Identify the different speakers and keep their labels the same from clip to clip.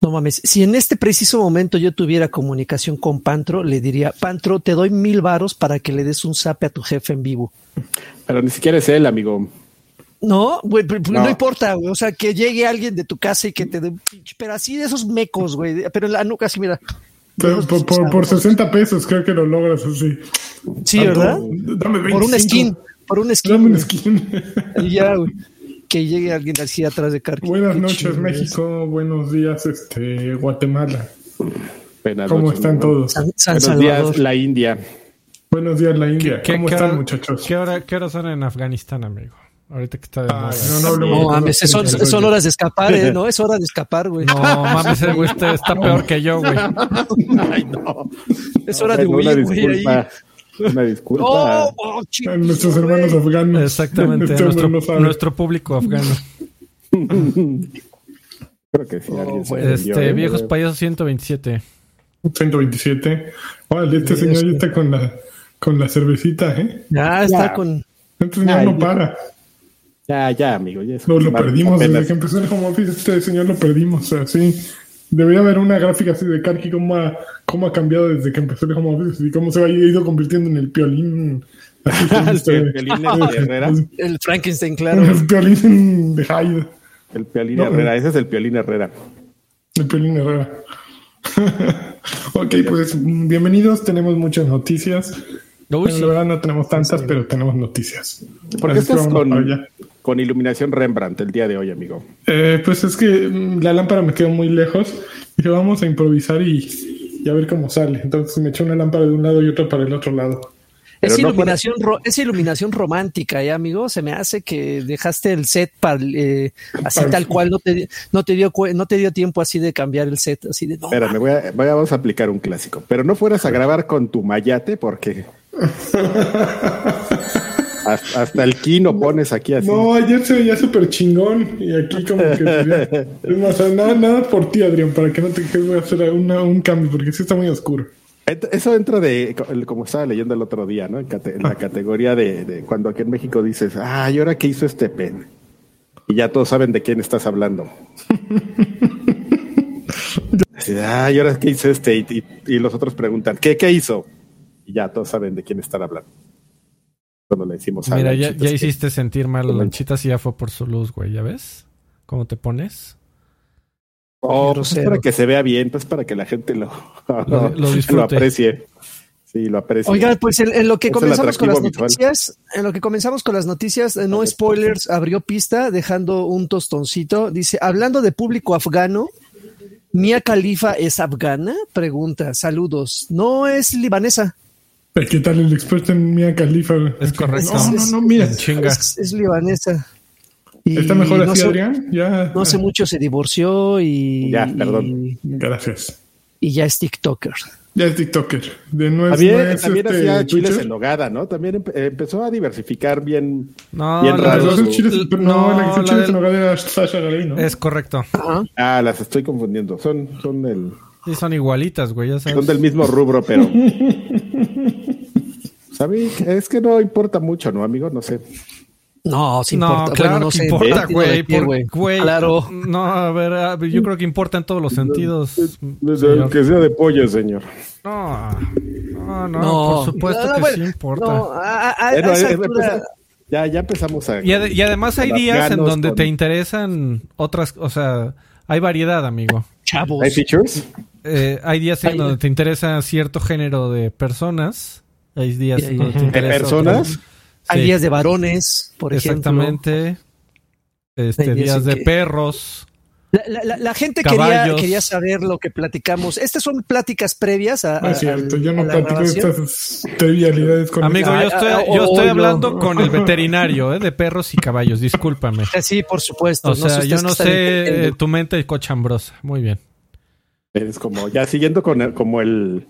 Speaker 1: No mames, si en este preciso momento yo tuviera comunicación con Pantro, le diría, Pantro, te doy mil varos para que le des un zape a tu jefe en vivo.
Speaker 2: Pero ni siquiera es él, amigo.
Speaker 1: No, güey, no. importa, güey. O sea, que llegue alguien de tu casa y que te dé pero así de esos mecos, güey. Pero en la nuca, así, mira.
Speaker 3: Pero por, por, 60 pesos creo que lo logras así.
Speaker 1: Sí, ¿verdad? Dame Por un skin. Por un skin.
Speaker 3: Dame un skin.
Speaker 1: Y ya, güey que llegue alguien así atrás de Carqui.
Speaker 3: Buenas noches, México. Buenos días, este, Guatemala. ¿Cómo están todos?
Speaker 2: Buenos días, la India.
Speaker 3: Buenos días, la India. ¿Cómo están, muchachos?
Speaker 4: ¿qué hora, ¿Qué hora son en Afganistán, amigo? Ahorita que está de
Speaker 1: ah, No, no, no, mames, son, son, horas de escapar, ¿eh? ¿no? Es hora de escapar, güey.
Speaker 4: No, mames, güey está, está peor que yo, güey.
Speaker 2: Ay, no.
Speaker 1: Es hora de huir, güey.
Speaker 2: Una disculpa. Oh,
Speaker 3: oh, nuestros hermanos afganos.
Speaker 4: Exactamente, nuestro, nuestro, público afgano.
Speaker 2: Creo que sí.
Speaker 4: Oh, este, viejos payasos 127.
Speaker 3: 127. Órale, este señor ya está con la, con la cervecita, ¿eh?
Speaker 1: Ya está con.
Speaker 3: Este señor no para.
Speaker 2: Ya, ya, amigo. Ya
Speaker 3: no, lo perdimos desde que empezó el home office. Este señor lo perdimos. O sea, sí. Debería haber una gráfica así de Karki, cómo ha, cómo ha cambiado desde que empezó el home office y cómo se ha ido convirtiendo en el piolín.
Speaker 2: el piolín de Herrera.
Speaker 1: El Frankenstein, claro.
Speaker 3: El piolín de Hyde.
Speaker 2: El piolín Herrera, ese es el piolín Herrera.
Speaker 3: El piolín Herrera. ok, pues bienvenidos. Tenemos muchas noticias. No, La verdad no tenemos tantas, pero tenemos noticias.
Speaker 2: ¿Por qué estás con, con, iluminación Rembrandt el día de hoy, amigo?
Speaker 3: Eh, pues es que mm, la lámpara me quedó muy lejos. Dije, vamos a improvisar y, a ver cómo sale. Entonces me eché una lámpara de un lado y otra para el otro lado.
Speaker 1: Es iluminación, iluminación romántica, ¿eh, amigo? Se me hace que dejaste el set para, eh, así tal cual, no te, no, te dio, no te dio tiempo así de cambiar el set, así de... No,
Speaker 2: Espera, me voy a, vamos a aplicar un clásico. Pero no fueras a grabar con tu mayate porque hasta, el kino pones aquí así.
Speaker 3: No, ayer se veía súper chingón y aquí como que Es más, nada, nada por ti, Adrián, para que no te quedes, hacer un cambio porque sí está muy oscuro.
Speaker 2: Eso entra de, como estaba leyendo el otro día, ¿no? En, la categoría de, cuando aquí en México dices, ah, ¿y ahora qué hizo este pen? Y ya todos saben de quién estás hablando. ah, ¿y ahora qué hizo este? Y, los otros preguntan, ¿qué, qué hizo? y ya todos saben de quién están hablando. Cuando le decimos
Speaker 4: Mira, ya, ya hiciste sentir mal a Lanchitas y ya fue por su luz, güey, ¿ya ves? ¿Cómo te pones?
Speaker 2: Oh, pues para que se vea bien, pues para que la gente lo, lo, aprecie. Sí, lo aprecie.
Speaker 1: Oiga, pues en, lo que comenzamos con las noticias, en lo que comenzamos con las noticias, eh, no spoilers, abrió pista dejando un tostoncito. Dice, hablando de público afgano, ¿Mia Khalifa es afgana? Pregunta, saludos. No es libanesa.
Speaker 3: ¿Qué tal el experto en Mia Khalifa?
Speaker 4: Es correcto.
Speaker 3: No, no, no, mira.
Speaker 1: Es, libanesa.
Speaker 3: ¿Está mejor así, Adrián? Ya.
Speaker 1: No hace mucho se divorció y.
Speaker 2: Ya, perdón.
Speaker 3: Gracias.
Speaker 1: Y ya es TikToker.
Speaker 3: Ya es TikToker. De nuevo.
Speaker 2: También, también este hacía chiles en nogada, ¿no? También empezó a diversificar bien.
Speaker 4: No,
Speaker 3: bien la chiles, no, la que hizo chiles en nogada era Sasha Grey, ¿no?
Speaker 4: Es correcto.
Speaker 2: Ah, las estoy confundiendo. Son, son del.
Speaker 4: Sí, son igualitas, güey, ya sabes.
Speaker 2: Son del mismo rubro, pero. ¿Sabes? Es que no importa mucho, ¿no, amigo? No sé.
Speaker 1: No, sí importa.
Speaker 4: claro
Speaker 1: no
Speaker 4: que importa, güey. Claro. No, a ver, yo creo que importa en todos los sentidos.
Speaker 2: Desde que sea de pollo, señor.
Speaker 4: No, no, no, por supuesto que sí importa.
Speaker 2: ya, ya empezamos a.
Speaker 4: Y, y además hay días en donde te interesan otras, o sea, hay variedad, amigo.
Speaker 1: Chavos.
Speaker 2: ¿Hay features?
Speaker 4: Eh, hay días en donde te interesa cierto género de personas. Hay días.
Speaker 2: ¿De personas?
Speaker 1: Hay días de varones, por
Speaker 4: Exactamente. Este, días de perros.
Speaker 1: La, gente quería, quería, saber lo que platicamos. Estas son pláticas previas a.
Speaker 3: No es cierto, yo no platico estas trivialidades con
Speaker 4: Amigo, yo estoy, yo estoy hablando con el veterinario ¿eh? de perros y caballos, discúlpame.
Speaker 1: Sí, por supuesto.
Speaker 4: O sea, yo no sé eh, tu mente cochambrosa. Muy bien.
Speaker 2: Es como, ya siguiendo con el, como el,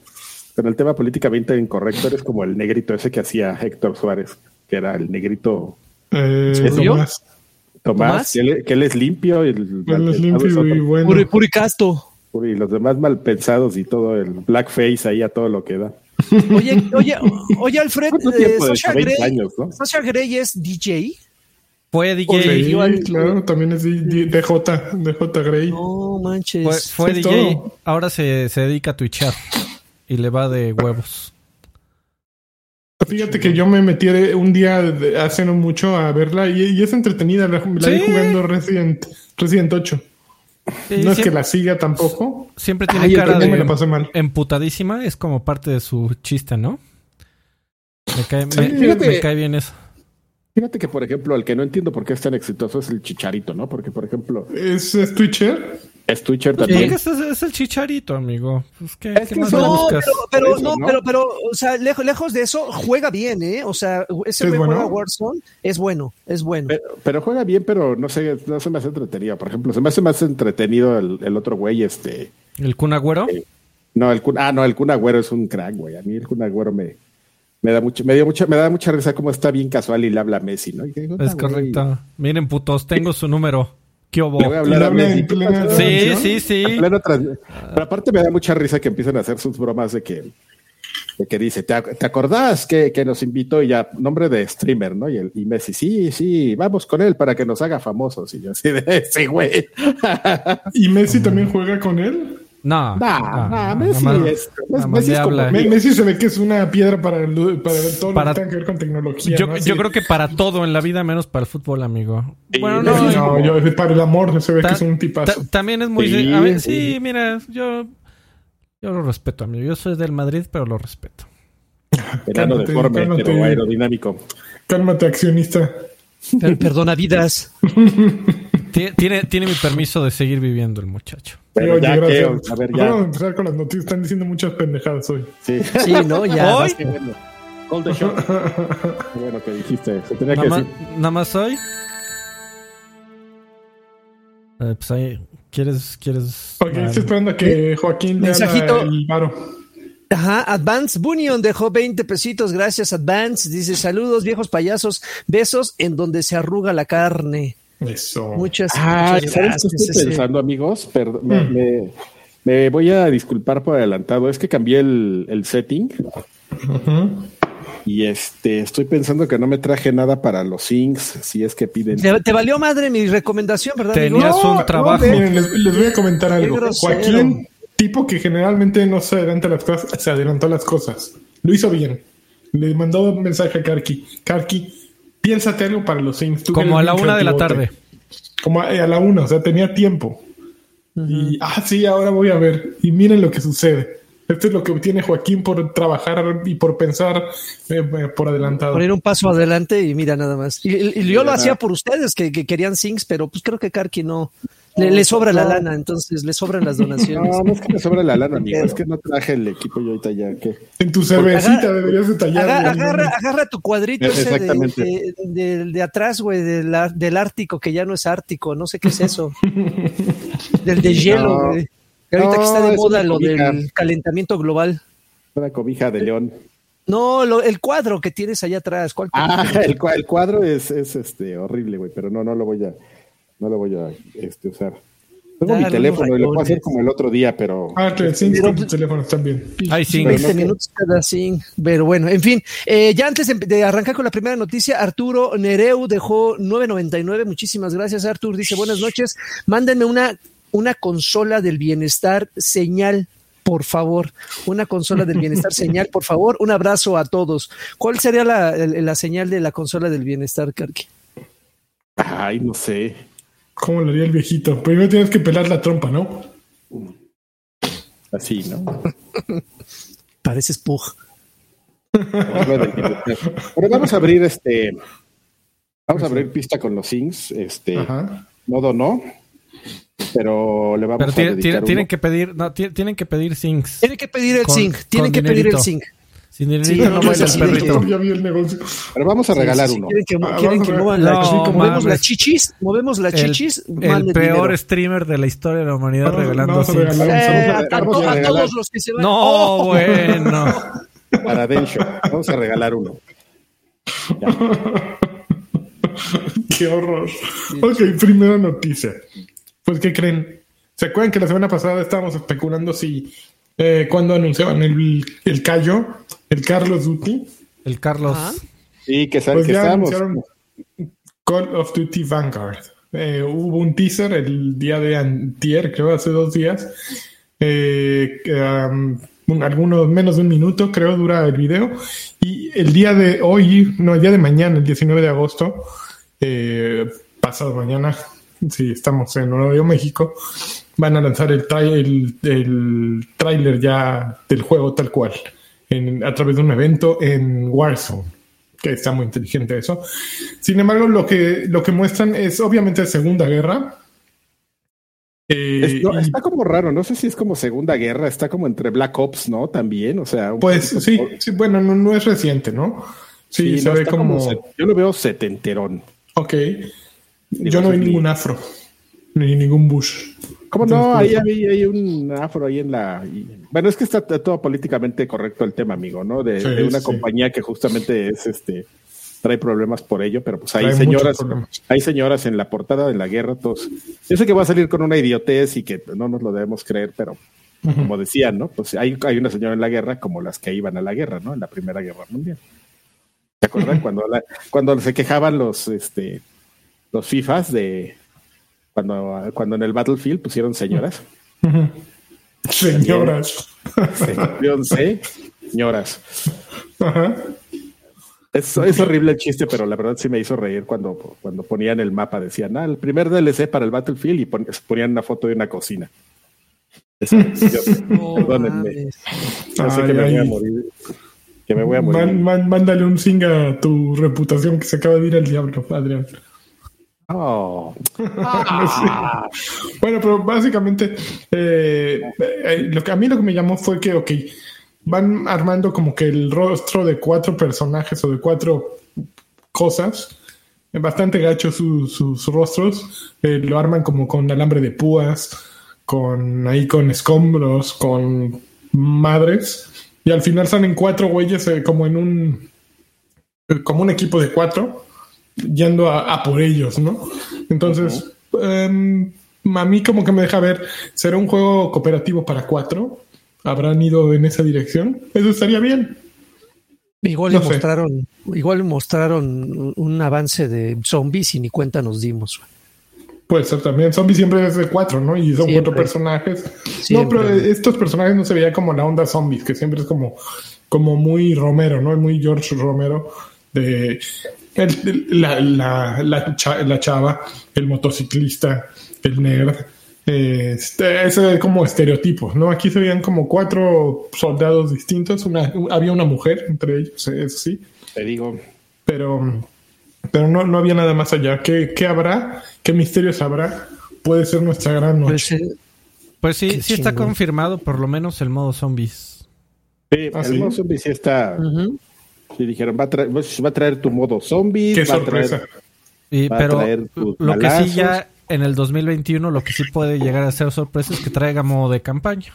Speaker 2: con el tema políticamente incorrecto, eres como el negrito ese que hacía Héctor Suárez que era el negrito.
Speaker 3: Eh,
Speaker 2: Tomás. Tomás, Que, él, es limpio. Y el
Speaker 3: él es limpio y bueno.
Speaker 1: Puricasto.
Speaker 2: Y los demás mal pensados y todo el blackface ahí a todo lo que da.
Speaker 1: Oye, oye, oye, Alfred, eh, Sasha, Grey, Grey es DJ.
Speaker 4: Fue DJ.
Speaker 3: claro, también es DJ, J Gray.
Speaker 1: No manches.
Speaker 4: Fue, DJ. Ahora se, se dedica a twitchar. Y le va de huevos.
Speaker 3: Fíjate que yo me metí un día hace no mucho a verla y, es entretenida. La, la jugando Resident, Resident 8. no es que la siga tampoco.
Speaker 4: Siempre tiene cara de me emputadísima. Es como parte de su chiste, ¿no? Me cae, me cae bien eso.
Speaker 2: Fíjate que, por ejemplo, el que no entiendo por qué es tan exitoso es el Chicharito, ¿no? Porque, por ejemplo...
Speaker 3: ¿Es, Twitcher?
Speaker 2: Es Twitcher también.
Speaker 4: Sí, es, el Chicharito, amigo. Pues, ¿qué,
Speaker 1: es que más no, pero, no, pero, pero, o sea, lejos, lejos de eso, juega bien, ¿eh? O sea, ese güey juega Warzone, es bueno, es bueno.
Speaker 2: Pero, juega bien, pero no sé, no se me hace entretenido. Por ejemplo, se me hace más entretenido el, el otro güey, este...
Speaker 4: ¿El Kun Agüero?
Speaker 2: Eh, no, el Kun, ah, no, el Kun Agüero es un crack, güey. A mí el Kun Agüero me me da mucho, me dio mucha, me da mucha risa cómo está bien casual y le habla a Messi, ¿no?
Speaker 4: es correcto. Miren, putos, tengo su número. ¿Qué
Speaker 2: hubo? voy a hablar a Messi.
Speaker 4: Sí, sí, sí.
Speaker 2: Pero aparte me da mucha risa que empiezan a hacer sus bromas de que, de que dice, ¿te, acordás que, que, nos invitó y ya, nombre de streamer, ¿no? Y, el, y Messi, sí, sí, vamos con él para que nos haga famosos. Y yo así de, sí, güey.
Speaker 3: ¿Y Messi también juega con él?
Speaker 4: No,
Speaker 2: no, Messi, es,
Speaker 3: Messi, se ve que es una piedra para, para todo lo que tenga que ver con tecnología.
Speaker 4: Yo, yo creo que para todo en la vida, menos para el fútbol, amigo.
Speaker 3: bueno, no, no, yo, para el amor se ve que es un tipazo.
Speaker 4: También es muy. Sí, a ver, sí, mira, yo, yo lo respeto, amigo. Yo soy del Madrid, pero lo respeto.
Speaker 2: Verano deforme, pero aerodinámico.
Speaker 3: Cálmate, accionista.
Speaker 1: Perdona vidas.
Speaker 4: tiene, tiene mi permiso de seguir viviendo el muchacho.
Speaker 3: Pero ya, que, a ver, ya. Vamos a empezar con las noticias. Están diciendo muchas pendejadas hoy.
Speaker 2: Sí,
Speaker 1: sí ¿no? Ya.
Speaker 4: ¿Hoy?
Speaker 2: Call the shot. bueno que dijiste. Se tenía
Speaker 4: nada,
Speaker 2: que
Speaker 4: más, nada más hoy. Eh, pues ahí, ¿quieres, quieres?
Speaker 3: Ok, estoy esperando a que Joaquín
Speaker 1: Mensajito.
Speaker 3: el paro.
Speaker 1: Ajá, Advance Bunion dejó 20 pesitos, gracias Advance. Dice, saludos viejos payasos, besos en donde se arruga la carne.
Speaker 3: Eso.
Speaker 1: Muchas,
Speaker 2: ah, ¿sabes qué estoy pensando, amigos? Perdón, mm. me, voy a disculpar por adelantado. Es que cambié el, setting. Y este, estoy pensando que no me traje nada para los syncs, si es que piden.
Speaker 1: Te, valió madre mi recomendación, ¿verdad?
Speaker 4: Tenías un trabajo.
Speaker 3: Miren, les, voy a comentar algo. Joaquín, tipo que generalmente no se adelanta las cosas, se adelantó las cosas. Lo hizo bien. Le mandó un mensaje a Karki. Karki, piénsate algo para los Sims.
Speaker 4: Como a la una de la tarde.
Speaker 3: Como a, la una, o sea, tenía tiempo. Y, ah, sí, ahora voy a ver. Y miren lo que sucede. Esto es lo que obtiene Joaquín por trabajar y por pensar eh, eh, por adelantado.
Speaker 1: Poner un paso adelante y mira nada más. Y, yo lo hacía por ustedes que, querían Sings, pero pues creo que Karki no, le, sobra la lana, entonces le sobran las donaciones.
Speaker 2: No, no es que le sobra la lana, amigo. Es que no traje el equipo yo ahorita ya. que
Speaker 3: En tu cervecita deberías de tallar.
Speaker 1: Agarra, agarra, tu cuadrito ese de, de, atrás, güey, del, del Ártico, que ya no es Ártico. No sé qué es eso. del de hielo, güey. ahorita que está de moda lo del calentamiento global.
Speaker 2: Una cobija de león.
Speaker 1: No, lo, el cuadro que tienes allá atrás. ¿cuál
Speaker 2: ah, el, el, cuadro es, es este horrible, güey, pero no, no lo voy a no lo voy a este, usar. Tengo mi teléfono y lo puedo hacer como el otro día, pero.
Speaker 3: Ah, que sí, tus teléfonos también.
Speaker 4: Ay, sí.
Speaker 1: 20 minutos cada sí. Pero bueno, en fin, eh, ya antes de arrancar con la primera noticia, Arturo Nereu dejó 9.99. Muchísimas gracias, Artur. Dice: Buenas noches. Mándenme una, una consola del bienestar señal por favor, una consola del bienestar señal, por favor, un abrazo a todos. ¿Cuál sería la, la señal de la consola del bienestar, Karki?
Speaker 2: Ay, no sé.
Speaker 3: ¿Cómo lo haría el viejito? Primero tienes que pelar la trompa, ¿no?
Speaker 2: Así, ¿no?
Speaker 1: Pareces Pug.
Speaker 2: Pero vamos a abrir este. Vamos a abrir pista con los Sings. Este. Modo no. Pero le vamos
Speaker 4: a dedicar tienen que pedir, no, tienen que pedir Sings.
Speaker 1: Tienen que pedir el Sing. Tienen que pedir el Sing.
Speaker 4: Sin dinerito no baila el perrito.
Speaker 2: Pero vamos a regalar uno.
Speaker 1: Quieren que, ah, quieren que muevan la chichis. Movemos la chichis. Movemos la chichis.
Speaker 4: El, peor streamer de la historia de la humanidad regalando
Speaker 1: sí. Eh, a, todos los que se van.
Speaker 4: No, oh. bueno.
Speaker 2: Para Densho. Vamos a regalar uno.
Speaker 3: Qué horror. Ok, primera noticia. Pues, ¿qué creen? ¿Se acuerdan que la semana pasada estábamos especulando si eh, cuando anunciaban el, el Cayo, el Carlos Duty.
Speaker 4: El Carlos.
Speaker 2: Sí, que, pues que estamos.
Speaker 3: Call of Duty Vanguard. Eh, hubo un teaser el día de antier, creo, hace dos días. Eh, algunos menos de un minuto, creo, dura el video. Y el día de hoy, no, el día de mañana, el 19 de agosto, eh, pasado mañana, si estamos en Nuevo México, van a lanzar el, el, tráiler ya del juego tal cual, a través de un evento en Warzone que está muy inteligente eso. Sin embargo, lo que, lo que muestran es obviamente Segunda Guerra.
Speaker 2: Eh, está como raro, no sé si es como Segunda Guerra, está como entre Black Ops, ¿no? También, o sea.
Speaker 3: Pues sí, sí, bueno, no, es reciente, ¿no? Sí, se ve como...
Speaker 2: Yo lo veo setenterón.
Speaker 3: Ok. Yo no vi ningún afro, ni ningún Bush.
Speaker 2: ¿Cómo no? Ahí hay, un afro ahí en la. Bueno, es que está todo políticamente correcto el tema, amigo, ¿no? De, una compañía que justamente es este trae problemas por ello, pero pues hay señoras, hay señoras en la portada de la guerra, todos. Yo sé que va a salir con una idiotez y que no nos lo debemos creer, pero como decían, ¿no? Pues hay, hay una señora en la guerra como las que iban a la guerra, ¿no? En la Primera Guerra Mundial. ¿Se acuerdan cuando cuando se quejaban los este los FIFAs de cuando, cuando en el Battlefield pusieron señoras.
Speaker 3: Señoras.
Speaker 2: señoras. Es, es, horrible el chiste, pero la verdad sí me hizo reír cuando, cuando ponían el mapa. Decían, ah, el primer DLC para el Battlefield y ponían una foto de una cocina. perdónenme. No sé que me voy a morir. Que me voy a morir.
Speaker 3: mándale un singa a tu reputación que se acaba de ir al diablo, Adrián.
Speaker 2: Oh.
Speaker 3: bueno, pero básicamente eh, eh, lo que a mí lo que me llamó fue que, ok, van armando como que el rostro de cuatro personajes o de cuatro cosas. Bastante gacho sus rostros. Eh, lo arman como con alambre de púas, con ahí con escombros, con madres. Y al final salen cuatro güeyes como en un como un equipo de cuatro yendo a, por ellos, ¿no? Entonces, em, a mí como que me deja ver, ¿será un juego cooperativo para cuatro? ¿Habrán ido en esa dirección? Eso estaría bien.
Speaker 1: Igual mostraron, igual mostraron un avance de zombies y ni cuenta nos dimos.
Speaker 3: Puede ser también. Zombies siempre es de cuatro, ¿no? Y son cuatro personajes. No, pero estos personajes no se veían como la onda zombies, que siempre es como, como muy Romero, ¿no? Muy George Romero de la, la, la, chava, el motociclista, el nerd. Eh, este, ese como estereotipos, ¿no? Aquí se veían como cuatro soldados distintos, una, había una mujer entre ellos, eso sí.
Speaker 2: Te digo.
Speaker 3: Pero, pero no, no había nada más allá. ¿Qué, ¿Qué, habrá? ¿Qué misterios habrá? Puede ser nuestra gran noche.
Speaker 4: Pues, sí, sí está confirmado por lo menos el modo zombies.
Speaker 2: Sí, ah, el modo zombies sí está. Y dijeron, va a, traer, va a traer tu modo zombie.
Speaker 3: Qué sorpresa.
Speaker 4: pero lo que sí ya en el 2021, lo que sí puede llegar a ser sorpresa es que traiga modo de campaña.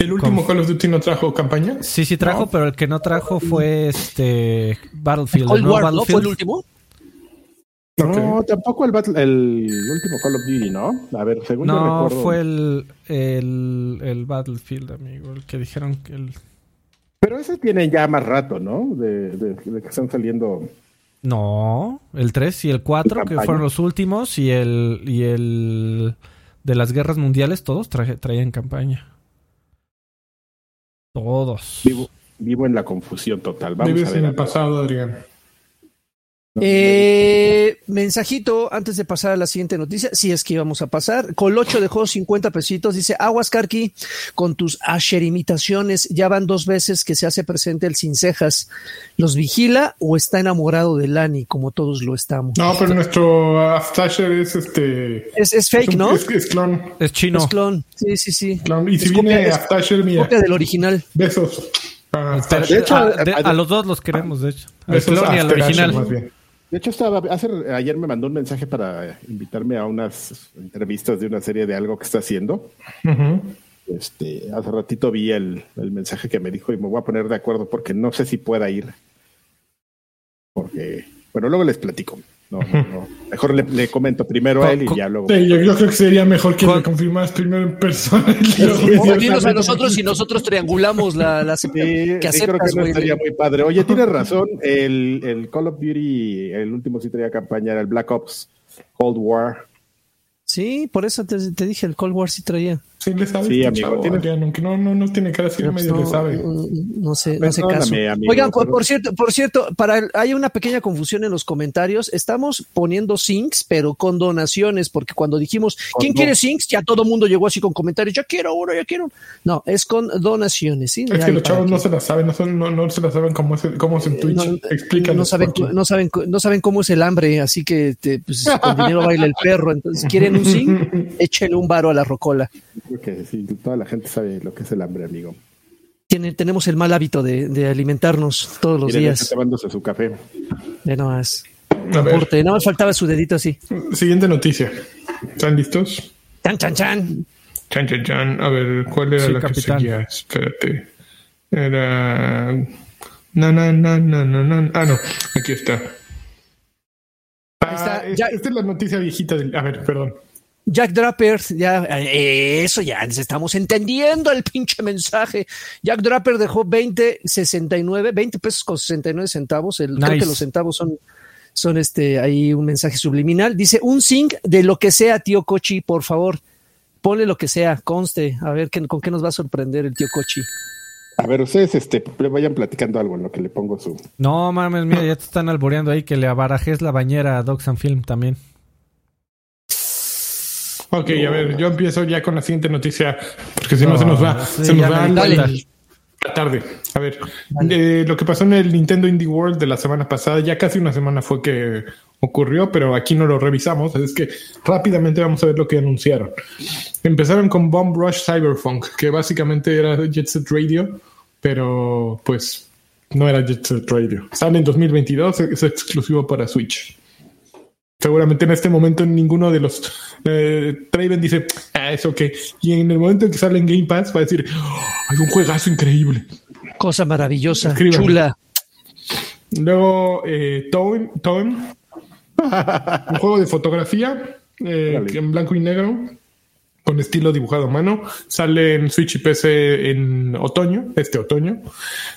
Speaker 3: ¿El último Call of Duty no trajo campaña?
Speaker 4: Sí, sí trajo, pero el que no trajo fue este Battlefield. ¿El
Speaker 1: ¿no fue el último?
Speaker 2: No, tampoco el, el último Call of Duty, ¿no? A ver, según
Speaker 4: no, fue el, el, el Battlefield, amigo, el que dijeron que el...
Speaker 2: Pero ese tiene ya más rato, ¿no? De, que están saliendo.
Speaker 4: No, el 3 y el 4, que fueron los últimos, y el, y el de las guerras mundiales, todos traían campaña. Todos.
Speaker 2: Vivo, vivo en la confusión total.
Speaker 3: Vamos Vives en el pasado, Adrián.
Speaker 1: Eh, mensajito antes de pasar a la siguiente noticia, si es que íbamos a pasar. Colocho dejó 50 pesitos, dice Aguas Carqui, con tus Asher imitaciones, ya van dos veces que se hace presente el sin cejas. ¿Los vigila o está enamorado de Lani, como todos lo estamos?
Speaker 3: No, pero nuestro Aftasher es este.
Speaker 1: Es, fake, ¿no?
Speaker 3: Es, clon.
Speaker 4: Es chino.
Speaker 1: Es clon. Sí, sí, sí.
Speaker 3: Y si viene Aftasher, mira.
Speaker 1: Copia del original.
Speaker 3: Besos.
Speaker 4: de hecho, a, los dos los queremos, de hecho. Al clon y al original.
Speaker 2: De hecho, estaba, ayer me mandó un mensaje para invitarme a unas entrevistas de una serie de algo que está haciendo. Este, hace ratito vi el, mensaje que me dijo y me voy a poner de acuerdo porque no sé si pueda ir. Porque, bueno, luego les platico. No, no, Mejor le, comento primero a él y ya luego.
Speaker 3: yo, creo que sería mejor que le confirmas primero en persona.
Speaker 1: a nosotros y nosotros triangulamos la, la
Speaker 2: que aceptas, creo que no estaría muy padre. Oye, tienes razón. El, el Call of Duty, el último sí traía campaña, era el Black Ops Cold War.
Speaker 1: Sí, por eso te, te dije, el Cold War sí traía.
Speaker 3: Sí, le sabe. Sí, amigo. aunque no, no, no tiene cara así, medio le sabe.
Speaker 1: No, sé, no sé caso. Oigan, por, cierto, por cierto, para hay una pequeña confusión en los comentarios. Estamos poniendo sinks, pero con donaciones, porque cuando dijimos, ¿quién quiere sinks? Ya todo el mundo llegó así con comentarios, ya quiero uno, ya quiero. No, es con donaciones, ¿sí?
Speaker 3: Es que los chavos no se la saben, no, no, se la saben cómo es, cómo es en Twitch. Explícanos.
Speaker 1: No saben, no, saben, no saben cómo es el hambre, así que pues, con dinero baila el perro. Entonces, ¿quieren un sink? Échenle un varo a la rocola
Speaker 2: que sí, toda la gente sabe lo que es el hambre, amigo.
Speaker 1: Tiene, tenemos el mal hábito de, alimentarnos todos los días.
Speaker 2: Está tomándose su café.
Speaker 1: De no más. No más faltaba su dedito así.
Speaker 3: Siguiente noticia. ¿Están listos?
Speaker 1: Chan, chan, chan.
Speaker 3: Chan, chan, chan. A ver, ¿cuál era la que seguía? Espérate. Era. No, no, no, no, no, Ah, no. Aquí está. Ah, esta es la noticia viejita del. A ver, perdón.
Speaker 1: Jack Draper, ya, eh, eso ya estamos entendiendo el pinche mensaje. Jack Draper dejó 20, 69, 20 pesos con 69 centavos. El, Creo que los centavos son, son este, ahí un mensaje subliminal. Dice, un zinc de lo que sea, tío Cochi, por favor. Ponle lo que sea, conste. A ver ¿qué, con qué nos va a sorprender el tío Cochi.
Speaker 2: A ver, ustedes este, vayan platicando algo en lo que le pongo su.
Speaker 4: No mames, mira, ya te están alboreando ahí que le abarajes la bañera a Docs and Film también.
Speaker 3: Ok, a ver, yo empiezo ya con la siguiente noticia, porque si no, se nos va, se nos va la, tarde. A ver, eh, lo que pasó en el Nintendo Indie World de la semana pasada, ya casi una semana fue que ocurrió, pero aquí no lo revisamos, es que rápidamente vamos a ver lo que anunciaron. Empezaron con Bomb Rush Cyberpunk, que básicamente era Jet Set Radio, pero pues no era Jet Set Radio. Sale en 2022, es exclusivo para Switch seguramente en este momento ninguno de los eh, Traven dice, ah, es ok. Y en el momento en que sale en Game Pass va a decir, oh, hay un juegazo increíble.
Speaker 1: Cosa maravillosa, chula.
Speaker 3: Luego, eh, Tone, un juego de fotografía eh, en blanco y negro con estilo dibujado a mano. Sale en Switch y PC en otoño, este otoño.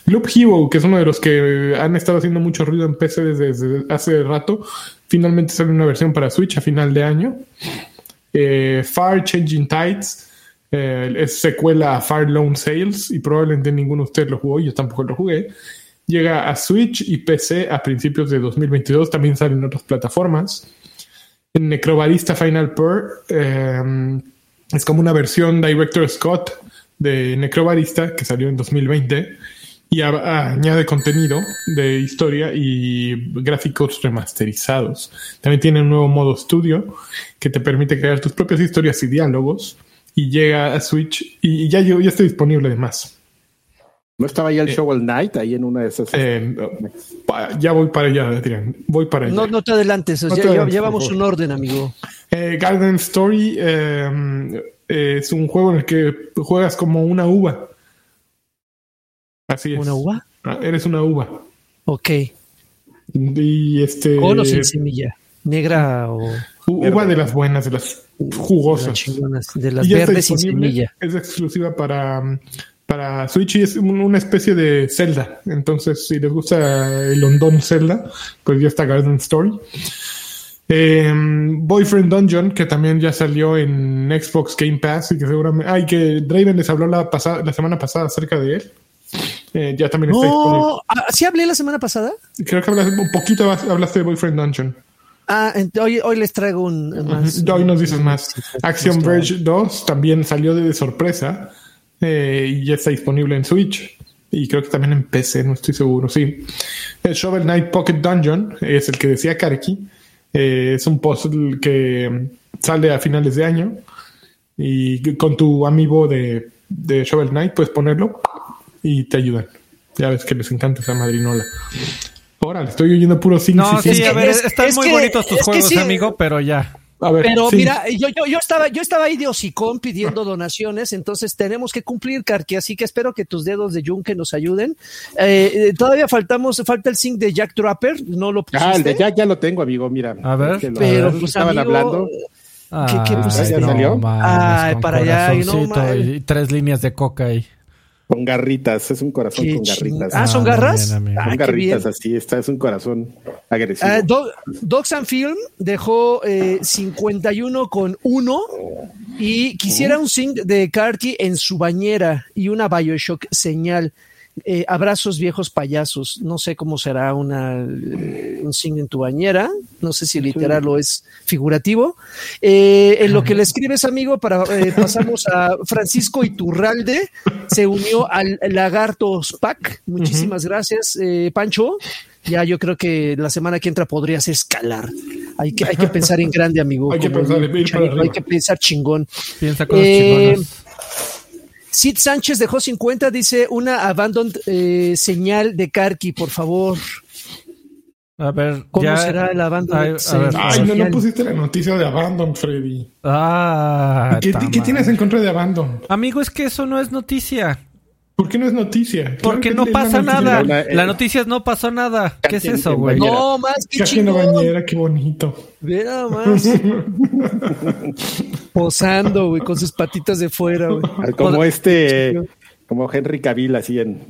Speaker 3: Loop Hero, que es uno de los que han estado haciendo mucho ruido en PC desde, hace rato, finalmente sale una versión para Switch a final de año. Eh, Far Changing Tides eh, es secuela a Far Lone Sales y probablemente ninguno de ustedes lo jugó, yo tampoco lo jugué. Llega a Switch y PC a principios de 2022, también sale en otras plataformas. En Necrobarista Final Pur eh, es como una versión Director Scott de Necrobarista que salió en 2020 y añade contenido de historia y gráficos remasterizados. También tiene un nuevo modo estudio que te permite crear tus propias historias y diálogos y llega a Switch y ya, ya está disponible además.
Speaker 2: ¿No estaba ya el eh, Shovel Knight ahí en una de esas?
Speaker 3: Eh, ya voy para allá, Adrián. Voy para allá.
Speaker 1: No, no te adelantes, ya, llevamos un orden, amigo.
Speaker 3: Eh, Garden Story es un juego en el que juegas como una uva. Así es.
Speaker 1: ¿Una uva?
Speaker 3: Ah, eres una uva.
Speaker 1: Ok.
Speaker 3: Y este.
Speaker 1: ¿Con o sin semilla? ¿Negra o.?
Speaker 3: Uva de las buenas, de las jugosas.
Speaker 1: De las, verdes sin semilla.
Speaker 3: Es exclusiva para para Switch y es una especie de Zelda. Entonces, si les gusta el hondón Zelda, pues ya está Garden Story. Em, Boyfriend Dungeon, que también ya salió en Xbox Game Pass y que seguramente. Ay, que Draven les habló la, pasada, la semana pasada acerca de él. Eh, ya también está disponible.
Speaker 1: Ah, ¿Sí hablé la semana pasada?
Speaker 3: Creo que hablaste, un poquito hablaste de Boyfriend Dungeon.
Speaker 1: Ah, hoy, hoy les traigo un más.
Speaker 3: Hoy nos dices más. Action Verge 2 también salió de sorpresa. Eh, y ya está disponible en Switch. Y creo que también en PC, no estoy seguro, sí. El Shovel Knight Pocket Dungeon es el que decía Karki. Eh, es un puzzle que sale a finales de año. Y con tu amigo de, de Shovel Knight puedes ponerlo y te ayudan. Ya ves que les encanta esa madrinola. Ahora, le estoy oyendo puro
Speaker 4: cine. No, sí, a ver, están muy bonitos tus juegos, amigo, pero ya.
Speaker 1: Pero mira, yo, yo, yo, estaba, yo estaba ahí de hocicón pidiendo donaciones, entonces tenemos que cumplir, Karki, así que espero que tus dedos de yunque nos ayuden. Eh, eh, todavía faltamos, falta el sync de Jack Trapper, no lo pusiste.
Speaker 2: Ah, el de Jack ya lo tengo, amigo, mira.
Speaker 4: A ver.
Speaker 1: pero pues, estaban hablando.
Speaker 4: ¿Qué, qué pusiste?
Speaker 2: ¿Ya salió?
Speaker 1: Ay, para allá. Y, no,
Speaker 4: y tres líneas de coca ahí.
Speaker 2: Con garritas, es un corazón con garritas.
Speaker 1: Ah, ¿son garras?
Speaker 2: Con
Speaker 1: ah,
Speaker 2: garritas, así está, es un corazón agresivo.
Speaker 1: Uh, Dogs and Film dejó eh, 51 con 1 y quisiera un sync de Karki en su bañera y una Bioshock señal. Eh, abrazos viejos payasos. No sé cómo será una, eh, un signo en tu bañera. No sé si literal o es figurativo. Eh, en lo que le escribes, amigo, para pasamos a Francisco Iturralde. Se unió al Lagartos Pack. Muchísimas gracias, Pancho. Ya yo creo que la semana que entra podrías escalar. Hay que, hay que pensar en grande, amigo.
Speaker 3: Hay, que pensar,
Speaker 1: hay que pensar chingón.
Speaker 4: Piensa cosas chingonas.
Speaker 1: Sid Sánchez dejó 50, dice una abandoned eh, señal de Karki, por favor.
Speaker 4: A ver,
Speaker 1: ¿cómo será el abandon?
Speaker 3: Ay, no, no pusiste la noticia de abandon, Freddy.
Speaker 4: Ah,
Speaker 3: ¿Qué, ¿qué tienes en contra de abandon?
Speaker 4: Amigo, es que eso no es noticia.
Speaker 3: ¿Por qué no es noticia?
Speaker 4: Porque no pasa nada. La, noticia es no pasó nada. ¿Qué es eso, güey?
Speaker 1: No, más que
Speaker 3: la bañera, qué bonito.
Speaker 1: Ve nada más. Posando, güey, con sus patitas de fuera, güey.
Speaker 2: Como este, como Henry Cavill, así en,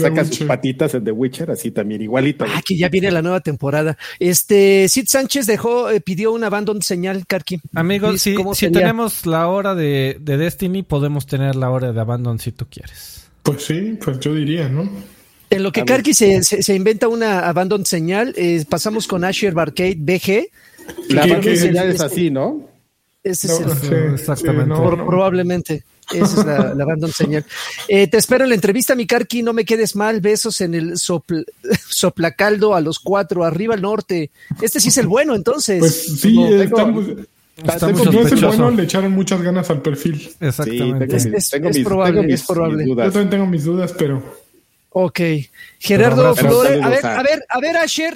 Speaker 2: saca sus patitas en The Witcher, así también, igualito.
Speaker 1: Ah, que ya viene la nueva temporada. Este, Sid Sánchez dejó, eh, pidió un abandon señal, Karki.
Speaker 4: Amigos, si, si tenemos la hora de, de Destiny, podemos tener la hora de abandon si tú quieres.
Speaker 3: Pues sí, pues yo diría, ¿no?
Speaker 1: En lo que Karki se, se, inventa una abandon señal, eh, pasamos con Asher Barcade BG.
Speaker 2: La abandon señal es así, ¿no?
Speaker 1: Ese es
Speaker 4: el, exactamente.
Speaker 1: probablemente. Esa es la, la abandon señal. Eh, te espero en la entrevista, mi Karki. No me quedes mal. Besos en el sopl soplacaldo a los cuatro, arriba al norte. Este sí es el bueno, entonces.
Speaker 3: Pues sí, no, estamos. Estamos no es el bueno, le echaron muchas ganas al perfil.
Speaker 4: Exactamente.
Speaker 1: Sí, es, tengo es, mis, probable, tengo mis, es probable.
Speaker 3: Yo también tengo mis dudas, pero.
Speaker 1: Ok. Gerardo Flores, a ver, a ver, a ver, Asher,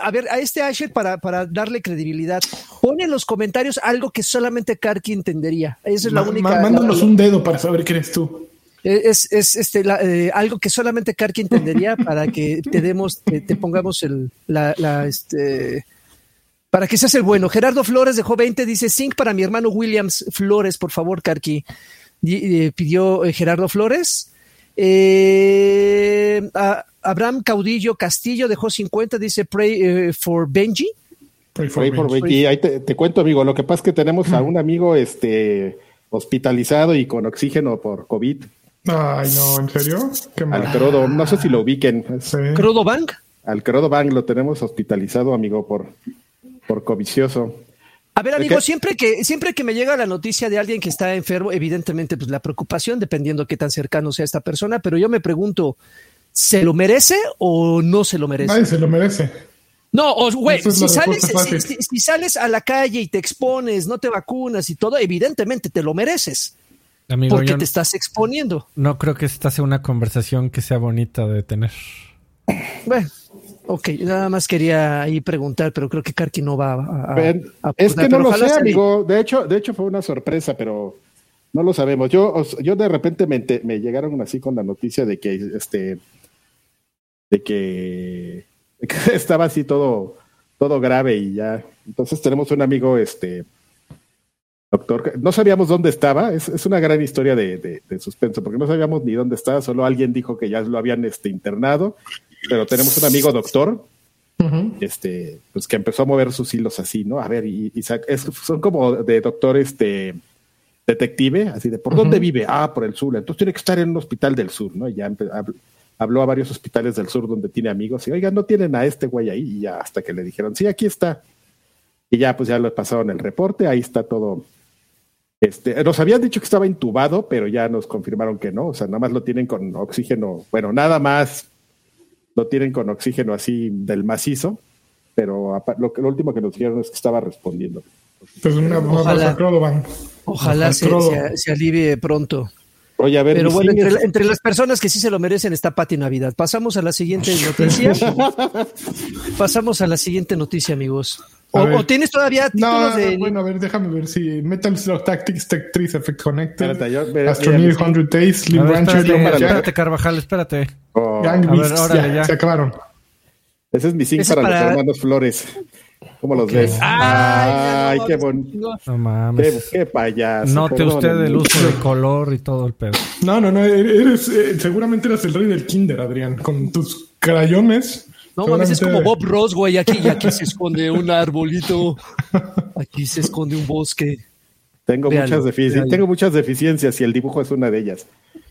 Speaker 1: a ver, a este Asher para, para darle credibilidad, pone en los comentarios algo que solamente Karki entendería. Esa es la única.
Speaker 3: Mándanos un dedo para saber qué eres tú.
Speaker 1: Es, es este, la, eh, algo que solamente Karki entendería para que te demos, te, te pongamos el, la, la, este, para que seas el bueno. Gerardo Flores dejó 20, dice Sync para mi hermano Williams Flores, por favor, Karki. Eh, pidió eh, Gerardo Flores. Eh, Abraham Caudillo Castillo dejó 50, dice Pray for Benji.
Speaker 2: Pray for, Benji. Ahí te, cuento, amigo. Lo que pasa es que tenemos a un amigo este, hospitalizado y con oxígeno por COVID.
Speaker 3: Ay, no, ¿en serio?
Speaker 2: Al Crodo, no sé si lo ubiquen.
Speaker 1: ¿Crodo Bank?
Speaker 2: Al Crodo Bank lo tenemos hospitalizado, amigo, por por covicioso.
Speaker 1: A ver, amigo, siempre que, siempre que me llega la noticia de alguien que está enfermo, evidentemente, pues la preocupación, dependiendo qué tan cercano sea esta persona, pero yo me pregunto, ¿se lo merece o no se lo merece?
Speaker 3: Nadie se lo merece.
Speaker 1: No, güey, si, sales, si, sales a la calle y te expones, no te vacunas y todo, evidentemente te lo mereces. Amigo, porque te estás exponiendo.
Speaker 4: No creo que esta sea una conversación que sea bonita de tener.
Speaker 1: Bueno, Ok, nada más quería ahí preguntar, pero creo que Karki no va a.
Speaker 2: es que no lo sé, amigo. De hecho, de hecho fue una sorpresa, pero no lo sabemos. Yo, yo de repente me, me llegaron así con la noticia de que este, de que, estaba así todo, todo grave y ya. Entonces tenemos un amigo, este, doctor. No sabíamos dónde estaba. Es, es una gran historia de, de, suspenso, porque no sabíamos ni dónde estaba. Solo alguien dijo que ya lo habían este, internado pero tenemos un amigo doctor, este, pues que empezó a mover sus hilos así, ¿no? A ver, y, son como de doctor, este, detective, así de, ¿por dónde vive? Ah, por el sur, entonces tiene que estar en un hospital del sur, ¿no? Y ya habló a varios hospitales del sur donde tiene amigos y, oigan, no tienen a este güey ahí, y ya hasta que le dijeron, sí, aquí está. Y ya, pues ya lo pasaron el reporte, ahí está todo. Este, nos habían dicho que estaba intubado, pero ya nos confirmaron que no, o sea, nada más lo tienen con oxígeno, bueno, nada más lo tienen con oxígeno así del macizo, pero lo, lo último que nos dijeron es que estaba respondiendo.
Speaker 3: Pues una,
Speaker 1: ojalá, ojalá se, se, alivie pronto.
Speaker 2: Oye, a ver,
Speaker 1: Pero bueno, entre, las personas que sí se lo merecen está Pati Navidad. Pasamos a la siguiente noticia. Pasamos a la siguiente noticia, amigos. O, tienes todavía
Speaker 3: títulos de. Bueno, a ver, déjame ver si Metal Slug Tactics Tech 3 Effect Connected. Astroneer 100 Days, Slim Rancher.
Speaker 4: Espérate, Carvajal, espérate.
Speaker 3: Oh. Gang Beasts, ya, se acabaron.
Speaker 2: Ese es mi zinc para, los hermanos Flores. ¿Cómo los ves? Ay, qué bonito.
Speaker 4: No mames.
Speaker 2: Qué, payaso.
Speaker 4: Note usted el uso de color y todo el pedo.
Speaker 3: No, no, no. Eres, eh, seguramente eres el rey del kinder, Adrián. Con tus crayones
Speaker 1: no mames, es como Bob Ross, güey. Aquí, aquí se esconde un arbolito. Aquí se esconde un bosque.
Speaker 2: Tengo, muchas, deficiencias, tengo muchas deficiencias y el dibujo es una de ellas.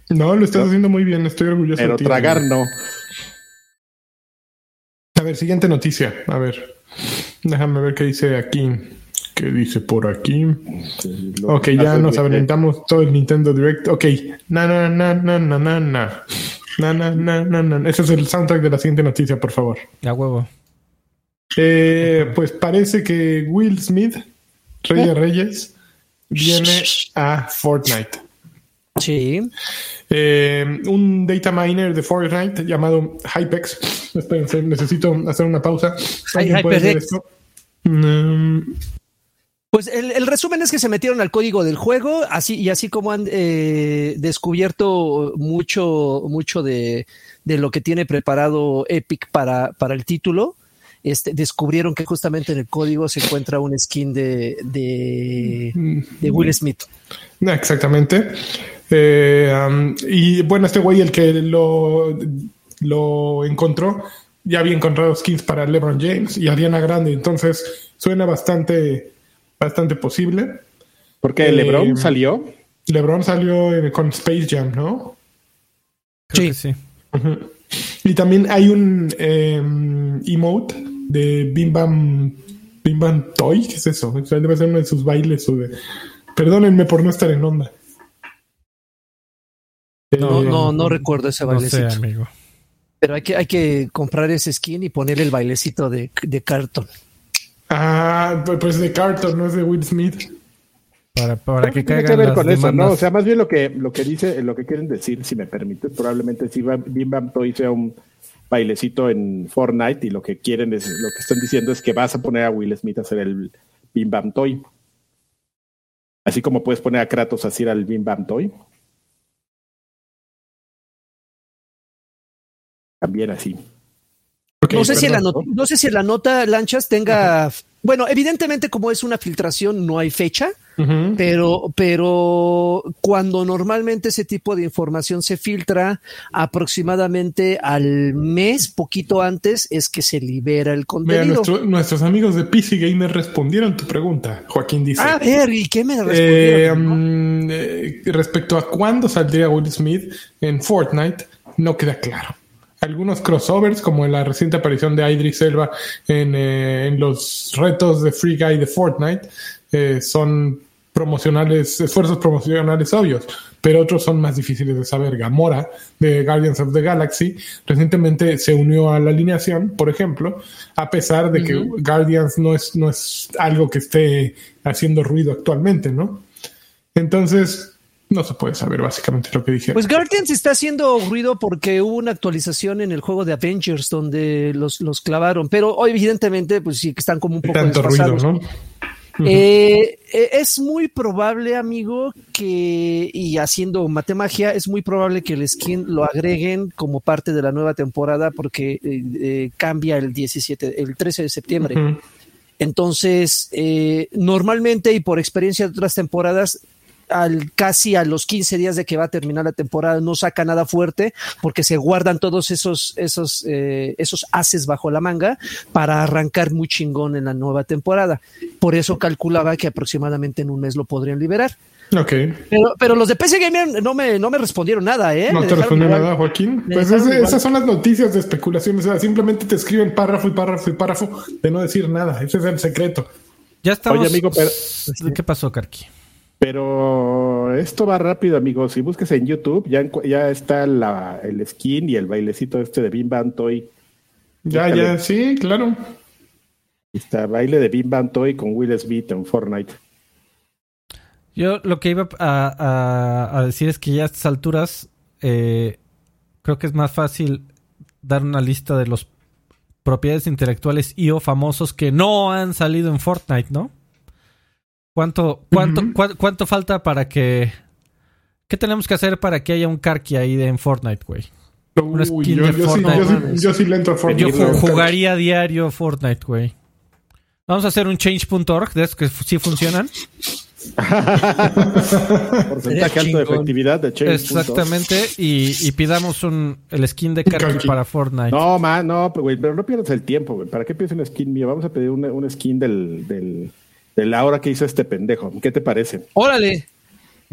Speaker 3: No, lo estás haciendo muy bien, estoy orgulloso
Speaker 2: Pero
Speaker 3: de ti.
Speaker 2: tragar no.
Speaker 3: A ver, siguiente noticia. A ver. Déjame ver qué dice aquí. ¿Qué dice por aquí? ok, ya nos aventamos todo el Nintendo Direct. Ok. Na, na, na, na, na, na, na. No, no, no. Ese es el soundtrack de la siguiente noticia, por favor.
Speaker 4: Ya huevo.
Speaker 3: Eh, pues parece que Will Smith, Rey de Reyes, viene a Fortnite.
Speaker 1: Sí.
Speaker 3: Eh, un data miner de Fortnite llamado Hypex. Espérense, necesito hacer una pausa.
Speaker 1: Hypex. Mm, pues el, resumen es que se metieron al código del juego, así y así como han eh, descubierto mucho, mucho de, lo que tiene preparado Epic para, para el título. Este, descubrieron que justamente en el código se encuentra un skin de, de, Will Smith.
Speaker 3: Exactamente. Eh, y bueno, este güey, el que lo, lo encontró, ya había encontrado skins para LeBron James y Ariana Grande. Entonces suena bastante bastante posible.
Speaker 2: Porque LeBron eh, salió.
Speaker 3: LeBron salió con Space Jam, ¿no?
Speaker 4: sí, sí.
Speaker 3: Y también hay un em, emote de Bim Bam, Bim Bam Toy, ¿qué es eso? debe ser uno de sus bailes o de... Perdónenme por no estar en onda.
Speaker 1: No, no, no recuerdo ese bailecito. amigo. Pero hay que, hay que comprar ese skin y poner el bailecito de, de cartón.
Speaker 3: Ah, pues de Carter, no es de Will Smith.
Speaker 4: Para, para que caigan
Speaker 2: que ver con eso, ¿no? O sea, más bien lo que, lo que dice, lo que quieren decir, si me permite, probablemente si Bim Bam Toy sea un bailecito en Fortnite y lo que quieren es, lo que están diciendo es que vas a poner a Will Smith a hacer el Bim Bam Toy. Así como puedes poner a Kratos a hacer el Bim Bam Toy. También así
Speaker 1: no, sé si la no sé si la nota Lanchas tenga. Bueno, evidentemente, como es una filtración, no hay fecha, pero, pero cuando normalmente ese tipo de información se filtra, aproximadamente al mes, poquito antes, es que se libera el contenido.
Speaker 3: nuestros amigos de PC Gamer respondieron tu pregunta, Joaquín dice.
Speaker 1: A ver, ¿y qué me respondieron?
Speaker 3: Eh, mm, respecto a cuándo saldría Will Smith en Fortnite, no queda claro algunos crossovers, como en la reciente aparición de Idris Elba en, eh, en los retos de Free Guy de Fortnite, eh, son promocionales, esfuerzos promocionales obvios, pero otros son más difíciles de saber. Gamora, de Guardians of the Galaxy, recientemente se unió a la alineación, por ejemplo, a pesar de que Guardians no es, no es algo que esté haciendo ruido actualmente, ¿no? Entonces, no se puede saber básicamente lo que dijeron.
Speaker 1: Pues Guardians está haciendo ruido porque hubo una actualización en el juego de Avengers donde los, los clavaron, pero hoy evidentemente pues sí que están como un poco
Speaker 3: tanto ruido, ¿no?
Speaker 1: Eh, eh, es muy probable, amigo, que, y haciendo matemagia, es muy probable que el skin lo agreguen como parte de la nueva temporada porque eh, cambia el 17, el 13 de septiembre. Entonces, normalmente y por experiencia de otras temporadas, al casi a los 15 días de que va a terminar la temporada no saca nada fuerte porque se guardan todos esos esos eh, esos haces bajo la manga para arrancar muy chingón en la nueva temporada. Por eso calculaba que aproximadamente en un mes lo podrían liberar.
Speaker 3: Ok.
Speaker 1: Pero, pero los de PC Gamer no me, no me respondieron nada, ¿eh?
Speaker 3: No te respondieron nada, Joaquín. Pues esas son las noticias de especulación. O sea, simplemente te escriben párrafo y párrafo y párrafo de no decir nada. Ese es el secreto.
Speaker 4: Ya estamos. Oye, amigo, pero... ¿qué pasó, Karki?
Speaker 2: Pero esto va rápido, amigos. Si busques en YouTube, ya, ya está la, el skin y el bailecito este de Bim Bam Toy.
Speaker 3: Ya, ya, sí, claro.
Speaker 2: Está baile de Bim Bam Toy con Will Smith en Fortnite.
Speaker 4: Yo lo que iba a, decir es que ya a estas alturas eh, creo que es más fácil dar una lista de los propiedades intelectuales y o famosos que no han salido en Fortnite, ¿no? ¿Cuánto, cuánto, cuánto falta para que... ¿Qué tenemos que hacer para que haya un Karki ahí en Fortnite, güey?
Speaker 3: Uy, yo, yo, sí, le entro a Fortnite.
Speaker 4: Yo jugaría diario Fortnite, güey. Vamos a hacer un change.org de esos que sí funcionan.
Speaker 2: Porcentaje alto de efectividad de change.
Speaker 4: Exactamente. Y, pidamos un, el skin de Karki para Fortnite.
Speaker 2: No, ma, no, güey, pero no pierdas el tiempo, güey. ¿Para qué pides un skin mío? Vamos a pedir un, un skin del, del, de la hora que hizo este pendejo. ¿Qué te parece?
Speaker 1: ¡Órale!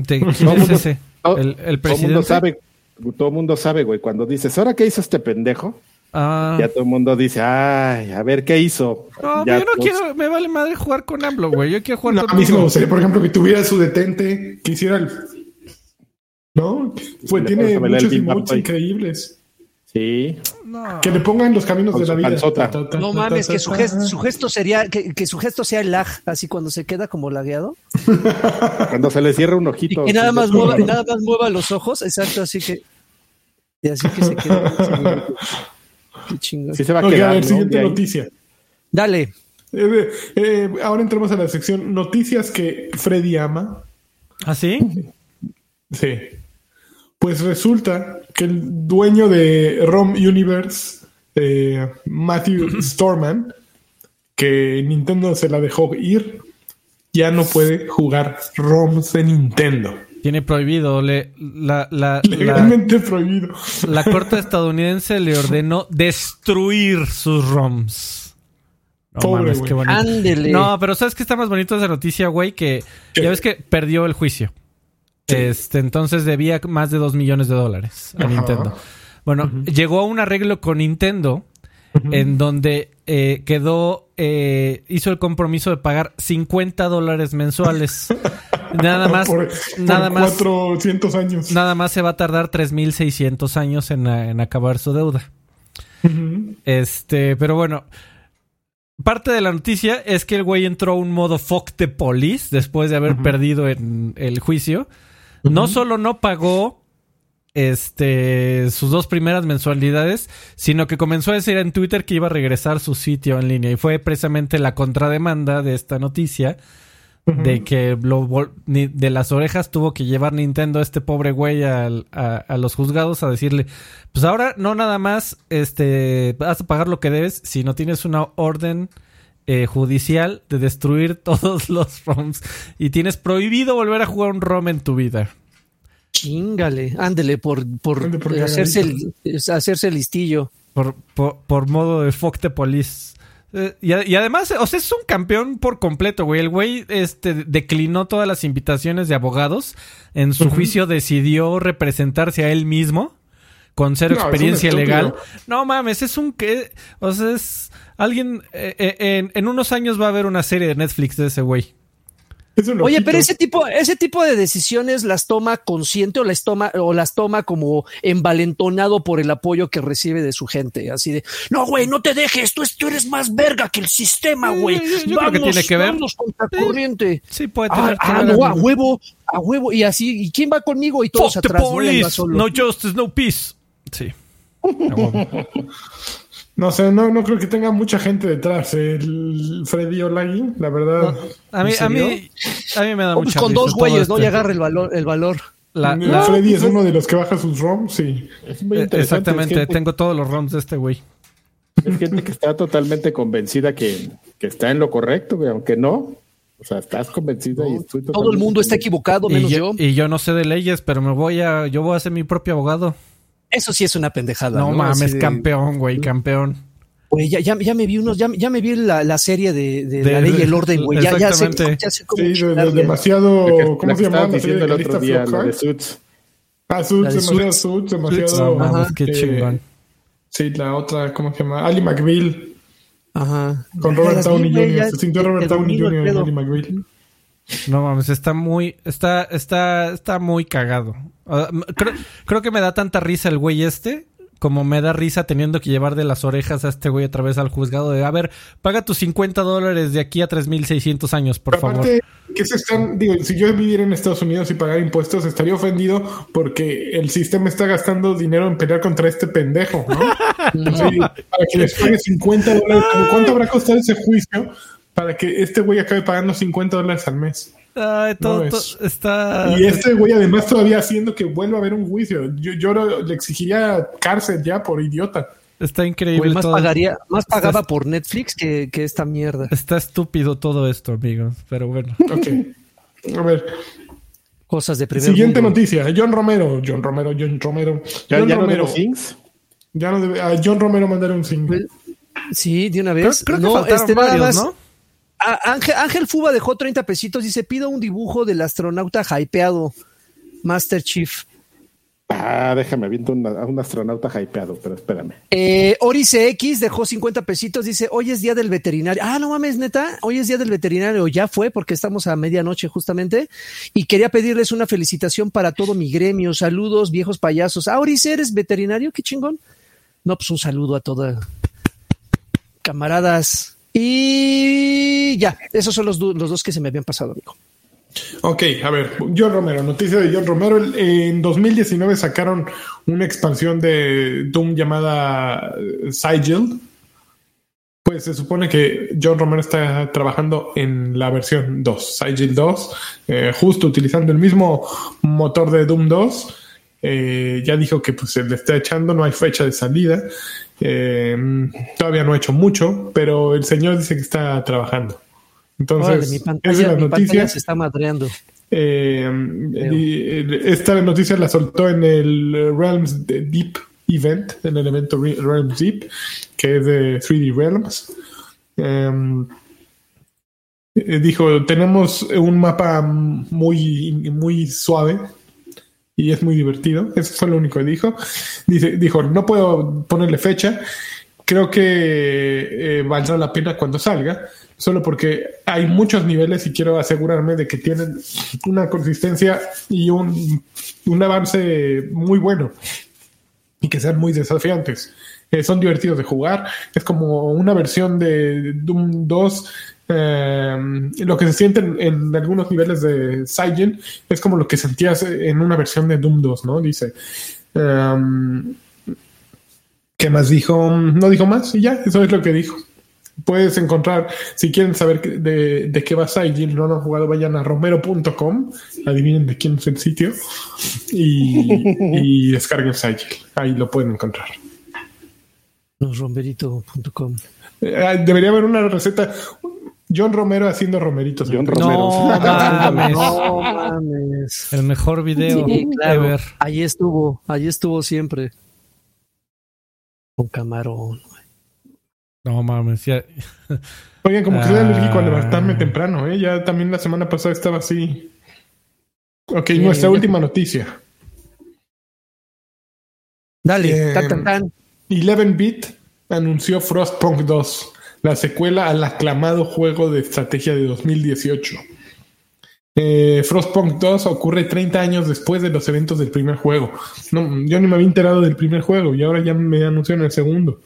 Speaker 4: ¿Quién es ese? ¿El, el presidente? Todo el mundo
Speaker 2: sabe todo el mundo sabe, güey, cuando dices, ¿ahora qué hizo este pendejo? Ah. Ya todo el mundo dice, ay, a ver qué hizo.
Speaker 4: No, yo no quiero, me vale madre jugar con AMLO, güey. Yo quiero jugar
Speaker 3: no, A mí sí me gustaría, por ejemplo, que tuviera su detente, que hiciera el. ¿No? Pues tiene muchos emotes increíbles.
Speaker 2: Sí.
Speaker 3: Que le pongan los caminos de la vida.
Speaker 1: no mames, que su, gesto, sería, que, su gesto sea el lag, así cuando se queda como lagueado.
Speaker 2: cuando se le cierra un ojito.
Speaker 1: Y que nada más mueva, nada más mueva los ojos, exacto, así que. Y así que se queda.
Speaker 3: Qué chingón. Sí se va a quedar. A ver, siguiente noticia.
Speaker 1: Dale.
Speaker 3: Eh, eh, ahora entramos a la sección noticias que Freddy ama.
Speaker 4: ¿Ah, sí?
Speaker 3: Sí. Pues resulta que el dueño de ROM Universe, eh, Matthew Storman, que Nintendo se la dejó ir, ya no puede jugar ROMs de Nintendo.
Speaker 4: Tiene prohibido, le, la, la,
Speaker 3: legalmente prohibido.
Speaker 4: La corte estadounidense le ordenó destruir sus ROMs.
Speaker 3: No Pobre, qué
Speaker 4: bonito. No, pero ¿sabes qué está más bonito esa noticia, güey? Que ya ves que perdió el juicio. Este, entonces debía más de 2 millones de dólares a Nintendo. Bueno, llegó a un arreglo con Nintendo en donde eh, quedó, eh, hizo el compromiso de pagar 50 dólares mensuales. nada más, nada más.
Speaker 3: 400 años.
Speaker 4: Nada más se va a tardar 3.600 años en, en, acabar su deuda. Este, pero bueno. Parte de la noticia es que el güey entró a un modo fuck the police después de haber perdido en el juicio. No solo no pagó este sus dos primeras mensualidades, sino que comenzó a decir en Twitter que iba a regresar su sitio en línea. Y fue precisamente la contrademanda de esta noticia de que de las orejas tuvo que llevar Nintendo a este pobre güey a, los juzgados a decirle, pues ahora no nada más este vas a pagar lo que debes si no tienes una orden eh, judicial de destruir todos los ROMs y tienes prohibido volver a jugar un ROM en tu vida.
Speaker 1: Chingale, ándele por, por, hacerse, el, hacerse listillo.
Speaker 4: Por, por, modo de fuck the police. Eh, y, además, o sea, es un campeón por completo, güey. El güey este, declinó todas las invitaciones de abogados. En su juicio decidió representarse a él mismo con cero experiencia legal. No mames, es un que. O sea, es Alguien, eh, eh, en, unos años va a haber una serie de Netflix de ese güey.
Speaker 1: Oye, pero ese tipo, ese tipo de decisiones las toma consciente o las toma, o las toma como envalentonado por el apoyo que recibe de su gente. Así de, no, güey, no te dejes, tú, eres más verga que el sistema, güey. vamos, que tiene que ver. Vamos contra corriente.
Speaker 4: Sí, puede tener
Speaker 1: ah, ah no, a huevo, a huevo. Y así, ¿y quién va conmigo? Y todos atrás.
Speaker 4: No justice, no peace. Sí.
Speaker 3: No sé, no, no creo que tenga mucha gente detrás el Freddy Olagi, la verdad.
Speaker 4: a, mí, a, mí, a mí me da mucha
Speaker 1: Con dos güeyes, ¿no? Y agarra el valor. El valor.
Speaker 3: La, Freddy es uno de los que baja sus ROMs, sí.
Speaker 4: Eh, exactamente, tengo todos los ROMs de este güey.
Speaker 2: Es gente que está totalmente convencida que, que está en lo correcto, güey, aunque no. O sea, estás convencida y estoy
Speaker 1: Todo el mundo está equivocado, menos yo, yo,
Speaker 4: Y yo no sé de leyes, pero me voy a, yo voy a ser mi propio abogado.
Speaker 1: Eso sí es una pendejada.
Speaker 4: No, mames, campeón, güey, campeón.
Speaker 1: Güey, ya, ya, ya, me vi unos, ya, ya me vi la, la serie de, de, la ley y el orden, güey. Ya, ya sé, ya sé
Speaker 3: cómo. Sí, demasiado. ¿Cómo se llama? Diciendo el otro día, la de Suits. Ah, Suits, demasiado Suits, demasiado.
Speaker 4: No, mames, qué chingón.
Speaker 3: Sí, la otra, ¿cómo se llama? Ali McBeal.
Speaker 1: Ajá.
Speaker 3: Con Robert Downey Jr. Se sintió Robert Downey Jr. en Ali McBeal.
Speaker 4: No mames, está muy, está, está, está muy cagado. Ah, creo, creo, que me da tanta risa el güey este como me da risa teniendo que llevar de las orejas a este güey a través al juzgado de, a ver, paga tus 50 dólares de aquí a 3.600 años, por favor.
Speaker 3: Que se están, digo, si yo viviera en Estados Unidos y pagar impuestos, estaría ofendido porque el sistema está gastando dinero en pelear contra este pendejo, ¿no? para que les pague 50 dólares, ¿cuánto habrá costado ese juicio para que este güey acabe pagando 50 dólares al mes?
Speaker 4: todo, está...
Speaker 3: Y este güey además todavía haciendo que vuelva a haber un juicio. Yo, yo le exigiría cárcel ya por idiota.
Speaker 4: Está increíble.
Speaker 1: más, pagaría, más pagaba por Netflix que, que, esta mierda.
Speaker 4: Está estúpido todo esto, amigos. Pero bueno.
Speaker 3: Ok. A ver.
Speaker 1: Cosas de primer
Speaker 3: Siguiente noticia. John Romero. John Romero, John Romero.
Speaker 2: ¿Ya,
Speaker 3: John
Speaker 2: ya
Speaker 3: Romero.
Speaker 2: no?
Speaker 3: Ya no debe, a John Romero mandar un sing.
Speaker 1: Pues, Sí, de una vez.
Speaker 4: Creo, creo que
Speaker 1: no,
Speaker 4: faltaron
Speaker 1: este, nada
Speaker 4: varios,
Speaker 1: más-
Speaker 4: ¿no?
Speaker 1: A- Ángel, Ángel Fuba dejó 30 pesitos. Dice: Pido un dibujo del astronauta hypeado, Master Chief.
Speaker 2: Ah, déjame, aviento una- a un astronauta hypeado, pero espérame.
Speaker 1: Eh, Ori CX dejó 50 pesitos. Dice: Hoy es día del veterinario. Ah, no mames, neta. Hoy es día del veterinario. Ya fue porque estamos a medianoche justamente. Y quería pedirles una felicitación para todo mi gremio. Saludos, viejos payasos. Ah, Ori, ¿eres veterinario? Qué chingón. No, pues un saludo a toda camaradas. Y ya, esos son los, dos que se me habían pasado, amigo.
Speaker 3: Ok, a ver, John Romero, noticia de John Romero. En 2019 sacaron una expansión de Doom llamada eh, Sigil. Pues se supone que John Romero está trabajando en la versión 2, Sigil 2, eh, justo utilizando el mismo motor de Doom 2. Eh, ya dijo que pues, se le está echando, no hay fecha de salida. Eh, todavía no ha hecho mucho, pero el señor dice que está trabajando. Entonces,
Speaker 1: Órale,
Speaker 3: esa es la noticia.
Speaker 1: se está madreando.
Speaker 3: Eh, y- esta noticia la soltó en el Realms Deep Event, en el evento Re- Realms Deep, que es de 3D Realms. Eh, eh, dijo, tenemos un mapa muy, muy suave y es muy divertido. Eso fue lo único que dijo. Dice, dijo, no puedo ponerle fecha. Creo que eh, valdrá la pena cuando salga, solo porque hay muchos niveles y quiero asegurarme de que tienen una consistencia y un, un avance muy bueno y que sean muy desafiantes. Eh, son divertidos de jugar. Es como una versión de Doom 2. Eh, lo que se siente en, en algunos niveles de Cygen es como lo que sentías en una versión de Doom 2, ¿no? Dice. em, ¿Qué más dijo? No dijo más y ya, eso es lo que dijo. Puedes encontrar, si quieren saber de, de qué va Sigil, no lo han jugado, vayan a romero.com, adivinen de quién es el sitio y, y descarguen Sigil. Ahí lo pueden encontrar.
Speaker 1: Romberito.com.
Speaker 3: Eh, debería haber una receta. John Romero haciendo romeritos.
Speaker 2: John
Speaker 4: No
Speaker 2: Romero.
Speaker 4: mames.
Speaker 1: No mames.
Speaker 4: El mejor video
Speaker 1: Sí, claro.
Speaker 4: ever.
Speaker 1: Ahí estuvo, ahí estuvo siempre. Con camarón.
Speaker 4: No mames. ya-
Speaker 3: Oigan, como que soy alérgico a
Speaker 4: Ah.
Speaker 3: levantarme temprano, ¿eh? Ya también la semana pasada estaba así. Ok,
Speaker 1: Sí.
Speaker 3: nuestra última noticia.
Speaker 1: Dale,
Speaker 3: Eh,
Speaker 1: tan, tan, tan.
Speaker 3: 11-Bit anunció Frostpunk 2, la secuela al aclamado juego de estrategia de 2018. Eh, Frostpunk 2 ocurre 30 años después de los eventos del primer juego. No, yo ni me había enterado del primer juego y ahora ya me anunciaron el segundo.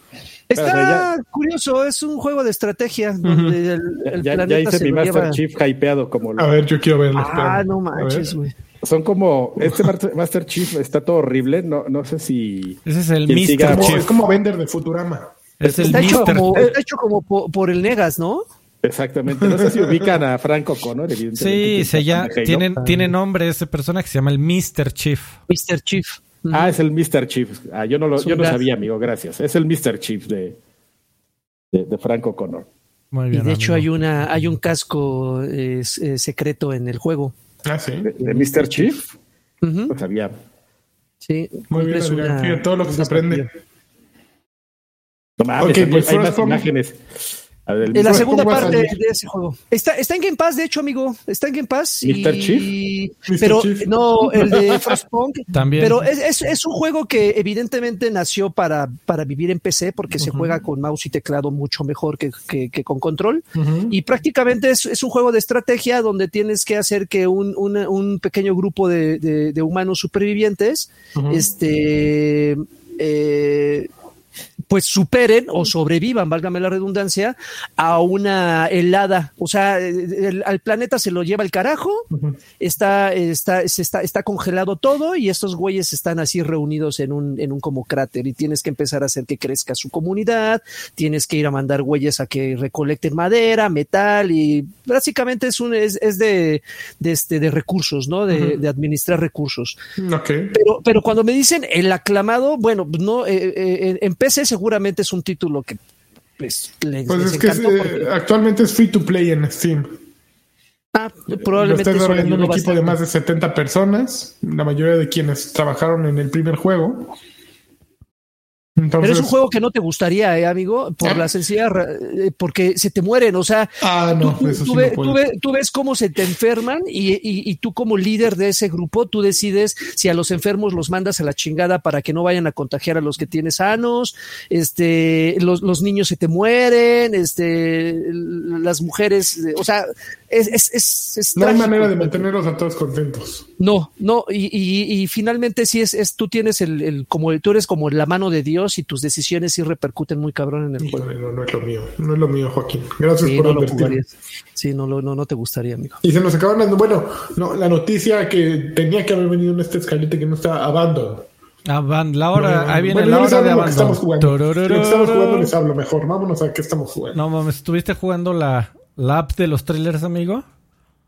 Speaker 1: Está curioso, es un juego de estrategia donde el, el
Speaker 2: Ya, hice
Speaker 1: se
Speaker 2: mi Master
Speaker 1: lleva-
Speaker 2: Chief hypeado como lo-
Speaker 3: A ver, yo quiero verlo.
Speaker 1: Ah,
Speaker 3: espérame.
Speaker 1: no manches, güey.
Speaker 2: Son como, este Master- Chief está todo horrible, no, no sé si...
Speaker 4: Ese es el Mr. Chief.
Speaker 3: es como Vender de Futurama.
Speaker 4: Es el
Speaker 1: Está hecho
Speaker 4: Mr.
Speaker 1: como, está hecho como po- por, el Negas, ¿no?
Speaker 2: Exactamente, no sé si ubican a Franco Connor, evidentemente.
Speaker 4: Sí, se ya,
Speaker 2: de Halo.
Speaker 4: tiene, nombre ese personaje que se llama el Mr. Chief.
Speaker 1: Mr. Chief.
Speaker 2: Ah, es el Mr. Chief. Ah, yo no lo, yo no sabía, amigo, gracias. Es el Mr. Chief de, de, de Franco Connor.
Speaker 4: Muy
Speaker 1: Y
Speaker 4: bien.
Speaker 1: de hecho hay una, hay un casco eh, secreto en el juego.
Speaker 3: Ah, sí.
Speaker 2: ¿De, de Mr. Chief?
Speaker 1: Ujú,
Speaker 2: No sabía.
Speaker 1: Sí.
Speaker 3: Muy bien,
Speaker 1: una-
Speaker 3: Fíjate todo lo que se aprende.
Speaker 2: No mames,
Speaker 3: Ok,
Speaker 2: hay-
Speaker 3: pues
Speaker 2: hay más
Speaker 3: Frostpunk-
Speaker 2: imágenes. A ver,
Speaker 1: En la
Speaker 2: Mr.
Speaker 1: segunda
Speaker 3: ¿cómo va a
Speaker 1: parte de ese juego. Está, está en Game Pass, de hecho, amigo. Está en Game Pass.
Speaker 2: ¿Mr.
Speaker 1: y-
Speaker 2: Chief?
Speaker 1: Pero
Speaker 3: Chief.
Speaker 1: no, el de Frostpunk.
Speaker 4: También.
Speaker 1: Pero es, es, es un juego que evidentemente nació para, para vivir en PC porque se juega con mouse y teclado mucho mejor que, que- que con control. Y prácticamente es, es un juego de estrategia donde tienes que hacer que un, un- un pequeño grupo de, de- de humanos supervivientes este, eh, pues superen o sobrevivan, válgame la redundancia, a una helada. O sea, al planeta se lo lleva el carajo, está, está, está, está congelado todo y estos güeyes están así reunidos en un, en un como cráter y tienes que empezar a hacer que crezca su comunidad, tienes que ir a mandar güeyes a que recolecten madera, metal y básicamente es un, es, es de, de, este, de recursos, ¿no? De, de administrar recursos. Pero, pero cuando me dicen el aclamado, bueno, no, eh, eh, en seguramente es un título que pues,
Speaker 3: les, pues es que eh, actualmente es free to play en Steam.
Speaker 1: Ah, probablemente.
Speaker 3: Lo un equipo de más de 70 personas, la mayoría de quienes trabajaron en el primer juego.
Speaker 1: Pero es un juego que no te gustaría, ¿eh, amigo? Por la sencilla, eh, porque se te mueren, o sea,
Speaker 3: ah, no,
Speaker 1: tú, ves cómo se te enferman y, tú como líder de ese grupo, tú decides si a los enfermos los mandas a la chingada para que no vayan a contagiar a los que tienes sanos, este, los, los niños se te mueren, este, las mujeres, o sea, es, es, es,
Speaker 3: no hay manera de mantenerlos a todos contentos.
Speaker 1: No, no, y, y, finalmente sí es, es, tú tienes el, el, como tú eres como la mano de Dios y tus decisiones sí repercuten muy cabrón en el juego.
Speaker 3: No, no es lo mío, no es lo mío, Joaquín. Gracias por no
Speaker 1: Sí, no, no, no te gustaría, amigo.
Speaker 3: Y se nos acaban dando, bueno, no, la noticia que tenía que haber venido en este escalete que no está Abandon.
Speaker 4: Aband, la hora, ahí viene la hora de Abandon.
Speaker 3: Estamos jugando. estamos jugando les hablo mejor. Vámonos a qué estamos jugando.
Speaker 4: No mames, estuviste jugando la ¿La app de los trailers, amigo?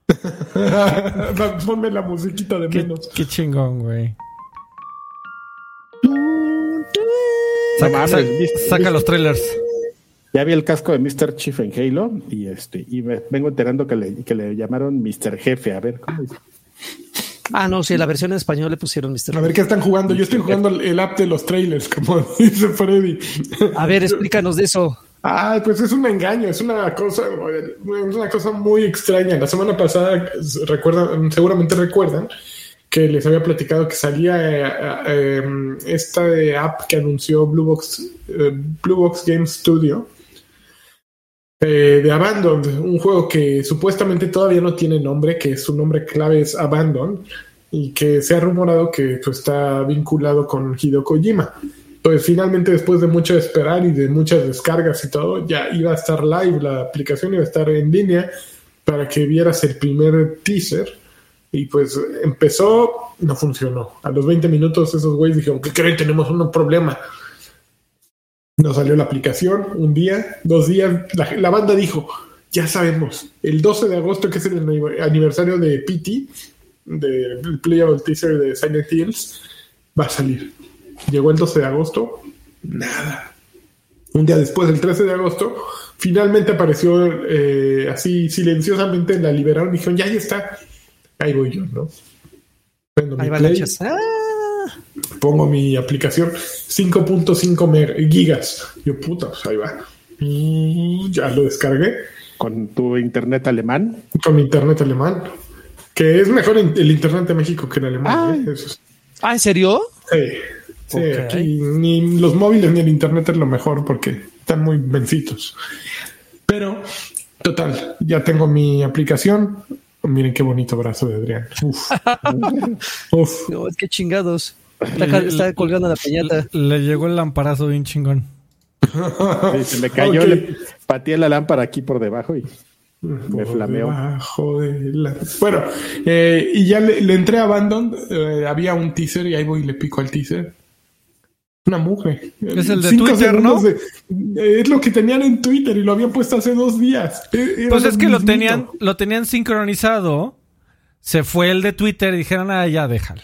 Speaker 3: Ponme la musiquita de menos.
Speaker 4: Qué chingón, güey. Saca, los trailers.
Speaker 2: Ya vi el casco de Mr. Chief en Halo y este y me vengo enterando que le, que le llamaron Mr. Jefe. A ver, ¿cómo dice?
Speaker 1: Ah, no, sí, la versión en español le pusieron Mr.
Speaker 3: A ver qué están jugando. Yo estoy jugando el app de los trailers, como dice Freddy.
Speaker 1: A ver, explícanos de eso.
Speaker 3: Ah, pues es un engaño, es una cosa, es una cosa muy extraña. La semana pasada, recuerdan, seguramente recuerdan que les había platicado que salía eh, em, esta app que anunció Blue Box, eh, Blue Box Game Studio eh, de Abandon, un juego que supuestamente todavía no tiene nombre, que su nombre clave es Abandon y que se ha rumorado que pues, está vinculado con Hideo Kojima pues finalmente después de mucho esperar y de muchas descargas y todo, ya iba a estar live la aplicación, iba a estar en línea para que vieras el primer teaser. Y pues empezó, no funcionó. A los 20 minutos esos güeyes dijeron, ¿qué creen? Tenemos un problema. No salió la aplicación, un día, dos días, la, banda dijo, ya sabemos, el 12 de agosto, que es el aniversario de PT, del Playable Teaser de Silent Hills, va a salir Llegó el 12 de agosto, nada. Un día después, el 13 de agosto, finalmente apareció eh, así silenciosamente, la liberaron y dijeron, ya ahí está. Ahí voy yo, ¿no?
Speaker 1: ahí va la ah.
Speaker 3: Pongo mi aplicación 5.5 gigas. Yo, puta, pues ahí va. Y ya lo descargué.
Speaker 2: ¿Con tu internet alemán?
Speaker 3: Con mi internet alemán. Que es mejor el internet de México que el alemán.
Speaker 1: Ah, ¿eh? ¿Ah ¿en serio?
Speaker 3: Sí. Sí, aquí ni los móviles ni el internet es lo mejor porque están muy vencidos. Pero, total, ya tengo mi aplicación. Miren qué bonito brazo de Adrián. Uf.
Speaker 1: Uf. No, es que chingados. Está, colgando la peñata.
Speaker 4: Le llegó el lamparazo bien chingón.
Speaker 2: se me cayó, le pateé la lámpara aquí por debajo y me flameó.
Speaker 3: Bueno, eh, y ya le, entré a Abandon. Eh, había un teaser y ahí voy y le pico al teaser. Una mujer.
Speaker 4: Es el de Twitter, ¿no?
Speaker 3: es lo que tenían en Twitter y lo habían puesto hace dos días.
Speaker 4: E, pues es que lo tenían, lo tenían sincronizado. Se fue el de Twitter y dijeron, ah, ya déjalo.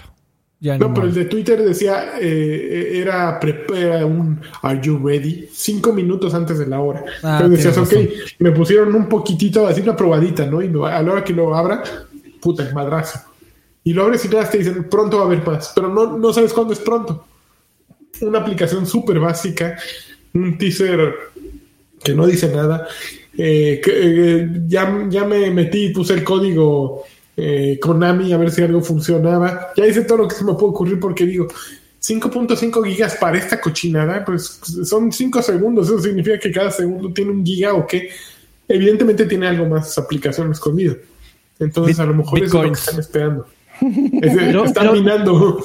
Speaker 3: no, pero el de Twitter decía, eh, era, un Are you ready? Cinco minutos antes de la hora. Ah, Entonces decías, ok, me pusieron un poquitito, así una probadita, ¿no? Y a la hora que lo abra, puta, el madrazo. Y lo abres y te dicen, pronto va a haber paz. Pero no, no sabes cuándo es pronto una aplicación súper básica, un teaser que no dice nada. Eh, eh, ya, ya me metí y puse el código eh, Konami a ver si algo funcionaba. Ya hice todo lo que se me puede ocurrir porque digo, 5.5 gigas para esta cochinada, pues son 5 segundos. Eso significa que cada segundo tiene un giga o que evidentemente tiene algo más aplicación escondido. Entonces, a lo mejor es lo que están esperando. Pero, está minando.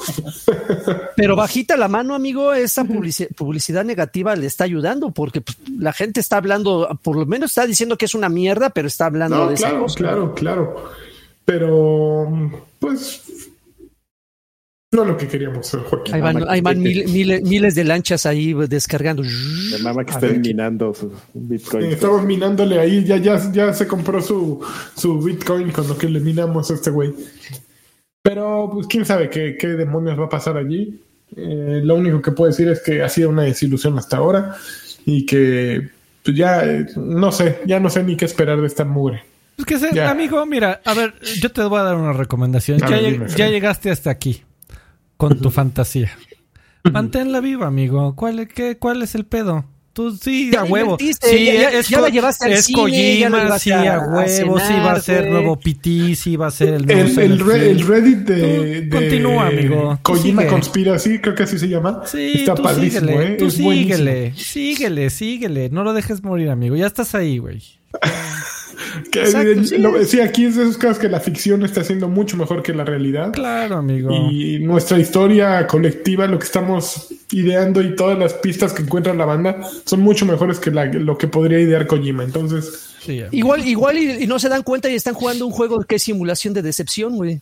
Speaker 1: Pero bajita la mano, amigo, esa publicidad negativa le está ayudando porque pues, la gente está hablando, por lo menos está diciendo que es una mierda, pero está hablando de
Speaker 3: claro,
Speaker 1: esa
Speaker 3: Claro, claro. Pero, pues, no lo que queríamos, Joaquín.
Speaker 1: Hay van, miles, de lanchas ahí descargando.
Speaker 2: De mama que estén minando su Bitcoin.
Speaker 3: estamos minándole ahí, ya, ya, ya se compró su, su Bitcoin con lo que le minamos a este güey. Pero, pues, quién sabe qué, qué demonios va a pasar allí. Eh, lo único que puedo decir es que ha sido una desilusión hasta ahora y que, pues, ya, eh, no sé, ya no sé ni qué esperar de esta mugre.
Speaker 4: Es que, amigo, mira, a ver, yo te voy a dar una recomendación. ya, ya llegaste hasta aquí con tu fantasía. Manténla viva, amigo. ¿Cuál, qué, ¿Cuál es el pedo? Tú sí, a huevo. Sí,
Speaker 1: ya, es, ya la llevaste al
Speaker 4: es
Speaker 1: cine,
Speaker 4: Kojima, sí, a, huevo, sí va a ser nuevo PT, sí va a ser el nuevo
Speaker 3: El, el, Reddit de, de,
Speaker 4: Continúa, amigo.
Speaker 3: Kojima Conspiracy, creo que así se llama.
Speaker 4: Sí, Está tú padrísimo, síguele, ¿eh? Tú síguele, síguele, síguele. No lo dejes morir, amigo. Ya estás ahí, güey.
Speaker 3: sí. aquí es de esos casos que la ficción está siendo mucho mejor que la realidad.
Speaker 4: Claro, amigo.
Speaker 3: Y nuestra historia colectiva, lo que estamos ideando y todas las pistas que encuentra la banda son mucho mejores que lo que podría idear Kojima. Entonces,
Speaker 1: igual, igual y, no se dan cuenta y están jugando un juego que es simulación de decepción, güey.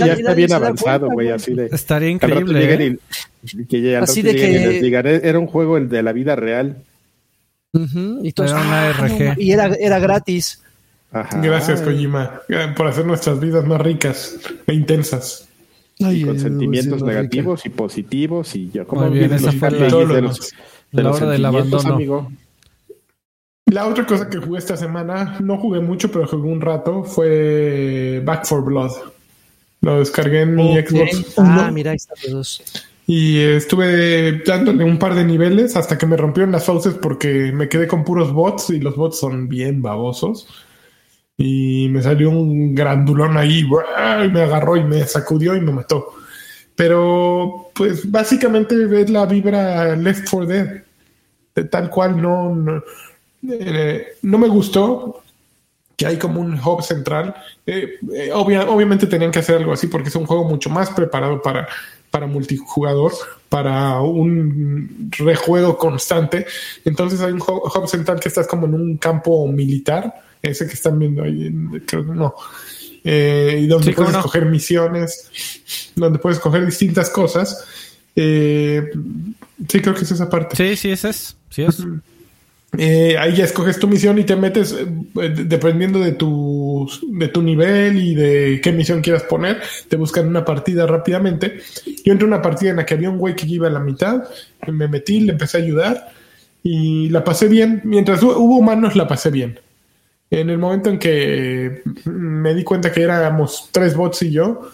Speaker 2: ya está bien avanzado, güey, así de.
Speaker 4: Estaría increíble.
Speaker 2: ¿eh? que así de que era un juego el de la vida real
Speaker 1: y, ah, y era, era gratis.
Speaker 3: Gracias, Kojima, por hacer nuestras vidas más ricas e intensas.
Speaker 2: y con sentimientos negativos y positivos y yo como
Speaker 4: bien, esa fue la, de los, la hora del abandono. Amigo.
Speaker 3: La otra cosa que jugué esta semana, no jugué mucho, pero jugué un rato, fue Back for Blood. Lo descargué en mi Xbox.
Speaker 1: Ah, mira, ahí está dos.
Speaker 3: Y estuve dándole un par de niveles hasta que me rompieron las fauces porque me quedé con puros bots y los bots son bien babosos. Y me salió un grandulón ahí y me agarró y me sacudió y me mató. Pero, pues básicamente es la vibra Left 4 Dead. De tal cual no, no, eh, me gustó que hay como un hub central. Eh, eh, obviamente tenían que hacer algo así porque es un juego mucho más preparado para para multijugador, para un rejuego constante. Entonces hay un hub central que estás como en un campo militar, ese que están viendo ahí, creo que no. Eh, y donde puedes escoger misiones, donde puedes escoger distintas cosas. Eh, sí, creo que es esa parte.
Speaker 4: Sí, sí, es. Sí es.
Speaker 3: Eh, ahí ya escoges tu misión y te metes eh, dependiendo de tu, de tu nivel y de qué misión quieras poner. Te buscan una partida rápidamente. Yo entré en una partida en la que había un güey que iba a la mitad. Me metí, le empecé a ayudar y la pasé bien. Mientras hubo humanos, la pasé bien. En el momento en que me di cuenta que éramos tres bots y yo,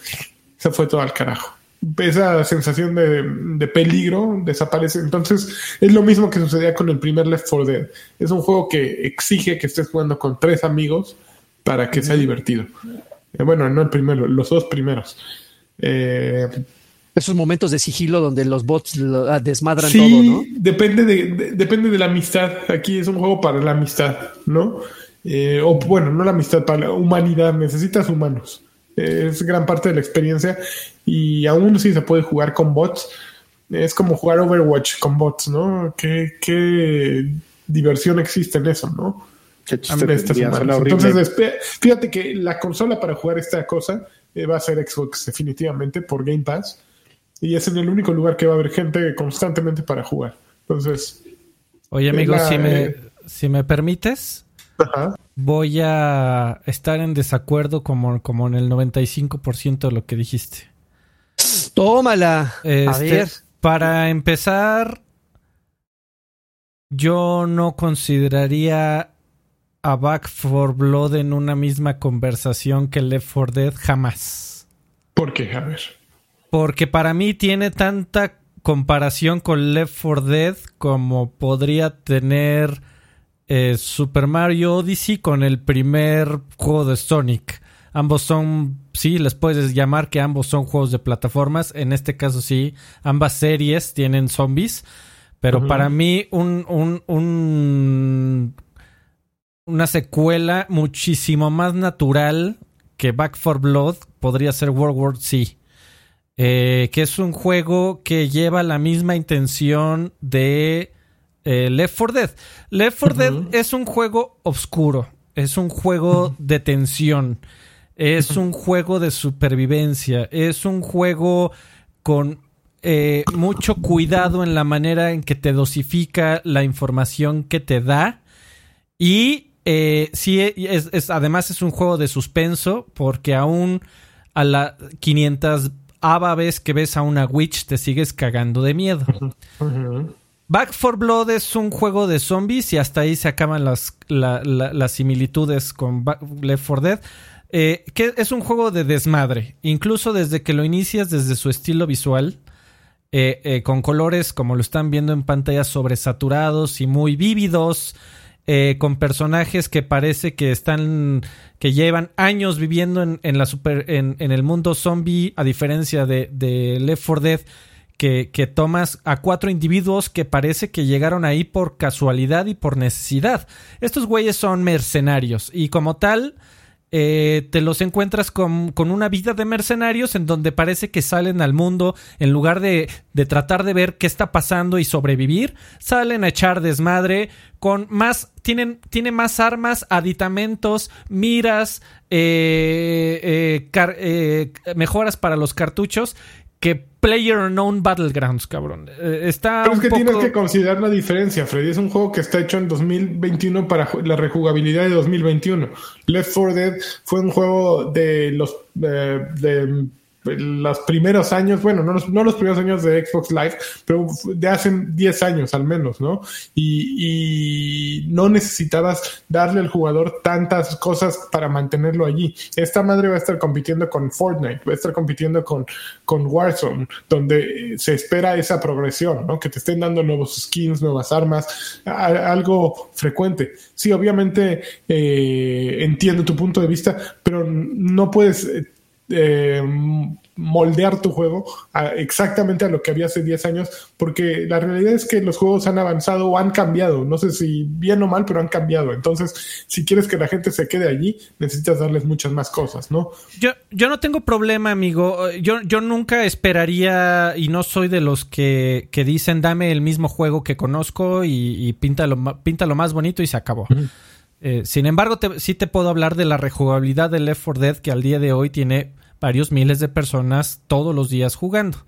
Speaker 3: se fue todo al carajo esa sensación de, peligro desaparece. Entonces, es lo mismo que sucedía con el primer Left 4 Dead. Es un juego que exige que estés jugando con tres amigos para que sea divertido. Eh, bueno, no el primero, los dos primeros. Eh,
Speaker 1: Esos momentos de sigilo donde los bots ah, desmadran todo, ¿no?
Speaker 3: Depende de, depende de la amistad. Aquí es un juego para la amistad, ¿no? Eh, o bueno, no la amistad, para la humanidad. Necesitas humanos es gran parte de la experiencia y aún si se puede jugar con bots. Es como jugar Overwatch con bots, ¿no? Qué, diversión existe en eso, ¿no? Entonces, fíjate que la consola para jugar esta cosa eh, va a ser Xbox definitivamente por Game Pass y es en el único lugar que va a haber gente constantemente para jugar. Entonces,
Speaker 4: oye amigo, si me eh, si me permites, voy a estar en desacuerdo como, como en el 95% de lo que dijiste.
Speaker 1: Tómala. a este, ver.
Speaker 4: Para empezar, yo no consideraría a Back for Blood en una misma conversación que Left 4 Dead jamás.
Speaker 3: ¿Por qué? A ver.
Speaker 4: Porque para mí tiene tanta comparación con Left 4 Dead como podría tener eh, Super Mario Odyssey con el primer juego de Sonic. Ambos son, sí, les puedes llamar que ambos son juegos de plataformas. En este caso sí, ambas series tienen zombies. Pero para mí un, un, un, una secuela muchísimo más natural que Back for Blood podría ser World War Z. Eh, que es un juego que lleva la misma intención de eh, Left 4 Dead. Left 4 Dead es un juego oscuro, es un juego de tensión, es un juego de supervivencia, es un juego con eh, mucho cuidado en la manera en que te dosifica la información que te da. Y eh, sí, es, además es un juego de suspenso porque aún a las 500 vez que ves a una witch te sigues cagando de miedo. Back for Blood es un juego de zombies y hasta ahí se acaban las, las similitudes con Left 4 Dead. Eh, que es un juego de desmadre. Incluso desde que lo inicias, desde su estilo visual, eh, eh, con colores como lo están viendo en pantalla sobresaturados y muy vívidos, con personajes que parece que están, que llevan años viviendo en, la super, en, el mundo zombie, a diferencia de, de Left 4 Dead, que, tomas a cuatro individuos que parece que llegaron ahí por casualidad y por necesidad. Estos güeyes son mercenarios y como tal eh, te los encuentras con, una vida de mercenarios en donde parece que salen al mundo en lugar de, tratar de ver qué está pasando y sobrevivir, salen a echar desmadre con más, tienen, tiene más armas, aditamentos, miras, eh, eh, mejoras para los cartuchos que Player Unknown Battlegrounds, cabrón. Eh, está
Speaker 3: Pero es que tienes que considerar la diferencia, Freddy. Es un juego que está hecho en 2021 para la rejugabilidad de 2021. Left 4 Dead fue un juego de los eh, de los primeros años, bueno, no los, no los, primeros años de Xbox Live, pero de hace 10 años al menos, ¿no? Y, no necesitabas darle al jugador tantas cosas para mantenerlo allí. Esta madre va a estar compitiendo con Fortnite, va a estar compitiendo con, con Warzone, donde se espera esa progresión, ¿no? Que te estén dando nuevos skins, nuevas armas, algo frecuente. Sí, obviamente eh, entiendo tu punto de vista, pero no puedes eh, moldear tu juego exactamente a lo que había hace 10 años, porque la realidad es que los juegos han avanzado o han cambiado, no sé si bien o mal, pero han cambiado. Entonces, si quieres que la gente se quede allí, necesitas darles muchas más cosas, ¿no?
Speaker 4: Yo, yo no tengo problema, amigo. Yo, yo nunca esperaría, y no soy de los que, dicen dame el mismo juego que conozco y, píntalo, lo más bonito y se acabó. Eh, sin embargo, sí te puedo hablar de la rejugabilidad de Left 4 Dead que al día de hoy tiene varios miles de personas todos los días jugando.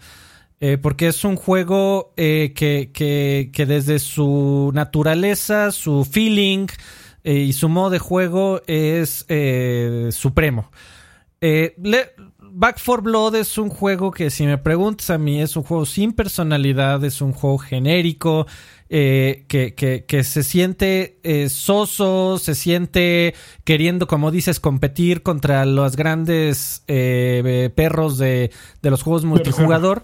Speaker 4: Eh, porque es un juego eh, que, que, desde su naturaleza, su feeling y su modo de juego es supremo. Back 4 Blood es un juego que si me preguntas a mí es un juego sin personalidad, es un juego genérico, eh, que, se siente eh, soso, se siente queriendo, como dices, competir contra los grandes eh, perros de, los juegos multijugador,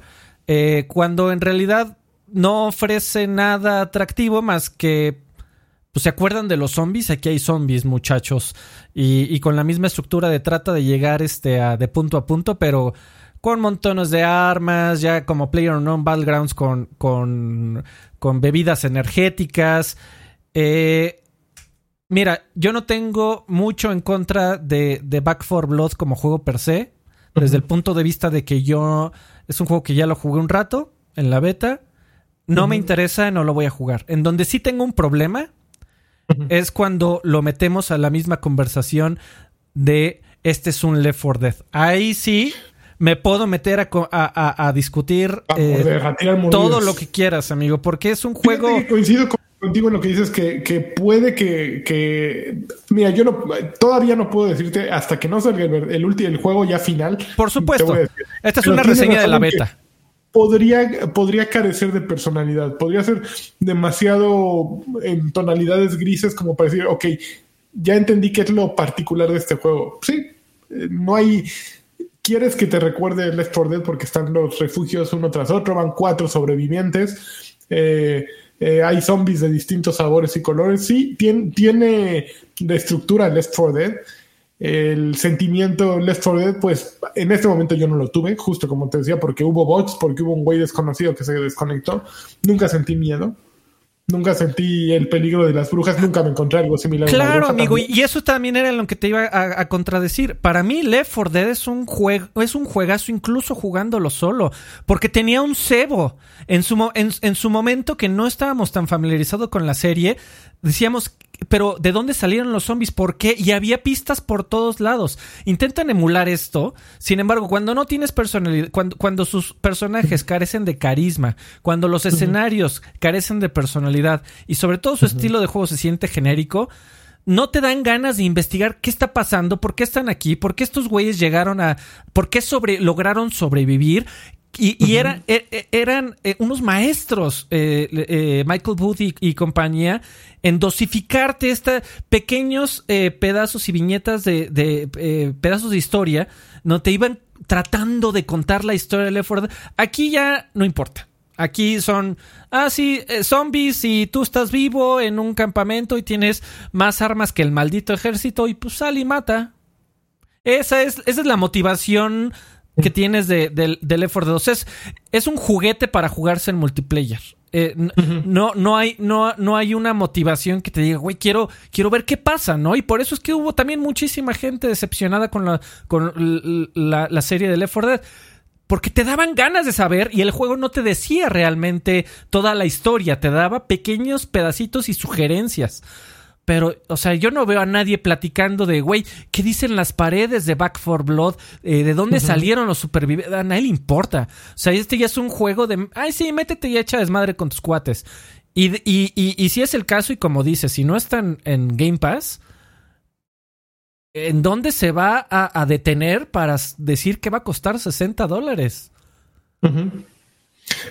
Speaker 4: cuando en realidad no ofrece nada atractivo más que pues, ¿se acuerdan de los zombies? Aquí hay zombies, muchachos. Y, con la misma estructura de trata de llegar este, a, de punto a punto, pero con montones de armas, ya como Player Unknown Battlegrounds con, con, con bebidas energéticas. Eh, mira, yo no tengo mucho en contra de, de Back 4 Blood como juego per se, desde el punto de vista de que yo es un juego que ya lo jugué un rato en la beta. No me interesa, no lo voy a jugar. En donde sí tengo un problema es cuando lo metemos a la misma conversación de este es un Left 4 Dead. Ahí sí me puedo meter a, a, discutir eh, todo lo que quieras, amigo, porque es un juego...
Speaker 3: coincido contigo en lo que dices que, puede que, Mira, yo no, todavía no puedo decirte hasta que no salga el, último el juego ya final.
Speaker 4: Por supuesto. Esta es una reseña de la beta.
Speaker 3: Podría, podría carecer de personalidad, podría ser demasiado en tonalidades grises como para decir, ok, ya entendí qué es lo particular de este juego. Sí, eh, no hay quieres que te recuerde Left 4 Dead porque están los refugios uno tras otro, van cuatro sobrevivientes, eh, eh, hay zombies de distintos sabores y colores. Sí, tiene, tiene de estructura Left 4 Dead. El sentimiento Left 4 Dead, pues en este momento yo no lo tuve, justo como te decía, porque hubo bots, porque hubo un güey desconocido que se desconectó. Nunca sentí miedo. Nunca sentí el peligro de las brujas, nunca me encontré algo similar.
Speaker 4: Claro, amigo, y eso también era lo que te iba a, contradecir. Para mí, Left 4 Dead es un juego, es un juegazo incluso jugándolo solo, porque tenía un cebo en su, en su momento que no estábamos tan familiarizados con la serie. Decíamos, pero ¿de dónde salieron los zombies? ¿Por qué? Y había pistas por todos lados. Intentan emular esto. Sin embargo, cuando no tienes personalidad, cuando, cuando sus personajes carecen de carisma, cuando los escenarios carecen de personalidad y sobre todo su estilo de juego se siente genérico, no te dan ganas de investigar qué está pasando, por qué están aquí, por qué estos güeyes llegaron a, por qué sobre, lograron sobrevivir, y, eran, e, e, eran eh, unos maestros, eh, eh, Michael Booth y, compañía, en dosificarte estos pequeños pedazos y viñetas de, pedazos de historia, no te iban tratando de contar la historia de Left 4 Aquí ya no importa. Aquí son, ah, sí, zombies y tú estás vivo en un campamento y tienes más armas que el maldito ejército y pues sal y mata. Esa es, esa es la motivación que tienes de, de, del Left 4 Dead. Es, es un juguete para jugarse en multiplayer. Eh, no, no, hay, no, no hay una motivación que te diga, güey, quiero, quiero ver qué pasa, ¿no? Y por eso es que hubo también muchísima gente decepcionada con la, con la, la serie de Left 4 Dead. Porque te daban ganas de saber y el juego no te decía realmente toda la historia, te daba pequeños pedacitos y sugerencias. Pero, o sea, yo no veo a nadie platicando de, güey, ¿qué dicen las paredes de Back for Blood? Eh, ¿De dónde salieron los supervivientes? A nadie le importa. O sea, este ya es un juego de, ay, sí, métete y echa desmadre con tus cuates. Y, y, y, si es el caso, y como dices, si no están en Game Pass, ¿en dónde se va a, detener para decir que va a costar 60 dólares?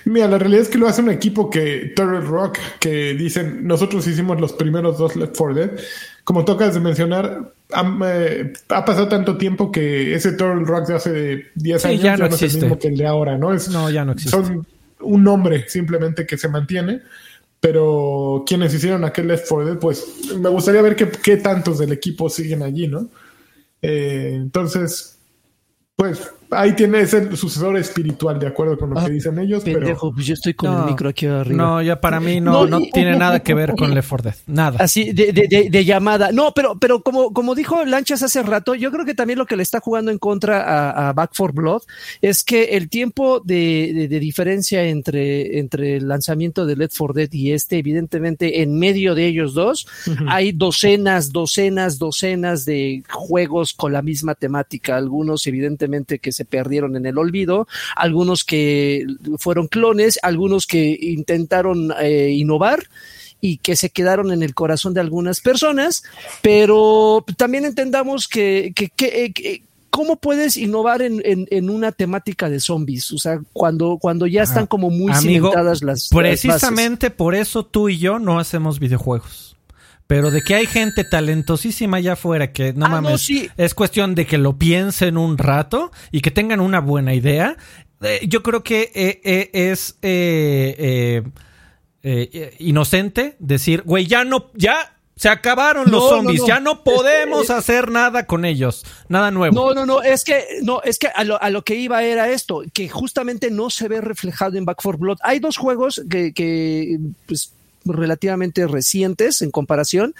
Speaker 3: Mira, la realidad es que lo hace un equipo que, Turtle Rock, que dicen, nosotros hicimos los primeros dos Left 4 Dead. Como tocas de mencionar, eh, ha, pasado tanto tiempo que ese Turtle Rock de hace 10 años
Speaker 4: ya no, es el mismo
Speaker 3: que el de ahora, ¿no? Es,
Speaker 4: no, ya no existe.
Speaker 3: Son un nombre simplemente que se mantiene, pero quienes hicieron aquel Left 4 Dead, pues me gustaría ver qué, tantos del equipo siguen allí, ¿no? Eh, entonces, pues ahí tiene ese sucesor espiritual, de acuerdo con lo que ah, dicen ellos.
Speaker 1: Pendejo, pues yo estoy con el micro aquí arriba.
Speaker 4: No, ya para mí no, no, tiene nada que ver con Left 4 Dead. Nada.
Speaker 1: Así, de, de, de, llamada. No, pero, pero como, como dijo Lanchas hace rato, yo creo que también lo que le está jugando en contra a, Back 4 Blood es que el tiempo de, diferencia entre, entre el lanzamiento de Left 4 Dead y este, evidentemente, en medio de ellos dos, hay docenas, docenas, docenas de juegos con la misma temática. Algunos, evidentemente, que se perdieron en el olvido, algunos que fueron clones, algunos que intentaron eh, innovar y que se quedaron en el corazón de algunas personas, pero también entendamos que, que, eh, ¿cómo puedes innovar en, en, una temática de zombies? O sea, cuando, cuando ya están como muy cimentadas las.
Speaker 4: Precisamente por eso tú y yo no hacemos videojuegos. Pero de que hay gente talentosísima allá afuera que no ah, mames, es cuestión de que lo piensen un rato y que tengan una buena idea. Eh, yo creo que eh, eh, es inocente decir, güey, ya no, ya se acabaron los zombies, ya no podemos hacer nada con ellos, nada nuevo.
Speaker 1: No, no, no, es que, no, es que a lo, a lo, que iba era esto, que justamente no se ve reflejado en Back 4 Blood. Hay dos juegos que, que pues, relativamente recientes en comparación.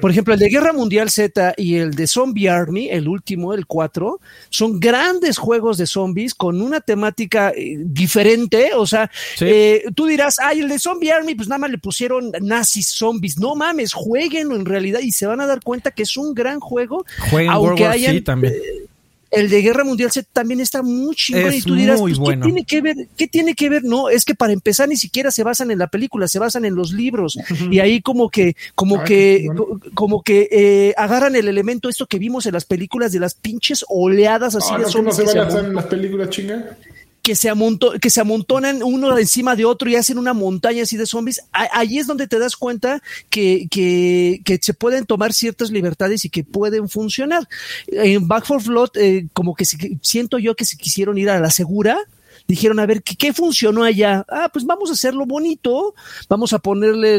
Speaker 1: Por ejemplo, el de Guerra Mundial Z y el de Zombie Army, el último, el 4, son grandes juegos de zombies con una temática eh, diferente. O sea, eh, tú dirás, ay, el de Zombie Army, pues nada más le pusieron nazis zombies. No mames, jueguenlo en realidad y se van a dar cuenta que es un gran juego.
Speaker 4: aunque World también. Eh,
Speaker 1: el de Guerra Mundial Z también está muy chingón. y tú dirás, pues, ¿qué tiene que ver? ¿Qué tiene que ver? No, es que para empezar ni siquiera se basan en la película, se basan en los libros. Y ahí como que, como ah, que, como que eh, agarran el elemento esto que vimos en las películas de las pinches oleadas así
Speaker 3: ah,
Speaker 1: de
Speaker 3: no, no se van en las películas chinga
Speaker 1: que se, que se amontonan uno encima de otro y hacen una montaña así de zombies, allí es donde te das cuenta que, que, que, se pueden tomar ciertas libertades y que pueden funcionar. En Back for Flood, eh, como que siento yo que se quisieron ir a la segura, dijeron, a ver, ¿qué, funcionó allá? Ah, pues vamos a hacerlo bonito, vamos a ponerle,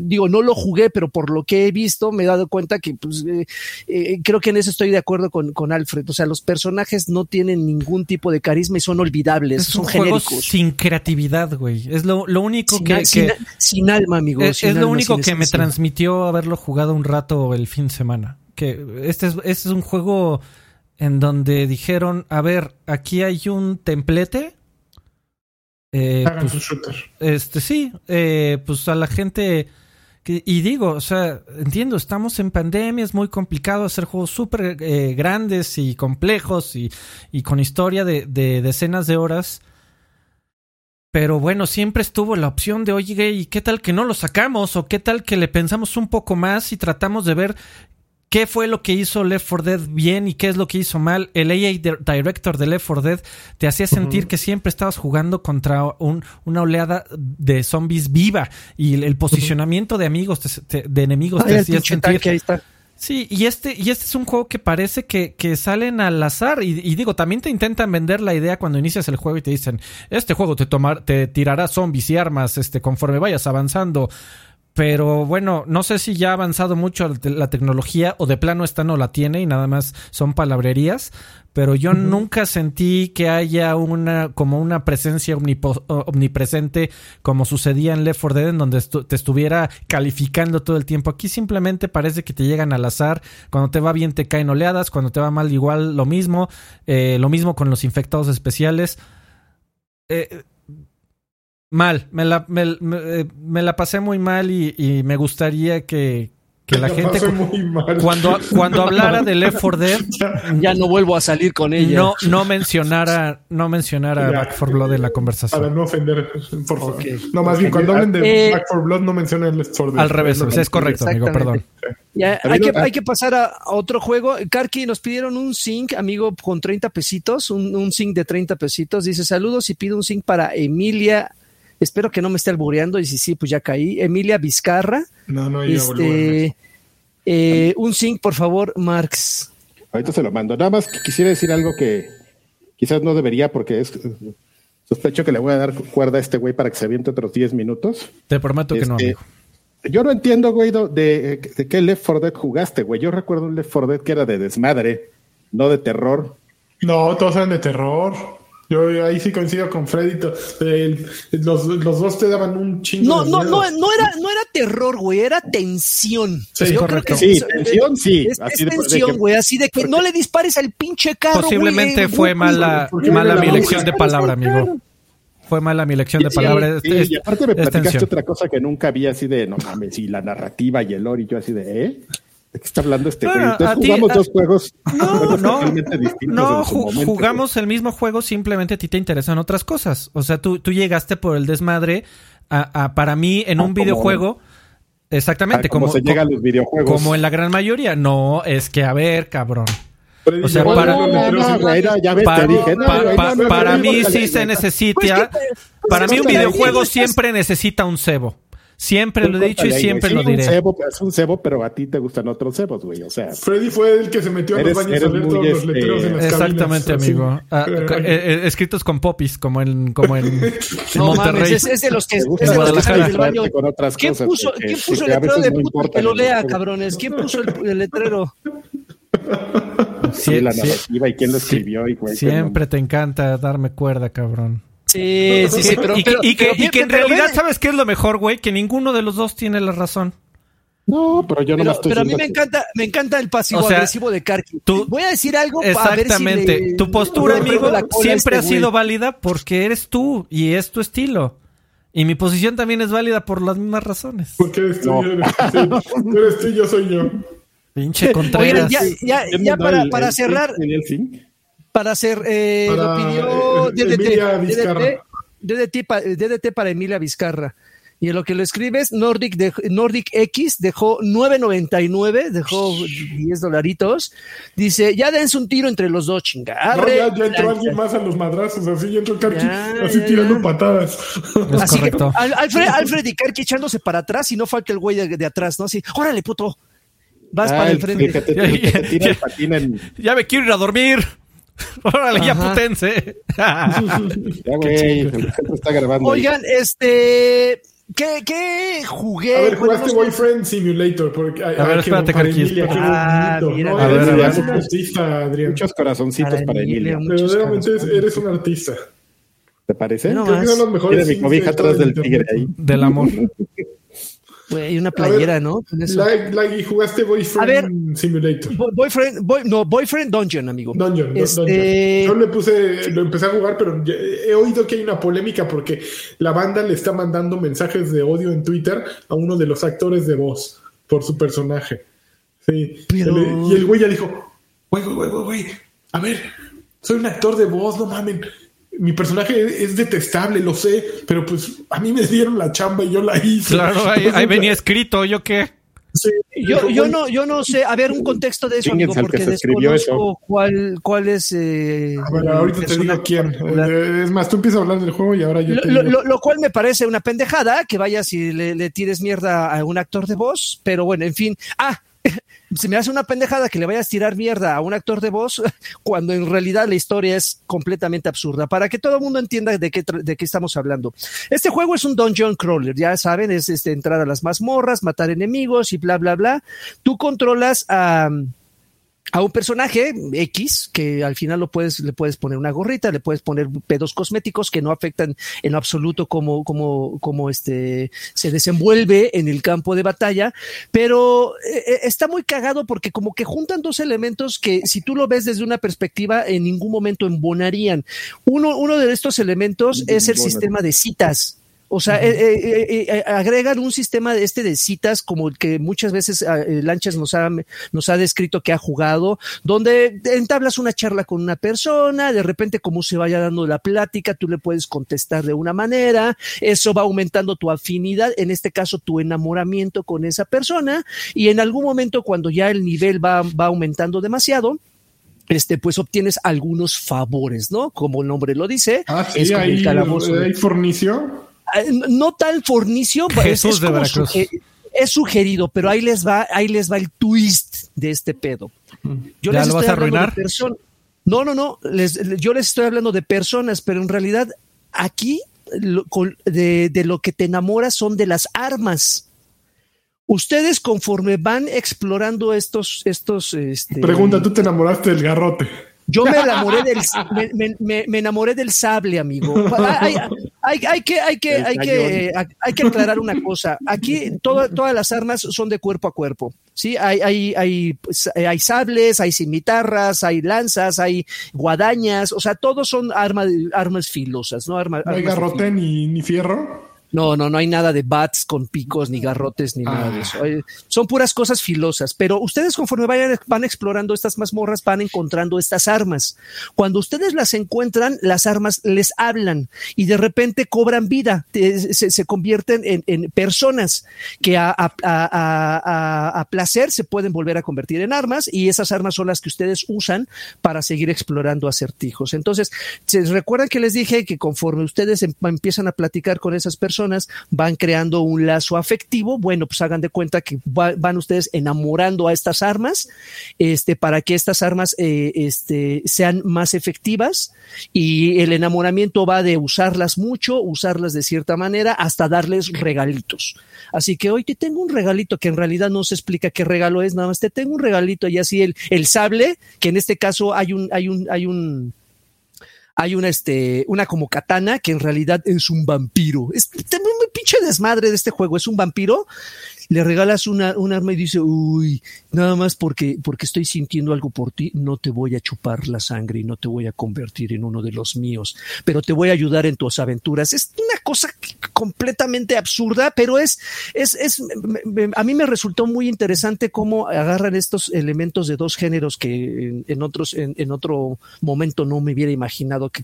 Speaker 1: digo, no lo jugué, pero por lo que he visto me he dado cuenta que, pues, eh, eh, creo que en eso estoy de acuerdo con, con, Alfred. O sea, los personajes no tienen ningún tipo de carisma y son olvidables, son genéricos.
Speaker 4: Sin creatividad, güey. Es lo, único que,
Speaker 1: sin, alma, amigo.
Speaker 4: Es, lo único que me transmitió haberlo jugado un rato el fin de semana. Que este es, este es un juego en donde dijeron, a ver, aquí hay un templete.
Speaker 3: Eh, pues,
Speaker 4: este sí, eh, pues a la gente y digo, o sea, entiendo, estamos en pandemia, es muy complicado hacer juegos súper eh, grandes y complejos y, y con historia de, de, decenas de horas. Pero bueno, siempre estuvo la opción de, oye, ¿y qué tal que no lo sacamos? ¿O qué tal que le pensamos un poco más y tratamos de ver qué fue lo que hizo Left 4 Dead bien y qué es lo que hizo mal. El AA director de Left 4 Dead te hacía sentir que siempre estabas jugando contra un, una oleada de zombies viva y el, posicionamiento de amigos, de enemigos te hacía sentir.
Speaker 1: Que ahí está.
Speaker 4: Sí, y este, y este es un juego que parece que, que salen al azar. Y, y, digo, también te intentan vender la idea cuando inicias el juego y te dicen, este juego te tomar, te tirará zombies y armas, este, conforme vayas avanzando. Pero bueno, no sé si ya ha avanzado mucho la tecnología o de plano esta no la tiene y nada más son palabrerías. Pero yo nunca sentí que haya una como una presencia omnipresente como sucedía en Left 4 Dead en donde te estuviera calificando todo el tiempo. Aquí simplemente parece que te llegan al azar. Cuando te va bien te caen oleadas, cuando te va mal igual lo mismo. Eh, lo mismo con los infectados especiales. Eh, Mal, me la, me, eh, la pasé muy mal y, me gustaría que, la, gente cuando cuando hablara de Left 4 Dead
Speaker 1: ya. No vuelvo a salir con ella.
Speaker 4: no no mencionara no mencionara Back 4 Blood en la conversación.
Speaker 3: Para no ofender por favor. No más bien cuando hablen de eh, Back 4 Blood no mencionen Left 4 Dead.
Speaker 4: al revés es correcto amigo perdón.
Speaker 1: Hay, que, hay que pasar a otro juego. Karki, nos pidieron un zinc, amigo, con 30 pesitos, un, un zinc de 30 pesitos. Dice, saludos y pido un zinc para Emilia Espero que no me esté albureando y si sí, pues ya caí. Emilia Vizcarra.
Speaker 3: No, no, este,
Speaker 1: eh, Un zinc, por favor, Marx.
Speaker 2: Ahorita se lo mando. Nada más quisiera decir algo que quizás no debería porque es sospecho que le voy a dar cuerda a este güey para que se aviente otros 10 minutos.
Speaker 4: Te prometo que no, este, amigo.
Speaker 2: Yo no entiendo, güey, de, de, qué Left 4 Dead jugaste, güey. Yo recuerdo un Left 4 Dead que era de desmadre, no de terror.
Speaker 3: No, todos eran de terror. Yo ahí sí coincido con Freddy. los, los, dos te daban un chingo.
Speaker 1: No, no, no, no era, no era terror, güey, era tensión.
Speaker 2: Sí, correcto. sí, tensión, sí.
Speaker 1: Es, así tensión, güey, así de que no le dispares al pinche carro.
Speaker 4: Posiblemente fue mala, mala mi elección de palabra, amigo. Fue mala mi elección de palabra.
Speaker 2: y aparte me platicaste otra cosa que nunca había así de, no mames, y la narrativa y el lore, y yo así de, ¿eh? ¿De qué está hablando este bueno, jugamos dos juegos.
Speaker 4: No, no, no jugamos el mismo juego, simplemente a ti te interesan otras cosas. O sea, tú, tú llegaste por el desmadre a, para mí en ah, un videojuego. Exactamente,
Speaker 2: como, se llega a los videojuegos.
Speaker 4: Como en la gran mayoría. No, es que a ver, cabrón. O sea, para, para mí sí se necesita. Para mí un videojuego siempre necesita un cebo. Siempre lo he dicho y siempre lo diré.
Speaker 2: es un cebo, pero a ti te gustan otros cebos, güey. O sea,
Speaker 3: Freddy fue el que se metió a los baños a leer todos los este, letreros en las
Speaker 4: Exactamente, amigo. Ah, eh, eh, escritos con popis, como en, como en,
Speaker 1: no, Monterrey. Mames, es, de los que, es de los que salen del baño. ¿Quién puso, ¿quién puso el letrero de puto que lo lea, cabrones? ¿Quién puso el, letrero?
Speaker 2: Sí, la narrativa y quién lo escribió. Y,
Speaker 4: siempre te encanta darme cuerda, cabrón.
Speaker 1: Sí, sí, sí, pero,
Speaker 4: y, que, en realidad, ¿sabes qué es lo mejor, güey? Que ninguno de los dos tiene la razón.
Speaker 2: No, pero yo no
Speaker 1: pero,
Speaker 2: estoy
Speaker 1: Pero a mí me encanta, me encanta el pasivo agresivo de Karki. Voy a decir algo
Speaker 4: para Exactamente. Ver si tu postura, amigo, siempre ha este sido válida porque eres tú y es tu estilo. Y mi posición también es válida por las mismas razones.
Speaker 3: Porque eres tú, eres, tú, yo soy yo.
Speaker 4: Pinche Contreras.
Speaker 1: ya, ya, ya para, para cerrar para hacer, eh, lo pidió DDT, DDT, para Emilia Vizcarra. Y en lo que lo escribes, Nordic, de, Nordic X dejó 9.99, dejó 10 dolaritos. Dice, ya dense un tiro entre los dos, chinga.
Speaker 3: No, ya, ya entró alguien más a los madrazos, así entró Karki, así tirando patadas.
Speaker 1: así correcto. Que, Alfred, Alfred y Karki echándose para atrás y no falta el güey de, atrás, ¿no? Así, órale, puto. Vas para el frente.
Speaker 4: ya me quiero ir a dormir. Órale, ya putense.
Speaker 1: está grabando. Oigan, este. ¿Qué, ¿Qué jugué?
Speaker 3: A ver, jugaste Boyfriend Simulator. Porque,
Speaker 4: a, ver, espérate,
Speaker 3: para Emilia, qué ah,
Speaker 2: mira, no, a eres, ver, eres un artista, Adrián. Muchos corazoncitos para, Emilia.
Speaker 3: Verdaderamente eres un artista.
Speaker 2: ¿Te parece?
Speaker 3: No, Creo que son los mejores.
Speaker 2: Tiene mi cobija atrás del tigre ahí.
Speaker 4: Del amor.
Speaker 1: Hay una playera, ¿no?
Speaker 3: Like, jugaste Boyfriend Simulator.
Speaker 1: Boyfriend, no, Boyfriend Dungeon, amigo.
Speaker 3: Dungeon, este... Yo le puse, lo empecé a jugar, pero he oído que hay una polémica porque la banda le está mandando mensajes de odio en Twitter a uno de los actores de voz por su personaje. Sí. Y el güey ya dijo, güey, güey, güey, güey, a ver, soy un actor de voz, no mamen mi personaje es detestable, lo sé, pero pues a mí me dieron la chamba y yo la hice.
Speaker 4: Claro, ahí, venía escrito, ¿yo qué?
Speaker 1: Sí, yo, yo, no, yo no sé, a ver, un contexto de eso, amigo, porque desconozco cuál, cuál es... Eh,
Speaker 3: a ver, ahorita te digo quién. Eh, es más, tú empiezas a hablar del juego y ahora yo
Speaker 1: te
Speaker 3: lo,
Speaker 1: digo. Lo, cual me parece una pendejada, que vayas y le, le tires mierda a un actor de voz, pero bueno, en fin. Ah, se me hace una pendejada que le vayas a tirar mierda a un actor de voz cuando en realidad la historia es completamente absurda. Para que todo el mundo entienda de qué, de qué estamos hablando. Este juego es un dungeon crawler, ya saben, es este, entrar a las mazmorras, matar enemigos y bla, bla, bla. Tú controlas a a un personaje X que al final lo puedes, le puedes poner una gorrita, le puedes poner pedos cosméticos que no afectan en absoluto cómo, cómo, cómo este, se desenvuelve en el campo de batalla, pero eh, eh, está muy cagado porque como que juntan dos elementos que si tú lo ves desde una perspectiva en ningún momento embonarían. Uno, uno de estos elementos es el sistema de citas. O sea, eh, eh, eh, agregan un sistema de este de citas como el que muchas veces ah, Lanchas nos ha, nos ha descrito que ha jugado, donde entablas una charla con una persona, de repente como se vaya dando la plática, tú le puedes contestar de una manera, eso va aumentando tu afinidad, en este caso tu enamoramiento con esa persona, y en algún momento cuando ya el nivel va, va aumentando demasiado, este, pues obtienes algunos favores, ¿no? Como el nombre lo dice.
Speaker 3: Ah, sí, es hay, hay fornicio.
Speaker 1: Eh, no tal fornicio, es, es, sugerido, pero ahí les va, ahí les va el twist de este pedo.
Speaker 4: Yo les estoy hablando De
Speaker 1: no, no, no, yo les estoy hablando de personas, pero en realidad aquí de, lo que te enamoras son de las armas. Ustedes conforme van explorando estos, estos, este,
Speaker 3: Pregunta, ¿tú te enamoraste del garrote?
Speaker 1: Yo me enamoré del, me, enamoré del sable, amigo. Hay, hay, que, hay, que, hay, que, hay que aclarar una cosa. Aquí todas las armas son de cuerpo a cuerpo. Sí, hay, hay, hay, hay sables, hay cimitarras, hay lanzas, hay guadañas, o sea, todos son armas, armas filosas, ¿no?
Speaker 3: ¿No hay garrote ni, ni fierro?
Speaker 1: No, no, no hay nada de bats con picos, ni garrotes, ni nada de ah. eso. Son puras cosas filosas, pero ustedes conforme vayan, van explorando estas mazmorras, van encontrando estas armas. Cuando ustedes las encuentran, las armas les hablan y de repente cobran vida, se, convierten en, personas que a, a, placer se pueden volver a convertir en armas y esas armas son las que ustedes usan para seguir explorando acertijos. Entonces, ¿se recuerdan que les dije que conforme ustedes em, empiezan a platicar con esas personas, van creando un lazo afectivo, bueno, pues hagan de cuenta que van ustedes enamorando a estas armas, este, para que estas armas eh, este, sean más efectivas y el enamoramiento va de usarlas mucho, usarlas de cierta manera, hasta darles regalitos. Así que hoy te tengo un regalito que en realidad no se explica qué regalo es, nada más te tengo un regalito y así el, el sable, que en este caso hay un, hay un, hay un, hay una, este, una como katana que en realidad es un vampiro. Es también muy pinche desmadre de este juego. Es un vampiro le regalas una, un arma y dice, uy, nada más porque, porque estoy sintiendo algo por ti, no te voy a chupar la sangre y no te voy a convertir en uno de los míos, pero te voy a ayudar en tus aventuras. Es cosa completamente absurda, pero es, es, es, a mí me resultó muy interesante cómo agarran estos elementos de dos géneros que en, otros, en, otro momento no me hubiera imaginado que,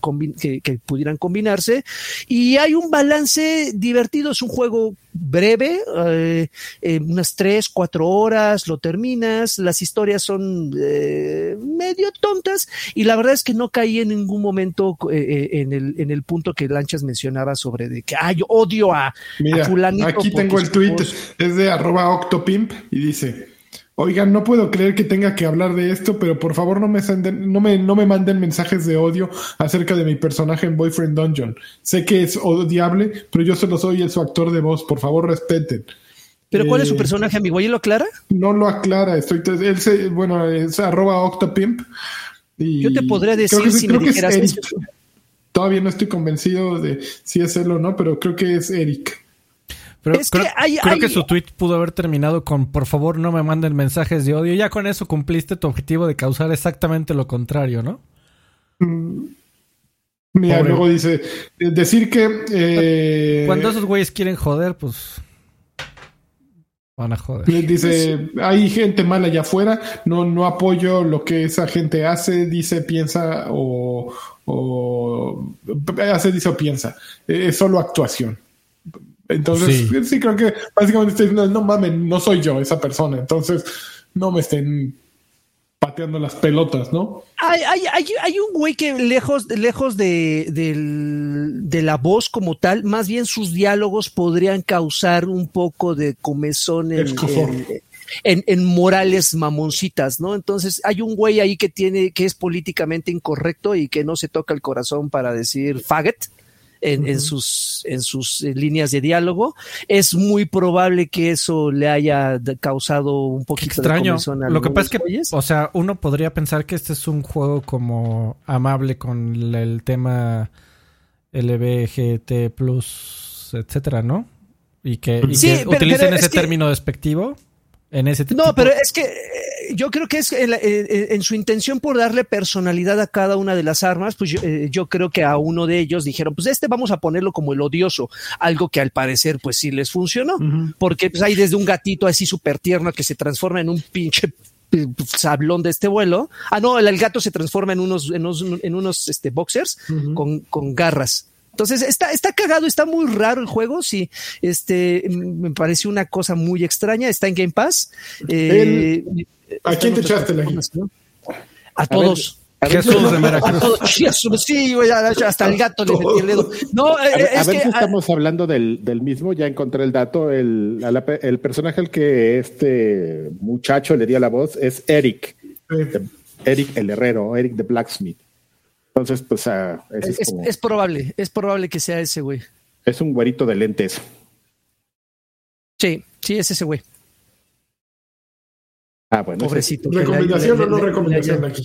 Speaker 1: que pudieran combinarse. Y hay un balance divertido, es un juego breve, eh, eh, unas tres, cuatro horas, lo terminas, las historias son eh, medio tontas y la verdad es que no caí en ningún momento en, el, en el punto que Lanchas mencionaba sobre de que, ay, odio a,
Speaker 3: Mira, Aquí tengo el tweet, es de arroba octopimp y dice, Oigan, no puedo creer que tenga que hablar de esto, pero por favor no me, no me, no me manden mensajes de odio acerca de mi personaje en Boyfriend Dungeon. Sé que es odiable, pero yo solo soy el su actor de voz. Por favor, respeten.
Speaker 1: ¿Pero cuál es su eh, personaje, amigo? ¿Y lo aclara?
Speaker 3: No lo aclara. Estoy, él se, bueno, es arroba octopimp.
Speaker 1: Y yo te podría decir si me dijeras
Speaker 3: Todavía no estoy convencido de si es él o no, pero creo que es Eric
Speaker 4: creo, que su tweet pudo haber terminado con por favor no me manden mensajes de odio. Ya con eso cumpliste tu objetivo de causar exactamente lo contrario, ¿no?
Speaker 3: Mm. Mira, luego dice, decir que... Eh,
Speaker 4: Cuando esos güeyes quieren joder, pues... Van a joder.
Speaker 3: Dice, hay gente mala allá afuera, no, no apoyo lo que esa gente hace, dice, piensa o, o hace, dice o piensa. Es solo actuación. Entonces, sí. creo que básicamente estoy diciendo, no mames, no soy yo esa persona. Entonces, no me estén pateando las pelotas, ¿no?
Speaker 1: Hay, hay, hay, un güey que lejos, lejos de, de, la voz como tal, más bien sus diálogos podrían causar un poco de comezón en, en, en, morales mamoncitas, ¿no? Entonces hay un güey ahí que tiene, que es políticamente incorrecto y que no se toca el corazón para decir faggot en, sus, en sus eh, líneas de diálogo. Es muy probable que eso le haya causado un poquito
Speaker 4: extraño. de Lo que pasa es que, o sea, uno podría pensar que este es un juego como amable con el tema LBGT plus, etcétera, ¿no? Y que, utilicen ese término despectivo en ese
Speaker 1: No, pero es que yo creo que es en, su intención por darle personalidad a cada una de las armas, pues eh, yo, creo que a uno de ellos dijeron, pues este vamos a ponerlo como el odioso, algo que al parecer pues sí les funcionó, porque pues hay desde un gatito así súper tierno que se transforma en un pinche eh, sablón de este vuelo. Ah, no, el, gato se transforma en unos, en unos, en unos este, boxers con, con garras. Entonces, está, está cagado, está muy raro el juego, sí. Este, me pareció una cosa muy extraña. Está en Game Pass.
Speaker 3: Eh, ¿A quién te echaste la
Speaker 1: A todos.
Speaker 4: Jesús de Veracruz.
Speaker 1: Sí, hasta el gato le metí el dedo. No,
Speaker 2: a, eh, es ver si estamos hablando del, del, mismo, ya encontré el dato. El, el personaje al que este muchacho le dio la voz es Eric. Eric el herrero, Eric the Blacksmith. Entonces, pues ah,
Speaker 1: es, probable, es probable que sea ese güey.
Speaker 2: Es un güerito de lentes.
Speaker 1: Sí, sí, es ese güey.
Speaker 2: Ah, bueno.
Speaker 1: Pobrecito.
Speaker 3: ¿Recomendación o no recomendación aquí?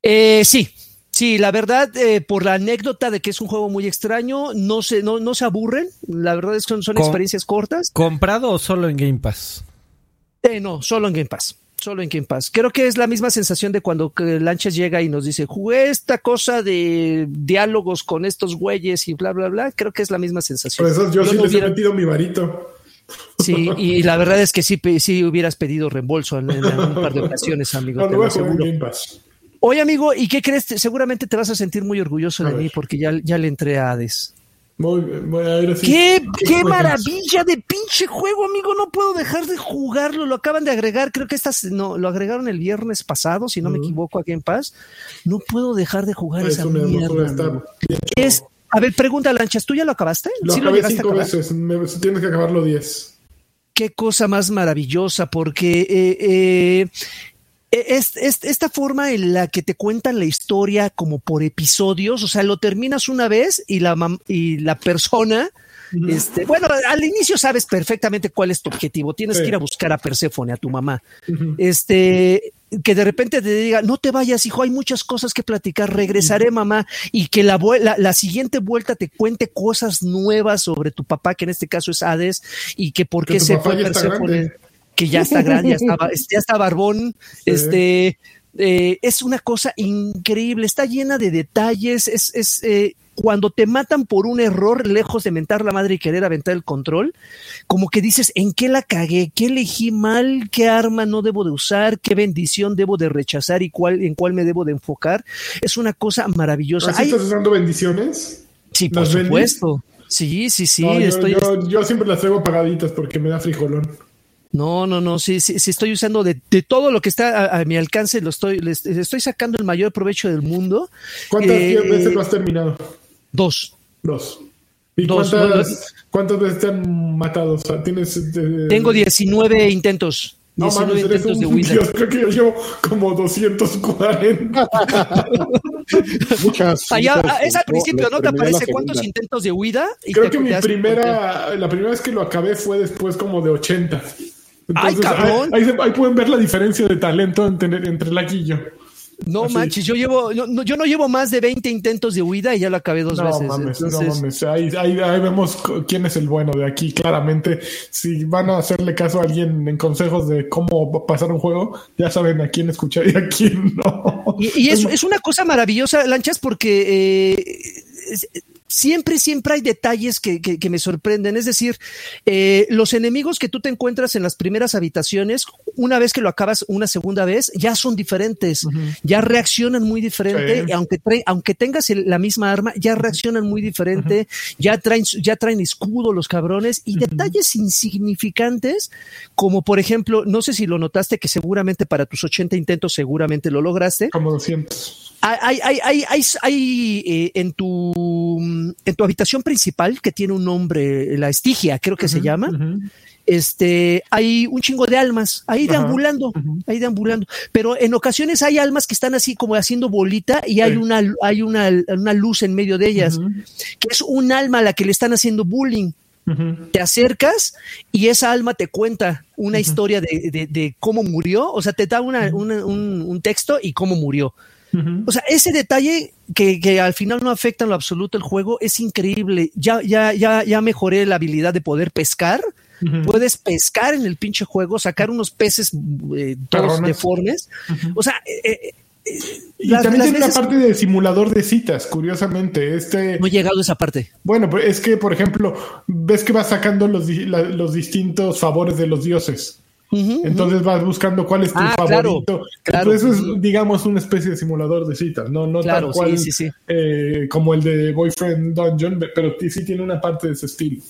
Speaker 1: Eh, sí, Sí, la verdad, eh, por la anécdota de que es un juego muy extraño, no se, no, no se aburren. La verdad es que son, experiencias cortas.
Speaker 4: ¿Comprado o solo en Game Pass?
Speaker 1: Eh, no, solo en Game Pass. Solo en Game Pass. Creo que es la misma sensación de cuando Lanchas llega y nos dice, jugué esta cosa de diálogos con estos güeyes y bla, bla, bla. Creo que es la misma sensación.
Speaker 3: Por eso yo, sí les he metido mi varito.
Speaker 1: Sí, y la verdad es que sí, sí hubieras pedido reembolso en, un par de ocasiones, amigo. No,
Speaker 3: te lo Game Pass.
Speaker 1: Oye, amigo, ¿y qué crees? Seguramente te vas a sentir muy orgulloso de mí porque ya, ya le entré a Hades.
Speaker 3: Muy bien,
Speaker 1: ¿Qué, qué, maravilla de pinche juego, amigo. No puedo dejar de jugarlo. Lo acaban de agregar. Creo que estas no, lo agregaron el viernes pasado, si no me equivoco, a Game Pass. No puedo dejar de jugar esa mierda. Es, a ver, pregunta, Lanchas, ¿tú ya lo acabaste?
Speaker 3: Lo acabé cinco veces. tienes que acabarlo diez.
Speaker 1: Qué cosa más maravillosa, porque eh, eh, es, esta forma en la que te cuentan la historia como por episodios, o sea, lo terminas una vez y la, y la persona, este, bueno, al inicio sabes perfectamente cuál es tu objetivo, tienes que ir a buscar a Perséfone, a tu mamá, este, que de repente te diga, no te vayas, hijo, hay muchas cosas que platicar, regresaré, mamá, y que la, la, siguiente vuelta te cuente cosas nuevas sobre tu papá, que en este caso es Hades, y que por qué se fue Perséfone que ya está grande, ya está, barbón, este, eh, es una cosa increíble, está llena de detalles, es, es eh, cuando te matan por un error, lejos de mentar la madre y querer aventar el control, como que dices, ¿en qué la cagué? ¿Qué elegí mal? ¿Qué arma no debo de usar? ¿Qué bendición debo de rechazar y cuál, en cuál me debo de enfocar? Es una cosa maravillosa.
Speaker 3: ¿Así estás usando bendiciones?
Speaker 1: Sí, por supuesto. Sí, sí, sí.
Speaker 3: yo, siempre las traigo pagaditas porque me da frijolón.
Speaker 1: No, no, no, sí, sí, sí estoy usando de, todo lo que está a, mi alcance, lo estoy, les, estoy sacando el mayor provecho del mundo.
Speaker 3: ¿Cuántas eh, veces lo has terminado?
Speaker 1: Dos.
Speaker 3: Dos. ¿Y cuántas, cuántas, veces te han matado? ¿tienes,
Speaker 1: eh, Tengo 19 intentos.
Speaker 3: No mames, eres un Dios, creo que yo llevo como 240.
Speaker 1: muchas, muchas, Es al principio, ¿no? ¿Te aparece cuántos intentos de huida?
Speaker 3: creo que mi primera, la primera vez que lo acabé fue después como de 80.
Speaker 1: ¡Ay, cabrón!
Speaker 3: Ahí, pueden ver la diferencia de talento entre, entre y yo.
Speaker 1: No manches, yo llevo, no, yo no llevo más de 20 intentos de huida y ya lo acabé dos veces.
Speaker 3: Mames, No mames, ahí, ahí, vemos quién es el bueno de aquí, claramente. Si van a hacerle caso a alguien en consejos de cómo pasar un juego, ya saben a quién escuchar y a quién no.
Speaker 1: Y, es, es, una cosa maravillosa, Lanchas, porque eh, siempre, siempre hay detalles que, que, me sorprenden. Es decir, eh, los enemigos que tú te encuentras en las primeras habitaciones, una vez que lo acabas una segunda vez, ya son diferentes, ya reaccionan muy diferente, aunque, aunque tengas la misma arma, ya reaccionan muy diferente, ya, traen, ya traen escudo los cabrones y detalles insignificantes, como por ejemplo, no sé si lo notaste, que seguramente para tus 80 intentos seguramente lo lograste.
Speaker 3: Como 200
Speaker 1: hay, hay, hay, hay, hay eh, en, tu, en tu habitación principal, que tiene un nombre, la Estigia, creo que se llama, este, hay un chingo de almas ahí deambulando, ahí deambulando. Pero en ocasiones hay almas que están así como haciendo bolita y hay, una, hay una, una, luz en medio de ellas, que es un alma a la que le están haciendo bullying. Te acercas y esa alma te cuenta una historia de, de, de, cómo murió, o sea, te da una, un, un texto y cómo murió. O sea, ese detalle que, que, al final no afecta en lo absoluto el juego es increíble. Ya, ya, ya, ya mejoré la habilidad de poder pescar. Puedes pescar en el pinche juego, sacar unos peces eh, todos deformes. O sea, eh,
Speaker 3: eh, y también tiene una parte de simulador de citas, curiosamente. Este,
Speaker 1: no he llegado a esa parte.
Speaker 3: Bueno, es que, por ejemplo, ves que vas sacando los, los distintos favores de los dioses. Entonces vas buscando cuál es tu ah, favorito. Claro, eso es, digamos, una especie de simulador de citas, no, no tal cual eh, como el de Boyfriend Dungeon, pero sí tiene una parte de ese estilo.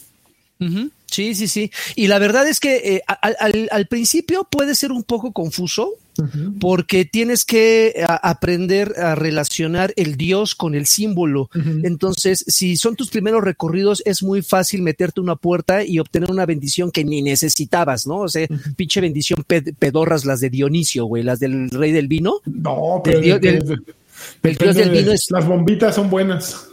Speaker 1: Sí, sí, sí. Y la verdad es que eh, al, al, principio puede ser un poco confuso porque tienes que aprender a relacionar el Dios con el símbolo. Entonces, si son tus primeros recorridos, es muy fácil meterte una puerta y obtener una bendición que ni necesitabas, ¿no? O sea, pinche bendición pedorras las de Dionisio, güey, las del rey del vino.
Speaker 3: No, pero el, dios del vino es... Las bombitas son buenas.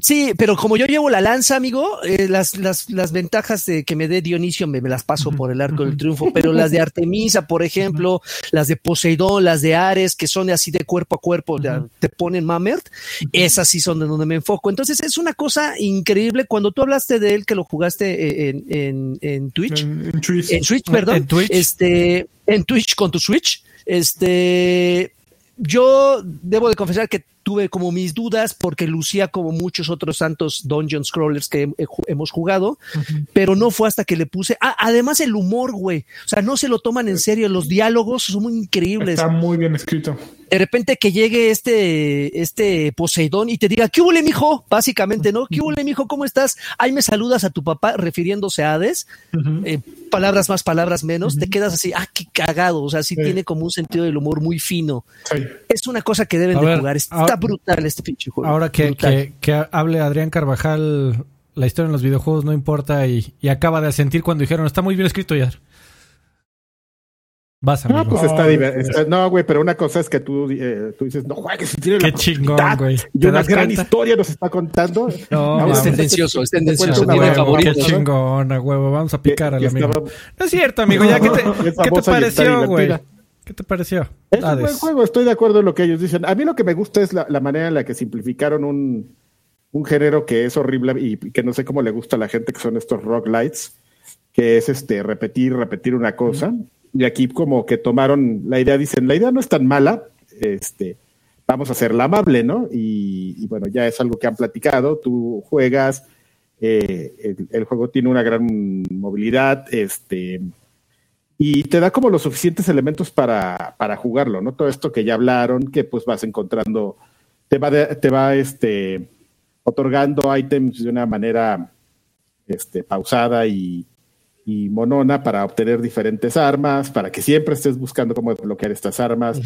Speaker 1: Sí, pero como yo llevo la lanza, amigo, eh, las, las, las ventajas de que me dé Dionisio me, me las paso por el arco del triunfo, pero las de Artemisa, por ejemplo, las de Poseidón, las de Ares, que son así de cuerpo a cuerpo, te ponen mamert, esas sí son de donde me enfoco. Entonces es una cosa increíble. Cuando tú hablaste de él, que lo jugaste en, en, en Twitch, en, Twitch, en Switch, perdón, en Twitch. este, en Twitch con tu Switch, este, yo debo de confesar que tuve como mis dudas porque lucía como muchos otros santos dungeon scrollers que hemos jugado, pero no fue hasta que le puse. Ah, además el humor, güey. O sea, no se lo toman en serio. Los diálogos son muy increíbles.
Speaker 3: Está muy bien escrito.
Speaker 1: De repente que llegue este, este Poseidón y te diga, ¿qué huele, mijo? Básicamente, ¿no? ¿Qué huele, mijo? ¿Cómo estás? Ahí me saludas a tu papá refiriéndose a Hades. Eh, palabras más, palabras menos. Te quedas así, ah, qué cagado. O sea, sí, tiene como un sentido del humor muy fino. Es una cosa que deben de jugar. Está brutal este pinche juego.
Speaker 4: Ahora que, que, hable Adrián Carvajal, la historia en los videojuegos no importa y, acaba de asentir cuando dijeron, está muy bien escrito ya.
Speaker 2: Vas, amigo. No, pues está, No, güey, pero una cosa es que tú, eh, tú dices, no juegues,
Speaker 4: tiene Qué chingón, güey.
Speaker 2: Y una gran historia nos está contando.
Speaker 1: No, es tendencioso, es tendencioso.
Speaker 4: Qué chingón, huevo. Vamos a picar al amigo. No es cierto, amigo. Ya, ¿qué te, ¿qué te pareció, güey? ¿Qué te pareció?
Speaker 2: Es un buen juego, estoy de acuerdo en lo que ellos dicen. A mí lo que me gusta es la, manera en la que simplificaron un, un, género que es horrible y que no sé cómo le gusta a la gente, que son estos rock lights, que es este repetir, repetir una cosa. Y aquí como que tomaron la idea, dicen, la idea no es tan mala, este, vamos a hacerla amable, ¿no? Y, bueno, ya es algo que han platicado, tú juegas, eh, el, el, juego tiene una gran movilidad, este y te da como los suficientes elementos para, para jugarlo, ¿no? Todo esto que ya hablaron, que pues vas encontrando, te va, te va este, otorgando ítems de una manera este, pausada y, y monona para obtener diferentes armas, para que siempre estés buscando cómo desbloquear estas armas,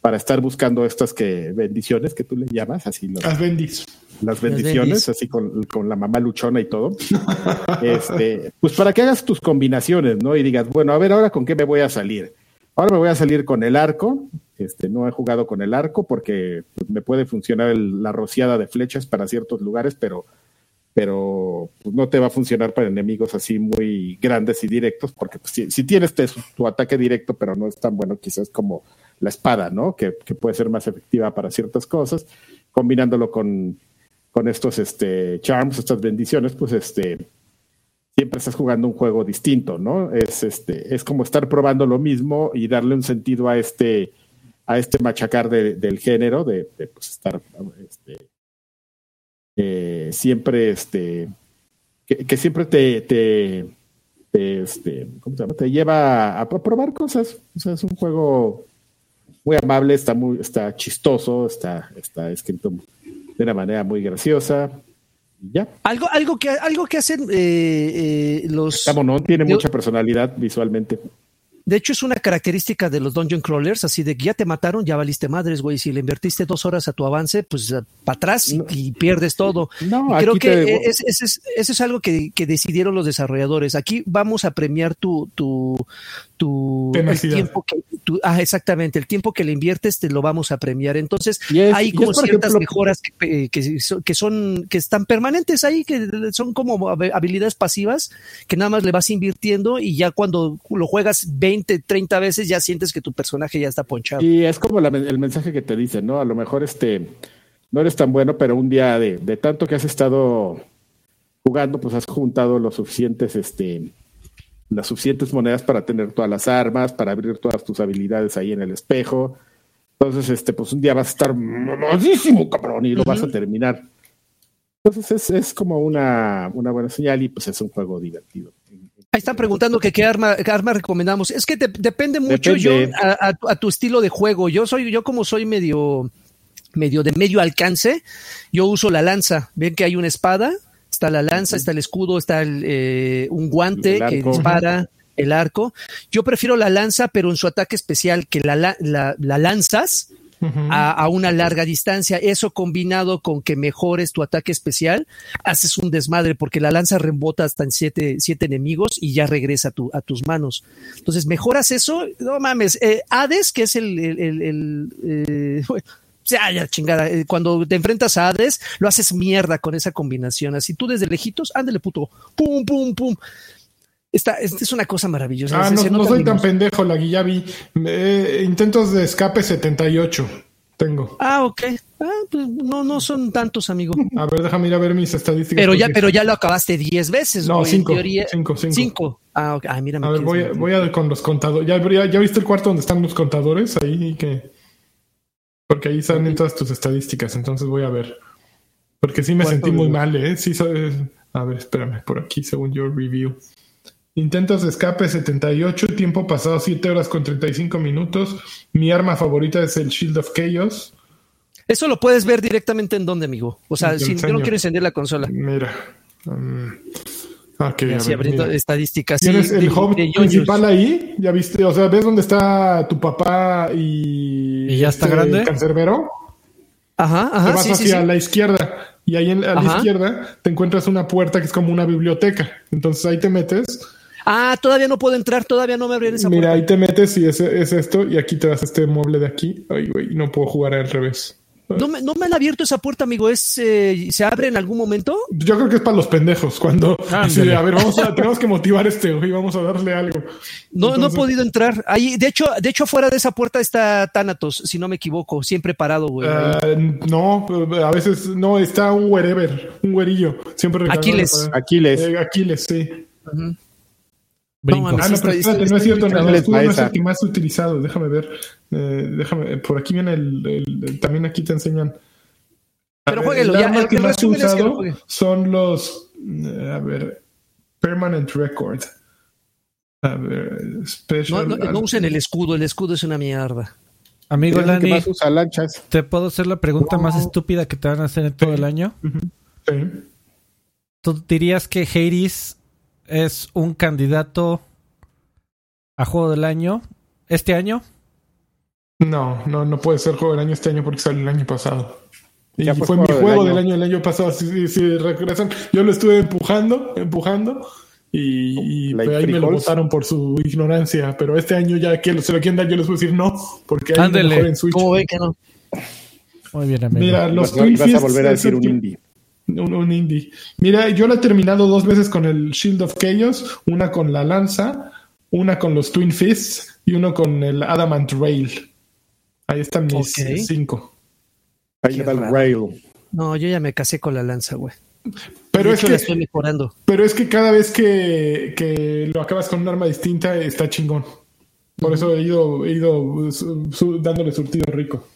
Speaker 2: para estar buscando estas que bendiciones que tú le llamas, así
Speaker 3: las bendiciones.
Speaker 2: Las bendiciones, así con, con, la mamá luchona y todo. este, pues para que hagas tus combinaciones, ¿no? Y digas, bueno, a ver ahora con qué me voy a salir. Ahora me voy a salir con el arco. Este, no he jugado con el arco porque pues, me puede funcionar la rociada de flechas para ciertos lugares, pero, pero pues, no te va a funcionar para enemigos así muy grandes y directos, porque pues, si, tienes tu ataque directo, pero no es tan bueno, quizás como la espada, ¿no? Que, puede ser más efectiva para ciertas cosas, combinándolo con, con estos este, charms, estas bendiciones, pues este, siempre estás jugando un juego distinto, ¿no? Es, este, es como estar probando lo mismo y darle un sentido a este, a este machacar del género, de, pues, estar este, eh, siempre, este, que, siempre te, te, este, ¿cómo se llama? te lleva a, probar cosas. O sea, es un juego muy amable, está muy, está chistoso, está, está escrito de una manera muy graciosa.
Speaker 1: Algo, algo que, algo que hacen eh, eh, los.
Speaker 2: no tiene mucha personalidad visualmente.
Speaker 1: De hecho, es una característica de los dungeon crawlers, así de que ya te mataron, ya valiste madres, güey. Si le invertiste dos horas a tu avance, pues para atrás y, pierdes todo. No, creo que ese es, es, algo que, que, decidieron los desarrolladores. Aquí vamos a premiar tu, tu, tu el tiempo que ah, exactamente el tiempo que le inviertes te lo vamos a premiar entonces hay como ciertas mejoras que, que, son que están permanentes ahí que son como habilidades pasivas que nada más le vas invirtiendo y ya cuando lo juegas 20 30 veces ya sientes que tu personaje ya está ponchado
Speaker 2: y es como el mensaje que te dicen no a lo mejor este no eres tan bueno pero un día de, de tanto que has estado jugando pues has juntado los suficientes este las suficientes monedas para tener todas las armas, para abrir todas tus habilidades ahí en el espejo. Entonces, este, pues un día vas a estar modísimo, cabrón, y lo vas a terminar. Entonces es, es como una, una, buena señal y pues es un juego divertido.
Speaker 1: Ahí están preguntando que qué arma, qué arma recomendamos. Es que depende mucho yo a, a, tu estilo de juego. Yo soy, yo como soy medio, medio de medio alcance, yo uso la lanza. Ven que hay una espada, Está la lanza, está el escudo, está eh, un guante que dispara, el arco. Yo prefiero la lanza, pero en su ataque especial, que la, la, lanzas a, una larga distancia. Eso combinado con que mejores tu ataque especial, haces un desmadre, porque la lanza rebota hasta en siete, siete enemigos y ya regresa a, tu, a tus manos. Entonces, mejoras eso, no mames. Eh, Hades, que es el, el, eh, ya, ya, chingada. Eh, cuando te enfrentas a Hades, lo haces mierda con esa combinación. Así tú desde lejitos, ándale, puto. Pum, pum, pum. Esta, es una cosa maravillosa.
Speaker 3: Ah, no, soy tan pendejo, la ya vi. intentos de escape 78. Tengo.
Speaker 1: Ah, ok. Ah, pues no, no son tantos, amigo.
Speaker 3: A ver, déjame ir a ver mis estadísticas.
Speaker 1: Pero ya, pero ya lo acabaste 10 veces.
Speaker 3: No, 5. cinco, cinco,
Speaker 1: Ah, ok. Ah, mira.
Speaker 3: A ver, voy, a, voy a con los contadores. ¿Ya, ya, ¿Ya viste el cuarto donde están los contadores? Ahí que... Porque ahí salen todas tus estadísticas, entonces voy a ver. Porque sí me sentí muy mal, ¿eh? Sí, a ver, espérame, por aquí, según yo review. Intentos de escape 78, tiempo pasado 7 horas con 35 minutos. Mi arma favorita es el Shield of Chaos.
Speaker 1: Eso lo puedes ver directamente en donde, amigo. O sea, si yo no quiero encender la consola.
Speaker 3: Mira. Um, Ok,
Speaker 1: abriendo estadísticas.
Speaker 3: ¿Tienes el hub principal ahí? ¿Ya viste? O sea, ¿ves dónde está tu papá y.
Speaker 4: ¿Y ya está este grande?
Speaker 3: Cancerbero?
Speaker 1: Ajá, ajá.
Speaker 3: Te vas hacia la izquierda. Y ahí en, a la izquierda te encuentras una puerta que es como una biblioteca. Entonces ahí te metes.
Speaker 1: Ah, todavía no puedo entrar, todavía no me abren esa
Speaker 3: Mira, ahí te metes y es, es esto. Y aquí te das este mueble de aquí. Ay, güey, no puedo jugar al revés.
Speaker 1: No me, no me han abierto esa puerta, amigo. ¿Es, eh, ¿Se abre en algún momento?
Speaker 3: Yo creo que es para los pendejos. Cuando a ver, vamos a, tenemos que motivar este y vamos a darle algo.
Speaker 1: No, no he podido entrar. Ahí, de hecho, de hecho, fuera de esa puerta está Thanatos, si no me equivoco, siempre parado, güey.
Speaker 3: Ah, no, a veces no, está un wherever, un güerillo. Siempre
Speaker 1: Aquiles.
Speaker 2: Aquiles.
Speaker 3: Eh, Aquiles, sí. No, ah, no, pero espérate, no es cierto, no, el escudo no es el que más utilizado. Déjame ver. Eh, déjame, por aquí viene el, También aquí te enseñan.
Speaker 1: Pero jueguelo, ya.
Speaker 3: El, que más usado son los. Eh, a ver. Permanent Record. A ver. Special.
Speaker 1: No, no, usen el escudo, el escudo es una mierda.
Speaker 4: Amigo Lani, ¿te puedo hacer la pregunta más estúpida que te van a hacer en todo el año? Sí. ¿Tú dirías que Hades es un candidato a juego del año este año?
Speaker 3: No, no, no puede ser juego del año este año porque salió el año pasado. Y fue mi juego del año. el año pasado. Si, regresan, yo lo estuve empujando, empujando y, pues ahí me lo votaron por su ignorancia, pero este año ya que se lo quieren dar, yo les voy a decir no, porque hay mejor en Switch.
Speaker 1: ¿Cómo ve que no?
Speaker 3: Muy bien, amigo. Mira, los Twin
Speaker 2: Vas a volver a decir un indie.
Speaker 3: Un, indie. Mira, yo lo he terminado dos veces con el Shield of Chaos, una con la lanza, una con los Twin Fists y uno con el Adamant Rail. Ahí están mis cinco.
Speaker 2: Ahí va el Rail.
Speaker 1: No, yo ya me casé con la lanza, güey.
Speaker 3: Pero es que
Speaker 1: estoy mejorando.
Speaker 3: Pero es que cada vez que, lo acabas con un arma distinta está chingón. Por eso he ido, he ido dándole surtido rico.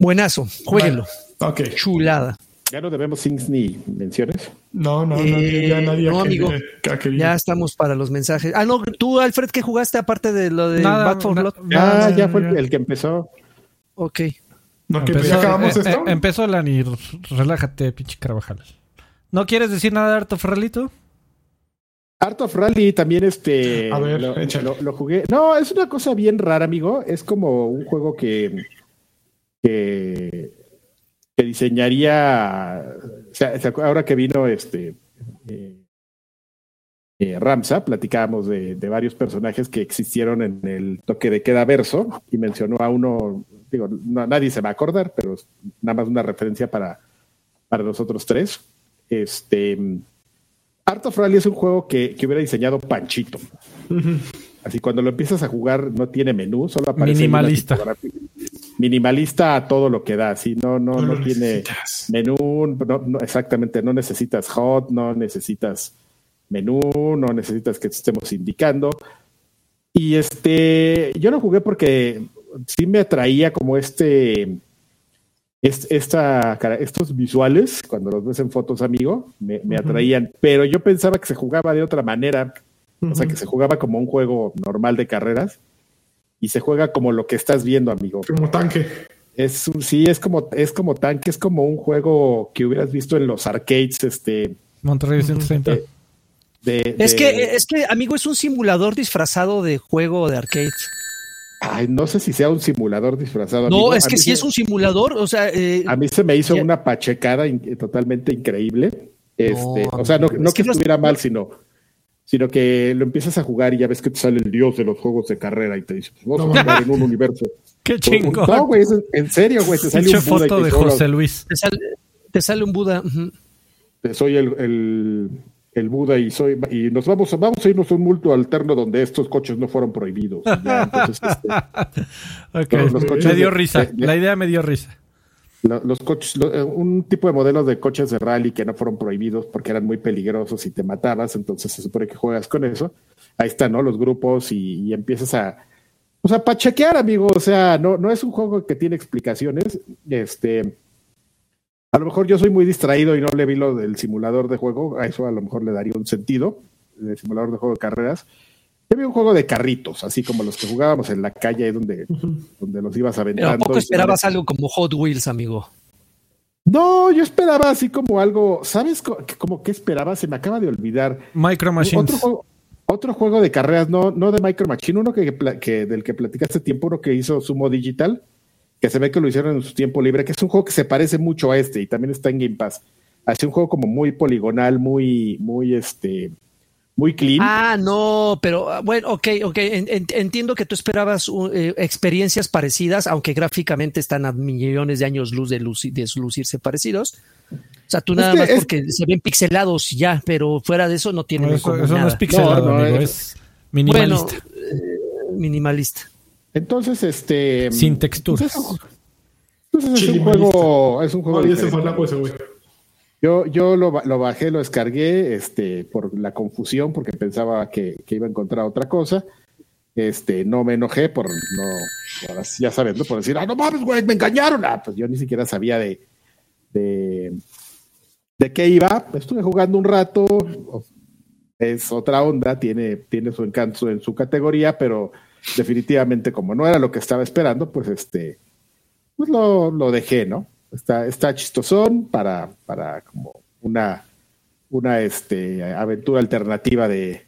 Speaker 1: Buenazo, jueguenlo.
Speaker 3: ok.
Speaker 1: Chulada.
Speaker 2: Ya no debemos sings ni menciones.
Speaker 3: No, no, ya nadie
Speaker 1: no, amigo. ya estamos para los mensajes. Ah, no, tú, Alfred, ¿qué jugaste aparte de lo de Bad for Blood?
Speaker 2: Ah, ya fue el que empezó.
Speaker 1: Ok.
Speaker 3: No, que empezó, acabamos
Speaker 4: eh,
Speaker 3: esto.
Speaker 4: Eh, empezó Lani, relájate, pinche Carvajal. ¿No quieres decir nada de Art of Rallyto?
Speaker 2: Art of Rally también este
Speaker 3: A ver,
Speaker 2: lo, lo, jugué. No, es una cosa bien rara, amigo. Es como un juego que, que, que diseñaría. O sea, ahora que vino este eh, eh, Ramsa, platicábamos de, de, varios personajes que existieron en el toque de queda verso y mencionó a uno digo, nadie se va a acordar, pero nada más una referencia para, para nosotros tres. Este, Art of Rally es un juego que, que hubiera diseñado Panchito. Así cuando lo empiezas a jugar no tiene menú, solo aparece
Speaker 4: minimalista.
Speaker 2: Minimalista a todo lo que da, así no, no, no, tiene menú, no, exactamente, no necesitas hot, no necesitas menú, no necesitas que te estemos indicando. Y este, yo no jugué porque sí me atraía como este, esta, estos visuales, cuando los ves en fotos, amigo, me, atraían, pero yo pensaba que se jugaba de otra manera, o sea, que se jugaba como un juego normal de carreras y se juega como lo que estás viendo, amigo.
Speaker 3: Como tanque.
Speaker 2: Es sí, es como, es como tanque, es como un juego que hubieras visto en los arcades, este.
Speaker 4: Monterrey 130.
Speaker 1: es que, es que, amigo, es un simulador disfrazado de juego de arcade.
Speaker 2: Ay, no sé si sea un simulador disfrazado.
Speaker 1: No, es que sí es un simulador, o sea... Eh,
Speaker 2: a mí se me hizo una pachecada totalmente increíble. Este, o sea, no, que, estuviera mal, sino, sino que lo empiezas a jugar y ya ves que te sale el dios de los juegos de carrera y te dice, pues vamos a jugar en un universo.
Speaker 4: Qué chingo.
Speaker 2: No, güey, en serio, güey, te sale un Buda.
Speaker 4: foto de José Luis.
Speaker 1: Te sale, un Buda.
Speaker 2: Soy el el Buda y soy y nos vamos vamos a irnos a un multo alterno donde estos coches no fueron prohibidos.
Speaker 4: Este, me dio risa. la idea me dio risa.
Speaker 2: Los coches, eh, un tipo de modelos de coches de rally que no fueron prohibidos porque eran muy peligrosos y te matabas, entonces se supone que juegas con eso. Ahí están, ¿no? Los grupos y, empiezas a, o sea, pachequear, amigo. O sea, no, no es un juego que tiene explicaciones. Este, a lo mejor yo soy muy distraído y no le vi lo del simulador de juego, a eso a lo mejor le daría un sentido, el simulador de juego de carreras. Yo vi un juego de carritos, así como los que jugábamos en la calle donde, donde los ibas aventando.
Speaker 1: Pero ¿a poco esperabas algo como Hot Wheels, amigo?
Speaker 2: No, yo esperaba así como algo, ¿sabes como qué esperaba? Se me acaba de olvidar.
Speaker 4: Micro Machines.
Speaker 2: Otro juego, otro juego de carreras, no, no de Micro Machine, uno que, que, del que platicaste tiempo, uno que hizo Sumo Digital que se ve que lo hicieron en su tiempo libre, que es un juego que se parece mucho a este y también está en Game Pass. Hace un juego como muy poligonal, muy, muy este, muy clean.
Speaker 1: Ah, no, pero ah, bueno, ok, ok, entiendo que tú esperabas uh, eh, experiencias parecidas, aunque gráficamente están a millones de años luz de, de lucirse parecidos. O sea, tú nada más porque se ven pixelados ya, pero fuera de eso no tiene
Speaker 4: eso, no es pixelado, es, minimalista.
Speaker 1: Eh, minimalista.
Speaker 2: Entonces, este.
Speaker 4: Sin texturas.
Speaker 2: Entonces, es un juego. Es un juego. Yo, yo lo, bajé, lo descargué este, por la confusión, porque pensaba que, que, iba a encontrar otra cosa. Este, no me enojé por no, ya sabes. Por decir, ah, no mames, güey, me engañaron. Ah, pues yo ni siquiera sabía de, de, de qué iba. Estuve jugando un rato. Es otra onda, tiene, tiene su encanto en su categoría, pero definitivamente como no era lo que estaba esperando, pues este, pues lo, lo dejé, ¿no? Está, está chistosón para, para como una, una este, aventura alternativa de,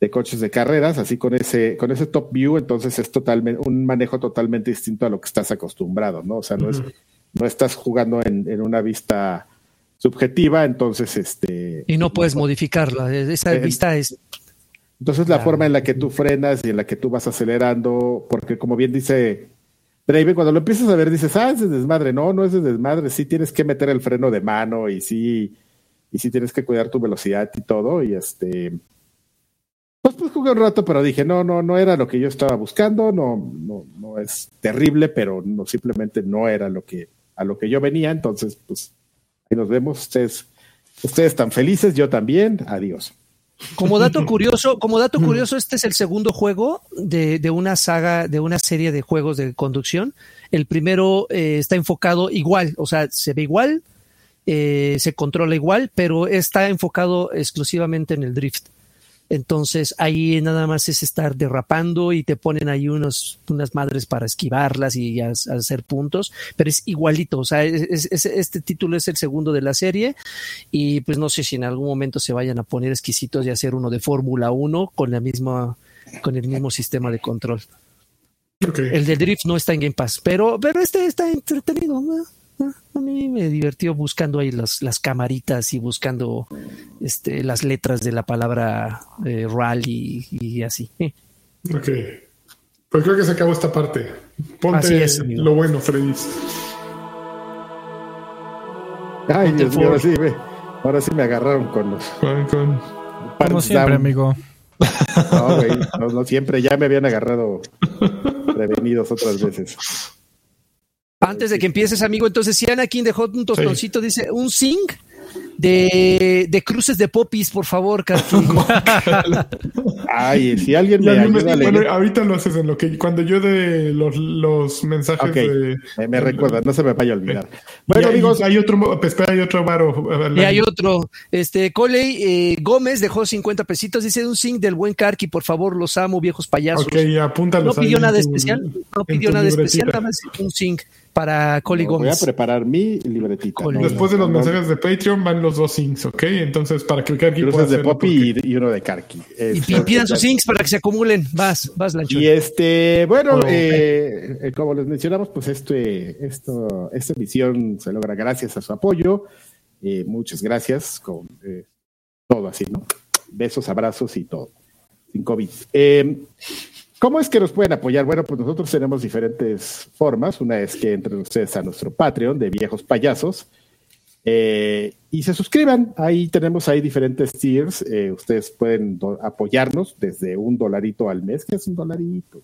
Speaker 2: de coches de carreras, así con ese, con ese top view, entonces es totalmente, un manejo totalmente distinto a lo que estás acostumbrado, ¿no? O sea, no es, no estás jugando en, en una vista subjetiva, entonces este...
Speaker 1: Y no puedes modificarla, esa eh, vista es...
Speaker 2: Entonces la forma en la que tú frenas y en la que tú vas acelerando, porque como bien dice Draven, cuando lo empiezas a ver dices, ah, es de desmadre, no, no es de desmadre, sí tienes que meter el freno de mano y sí, y sí tienes que cuidar tu velocidad y todo, y este... Pues, pues jugué un rato, pero dije, no, no, no era lo que yo estaba buscando, no, no, no es terrible, pero no, simplemente no era lo que, a lo que yo venía, entonces, pues Ahí nos vemos. Ustedes, ustedes están felices, yo también. Adiós.
Speaker 1: Como dato curioso, como dato curioso, este es el segundo juego de, de una saga, de una serie de juegos de conducción. El primero eh, está enfocado igual, o sea, se ve igual, eh, se controla igual, pero está enfocado exclusivamente en el drift. Entonces ahí nada más es estar derrapando y te ponen ahí unos, unas madres para esquivarlas y hacer puntos, pero es igualito, o sea, este título es el segundo de la serie y pues no sé si en algún momento se vayan a poner exquisitos y hacer uno de Fórmula 1 con la misma, con el mismo sistema de control. El de Drift no está en Game Pass, pero, pero este está entretenido. ¿no? A mí me divirtió buscando ahí las, las camaritas y buscando este, las letras de la palabra eh, rally y, así.
Speaker 3: Ok. Pues creo que se acabó esta parte. Ponte lo bueno, Freddy.
Speaker 2: Ay, Dios mío, ahora sí, ahora sí me agarraron con los.
Speaker 4: Como siempre, amigo.
Speaker 2: No, güey, no siempre, ya me habían agarrado prevenidos otras veces.
Speaker 1: Antes de que empieces, amigo, entonces si Anakin dejó un tostoncito, dice un zinc de, de, cruces de popis, por favor,
Speaker 2: Ay, si alguien me ayuda
Speaker 3: a Bueno, ahorita lo haces en lo que cuando yo de los, los mensajes de,
Speaker 2: me, recuerda, no se me vaya a olvidar.
Speaker 3: Bueno, amigos, hay otro, espera, hay otro varo.
Speaker 1: Y hay otro. Este, Coley eh, Gómez dejó 50 pesitos, dice un zinc del buen Karki, por favor, los amo, viejos payasos.
Speaker 3: Ok, apúntalos.
Speaker 1: No pidió nada especial, no pidió nada especial, nada más un zinc para Coli Gómez.
Speaker 2: Voy a preparar mi libretita.
Speaker 3: Después de los mensajes de Patreon van los dos syncs, ¿ok? Entonces, para que el Karki
Speaker 2: pueda de Poppy y, uno de Karki.
Speaker 1: y pidan sus syncs para que se acumulen. Vas, vas, Lancho.
Speaker 2: Y este, bueno, eh, eh, como les mencionamos, pues este, esto, esta emisión se logra gracias a su apoyo. Eh, muchas gracias con todo así, ¿no? Besos, abrazos y todo. Sin COVID. ¿Cómo es que nos pueden apoyar? Bueno, pues nosotros tenemos diferentes formas. Una es que entren ustedes a nuestro Patreon de viejos payasos eh, y se suscriban. Ahí tenemos ahí diferentes tiers. Eh, ustedes pueden apoyarnos desde un dolarito al mes, que es un dolarito.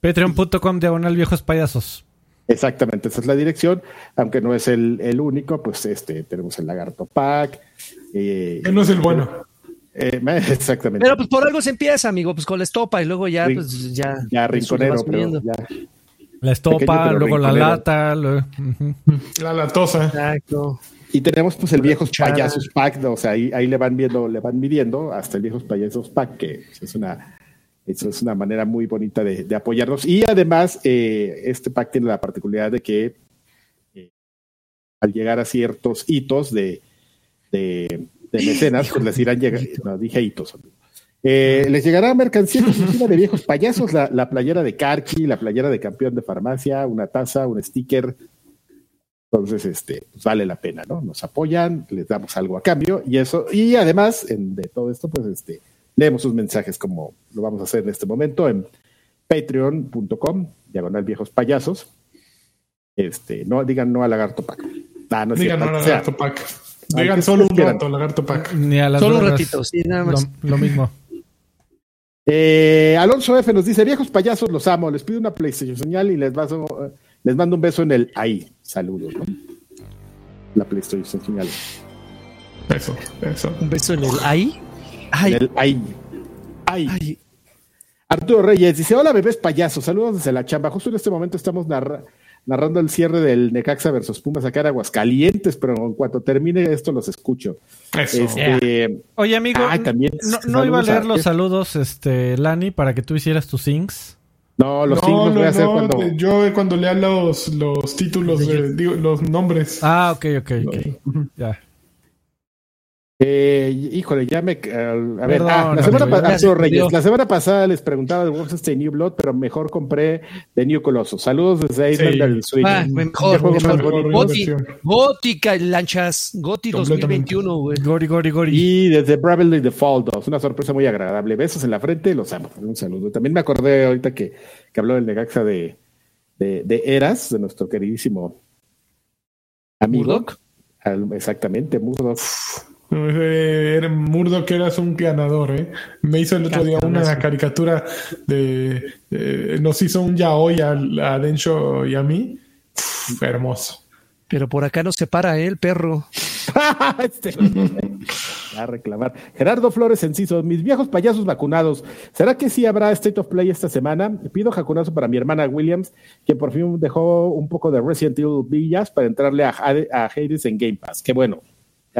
Speaker 4: Patreon.com diagonal viejos payasos.
Speaker 2: Exactamente, esa es la dirección, aunque no es el, único, pues este tenemos el Lagarto Pack.
Speaker 3: Eh, no es el bueno.
Speaker 2: Eh, exactamente.
Speaker 1: Pero pues por algo se empieza, amigo, pues con la estopa y luego ya, pues ya.
Speaker 2: Ya rinconero, pero ya.
Speaker 4: La estopa, luego la lata,
Speaker 3: la latosa.
Speaker 1: Exacto.
Speaker 2: Y tenemos pues el viejos payasos pack, o sea, ahí, ahí le van viendo, le van midiendo hasta el viejos payasos pack, que es una, es una manera muy bonita de, apoyarnos. Y además, eh, este pack tiene la particularidad de que eh, al llegar a ciertos hitos de, de de mecenas, pues les irán llegando, no, dije hitos, eh, les llegará mercancía exclusiva de viejos payasos, la, la, playera de Karki, la playera de campeón de farmacia, una taza, un sticker. Entonces, este, pues vale la pena, ¿no? Nos apoyan, les damos algo a cambio y eso, y además en, de todo esto, pues este, leemos sus mensajes como lo vamos a hacer en este momento en patreon.com, diagonal viejos payasos. Este, no digan no a lagarto pack.
Speaker 3: Ah, no digan no a lagarto pack. Digan solo un rato, lagarto pack.
Speaker 4: Ni a las
Speaker 1: solo un ratito, sí, nada más.
Speaker 4: Lo, mismo.
Speaker 2: Eh, Alonso F nos dice, viejos payasos, los amo, les pido una PlayStation señal y les, les mando un beso en el ahí. Saludos, ¿no? La PlayStation señal.
Speaker 3: Eso, eso.
Speaker 1: Un beso en el ahí.
Speaker 2: En el ahí. Ahí. Arturo Reyes dice, hola bebés payasos, saludos desde la chamba. Justo en este momento estamos narrando narrando el cierre del Necaxa versus Pumas acá en Aguascalientes, pero en cuanto termine esto los escucho.
Speaker 4: Este, Oye, amigo, no, iba a leer los saludos, este, Lani, para que tú hicieras tus syncs.
Speaker 2: No, los syncs los voy a hacer cuando.
Speaker 3: Yo cuando lea los, los títulos, de, digo, los nombres.
Speaker 4: Ah, ok, ok, ok. Ya.
Speaker 2: Eh, híjole, ya me. a ver, ah, la, semana pasada les preguntaba de Wolfenstein New Blood, pero mejor compré de New Colossus. Saludos desde Island del Switch.
Speaker 1: Ah, mejor, mejor. Goti, Gótica, lanchas. Goti 2021, güey.
Speaker 4: Gori, gori, gori.
Speaker 2: Y desde Bravely Default 2. Una sorpresa muy agradable. Besos en la frente, los amo. Un saludo. También me acordé ahorita que, que habló del Negaxa de, de, de Eras, de nuestro queridísimo amigo. Exactamente, Murdoch.
Speaker 3: Era Murdo que eras un ganador, ¿eh? Me hizo el otro día una caricatura de, nos hizo un yaoi a, a Dencho y a mí. hermoso.
Speaker 1: Pero por acá no se para ¿eh? el perro.
Speaker 2: este, a reclamar. Gerardo Flores Enciso, mis viejos payasos vacunados. ¿Será que sí habrá State of Play esta semana? Pido jacunazo para mi hermana Williams, que por fin dejó un poco de Resident Evil Villas para entrarle a, a Hades en Game Pass. Qué bueno.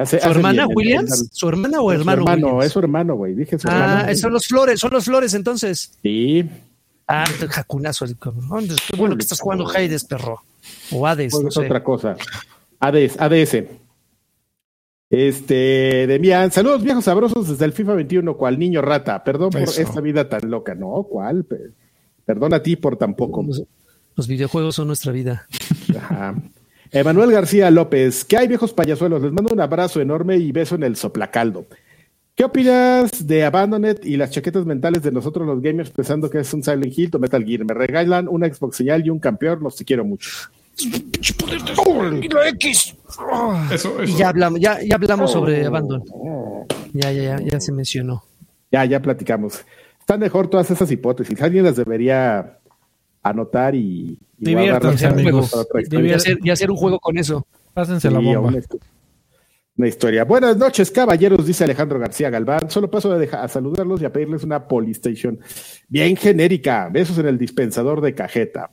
Speaker 1: ¿Su hermana Williams? ¿Su hermana o hermano?
Speaker 2: Su hermano, es su hermano, güey. Dije su
Speaker 1: ah, son los flores, son los flores entonces.
Speaker 2: Sí.
Speaker 1: Ah, jacunazo el cabrón. Qué bueno que estás jugando Hades, perro. O Hades.
Speaker 2: Pues no es otra cosa. Hades, ADS. Este, Demian, saludos viejos sabrosos desde el FIFA 21, cual niño rata. Perdón por esta vida tan loca. No, ¿cuál? Perdón a ti por tampoco.
Speaker 1: Los, los videojuegos son nuestra vida.
Speaker 2: Ajá. Emanuel García López, ¿qué hay viejos payasuelos? Les mando un abrazo enorme y beso en el soplacaldo. ¿Qué opinas de Abandoned y las chaquetas mentales de nosotros los gamers pensando que es un Silent Hill o Metal Gear? Me regalan una Xbox señal y un campeón, los te quiero mucho.
Speaker 1: X. Y ya hablamos, ya, ya hablamos sobre Abandoned. Ya, ya, ya, ya se mencionó.
Speaker 2: Ya, ya platicamos. Están mejor todas esas hipótesis. Alguien las debería anotar y,
Speaker 1: y, hacer, un juego con eso.
Speaker 4: Pásense la bomba.
Speaker 2: Una, historia. Buenas noches, caballeros, dice Alejandro García Galván. Solo paso a, a saludarlos y a pedirles una Polystation bien genérica. Besos en el dispensador de cajeta.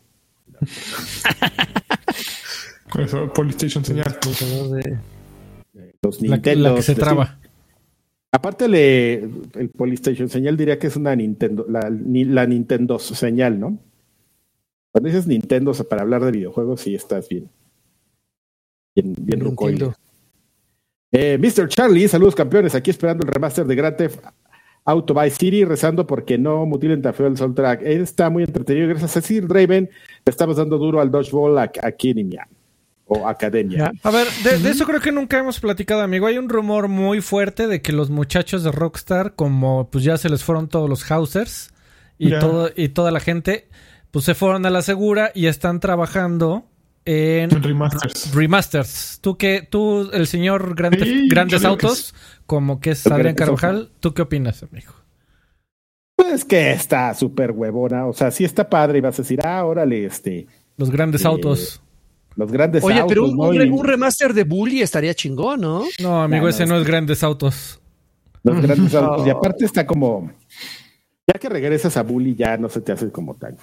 Speaker 3: eso, Polystation señal.
Speaker 2: Los Nintendo.
Speaker 4: La, que se traba.
Speaker 2: Aparte, le, el Polystation señal diría que es una Nintendo, la, la Nintendo señal, ¿no? Cuando dices Nintendo para hablar de videojuegos, sí estás bien. Bien, bien eh, Mr. Charlie, saludos campeones. Aquí esperando el remaster de Grand Theft Auto Vice City, rezando porque no mutilen tan feo el soundtrack. está muy entretenido. Gracias a Sir Raven, le estamos dando duro al Dodgeball Academia. O Academia.
Speaker 4: A ver, de, eso creo que nunca hemos platicado, amigo. Hay un rumor muy fuerte de que los muchachos de Rockstar, como pues ya se les fueron todos los Hausers y, todo, y toda la gente, pues se fueron a la segura y están trabajando en
Speaker 3: remasters.
Speaker 4: remasters. Tú que tú el señor Grandes Autos, como que es Adrián Carvajal, ¿tú qué opinas, amigo?
Speaker 2: Pues que está súper huevona, o sea, sí está padre y vas a decir, ah, órale, este.
Speaker 4: Los grandes eh, autos.
Speaker 2: Los grandes autos.
Speaker 1: Oye, pero un, remaster de Bully estaría chingón, ¿no?
Speaker 4: No, amigo, ese no es grandes autos.
Speaker 2: Los grandes autos. Y aparte está como. Ya que regresas a Bully, ya no se te hace como tan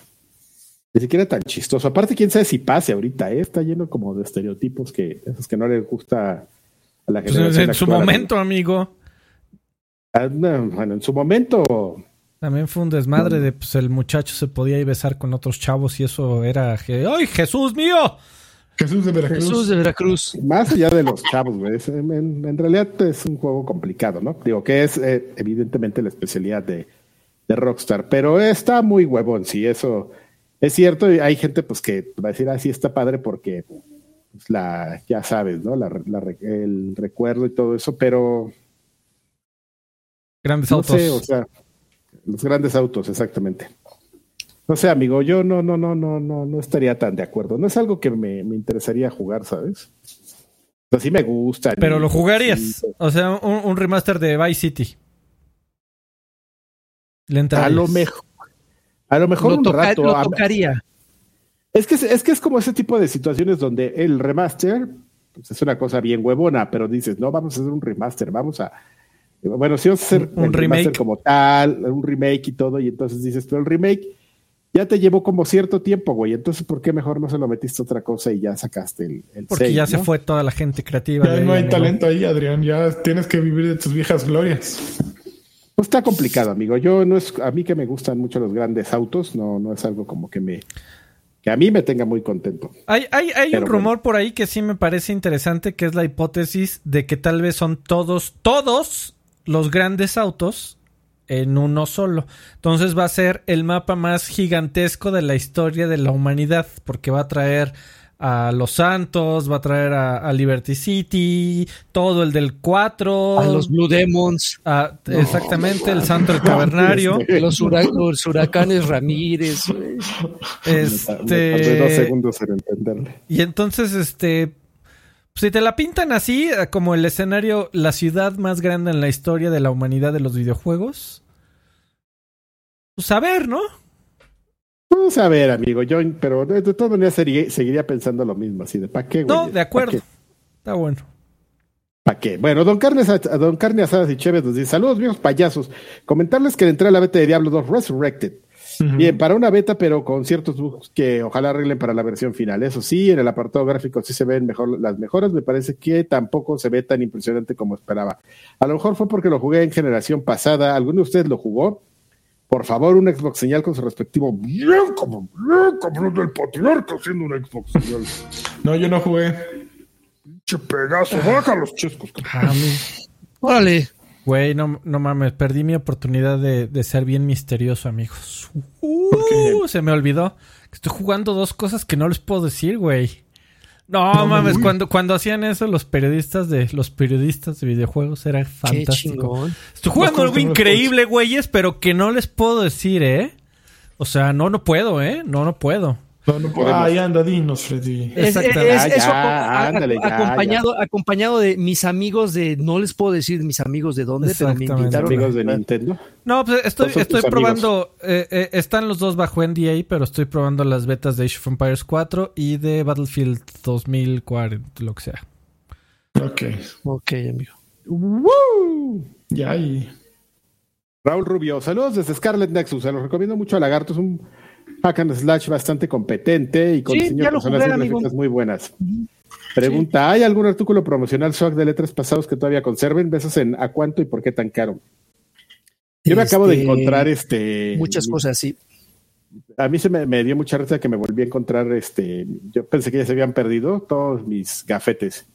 Speaker 2: ni siquiera tan chistoso. Aparte, quién sabe si pase ahorita, ¿eh? Está lleno como de estereotipos que esos que no les gusta a la gente.
Speaker 4: Pues en su momento, amigo.
Speaker 2: Ah, bueno, en su momento.
Speaker 4: También fue un desmadre de pues el muchacho se podía ir besar con otros chavos y eso era ¡Ay, Jesús mío!
Speaker 3: Jesús de Veracruz.
Speaker 1: Jesús de Veracruz.
Speaker 2: Más allá de los chavos, güey. En, realidad es un juego complicado, ¿no? Digo que es eh, evidentemente la especialidad de, de Rockstar, pero está muy huevón, sí, eso es cierto, hay gente pues que va a decir, así ah, está padre porque pues, la, ya sabes, ¿no? La, el recuerdo y todo eso, pero...
Speaker 4: Grandes autos.
Speaker 2: o sea, los grandes autos, exactamente. No sé, amigo, yo no, no, no, no, no, no estaría tan de acuerdo. No es algo que me, interesaría jugar, ¿sabes? Pero sí me gusta.
Speaker 4: Pero lo jugarías. O sea, un, remaster de Vice City.
Speaker 2: Le a lo mejor. A lo mejor un rato.
Speaker 1: Lo tocaría.
Speaker 2: Es que, es que es como ese tipo de situaciones donde el remaster pues es una cosa bien huevona, pero dices, no, vamos a hacer un remaster, vamos a. Bueno, si vamos a hacer un, remake como tal, un remake y todo, y entonces dices, pero el remake ya te llevó como cierto tiempo, güey. Entonces, ¿por qué mejor no se lo metiste a otra cosa y ya sacaste el, el
Speaker 4: Porque ya se fue toda la gente creativa.
Speaker 3: Ya no hay talento ahí, Adrián. Ya tienes que vivir de tus viejas glorias.
Speaker 2: Pues está complicado, amigo. Yo no es, a mí que me gustan mucho los grandes autos, no, no es algo como que me. que a mí me tenga muy contento.
Speaker 4: Hay, hay, hay un rumor por ahí que sí me parece interesante, que es la hipótesis de que tal vez son todos, todos los grandes autos en uno solo. Entonces va a ser el mapa más gigantesco de la historia de la humanidad, porque va a traer a Los Santos, va a traer a, Liberty City, todo el del 4.
Speaker 1: A los Blue Demons.
Speaker 4: exactamente, el Santo del Cavernario.
Speaker 1: los, huracanes Ramírez.
Speaker 2: Este... dos segundos en entenderle.
Speaker 4: Y entonces, este... Si te la pintan así, como el escenario, la ciudad más grande en la historia de la humanidad de los videojuegos, pues a ver, ¿no?
Speaker 2: Vamos a ver, amigo, yo, pero de, todas maneras seguiría, pensando lo mismo, así de ¿para qué,
Speaker 4: güey? No, de acuerdo. Está bueno.
Speaker 2: ¿Para qué? Bueno, don Carne, don Carne Asadas y Chévez nos dice, saludos viejos payasos. Comentarles que entré a la beta de Diablo 2 Resurrected. Bien, para una beta, pero con ciertos bugs que ojalá arreglen para la versión final. Eso sí, en el apartado gráfico sí se ven mejor las mejoras. Me parece que tampoco se ve tan impresionante como esperaba. A lo mejor fue porque lo jugué en generación pasada. ¿Alguno de ustedes lo jugó? Por favor, un Xbox señal con su respectivo bien como bien cabrón del patriarca haciendo un Xbox señal.
Speaker 3: No, yo no jugué.
Speaker 2: Pinche pedazo, baja los chescos.
Speaker 1: Ah, Órale.
Speaker 4: Güey, no, no mames, perdí mi oportunidad de, de ser bien misterioso, amigos. Uh, se me olvidó. Estoy jugando dos cosas que no les puedo decir, güey. No, mames, cuando, cuando hacían eso los periodistas de los periodistas de videojuegos era fantástico. Estoy jugando algo increíble, güeyes, pero que no les puedo decir, ¿eh? O sea, no, no puedo, ¿eh? No, no puedo.
Speaker 3: No, no Ay, anda, dinos, Freddy.
Speaker 1: Exactamente. eso acompañado, acompañado de mis amigos de, no les puedo decir mis amigos de dónde, pero me invitaron.
Speaker 2: amigos de Nintendo.
Speaker 4: No, pues estoy, estoy probando, eh, eh, están los dos bajo NDA, pero estoy probando las betas de Age of Empires 4 y de Battlefield 2040, lo que sea.
Speaker 3: Ok.
Speaker 1: Ok, amigo.
Speaker 3: ¡Woo! Ya, y...
Speaker 2: Raúl Rubio, saludos desde Scarlet Nexus, se los recomiendo mucho a Lagarto, es un hack and slash bastante competente y con diseño de personas muy buenas. Pregunta, ¿hay algún artículo promocional swag de letras pasados que todavía conserven? Besos en ¿a cuánto y por qué tan caro? Yo me acabo de este, encontrar este
Speaker 1: muchas cosas, sí.
Speaker 2: A mí se me, dio mucha risa que me volví a encontrar este, yo pensé que ya se habían perdido todos mis gafetes.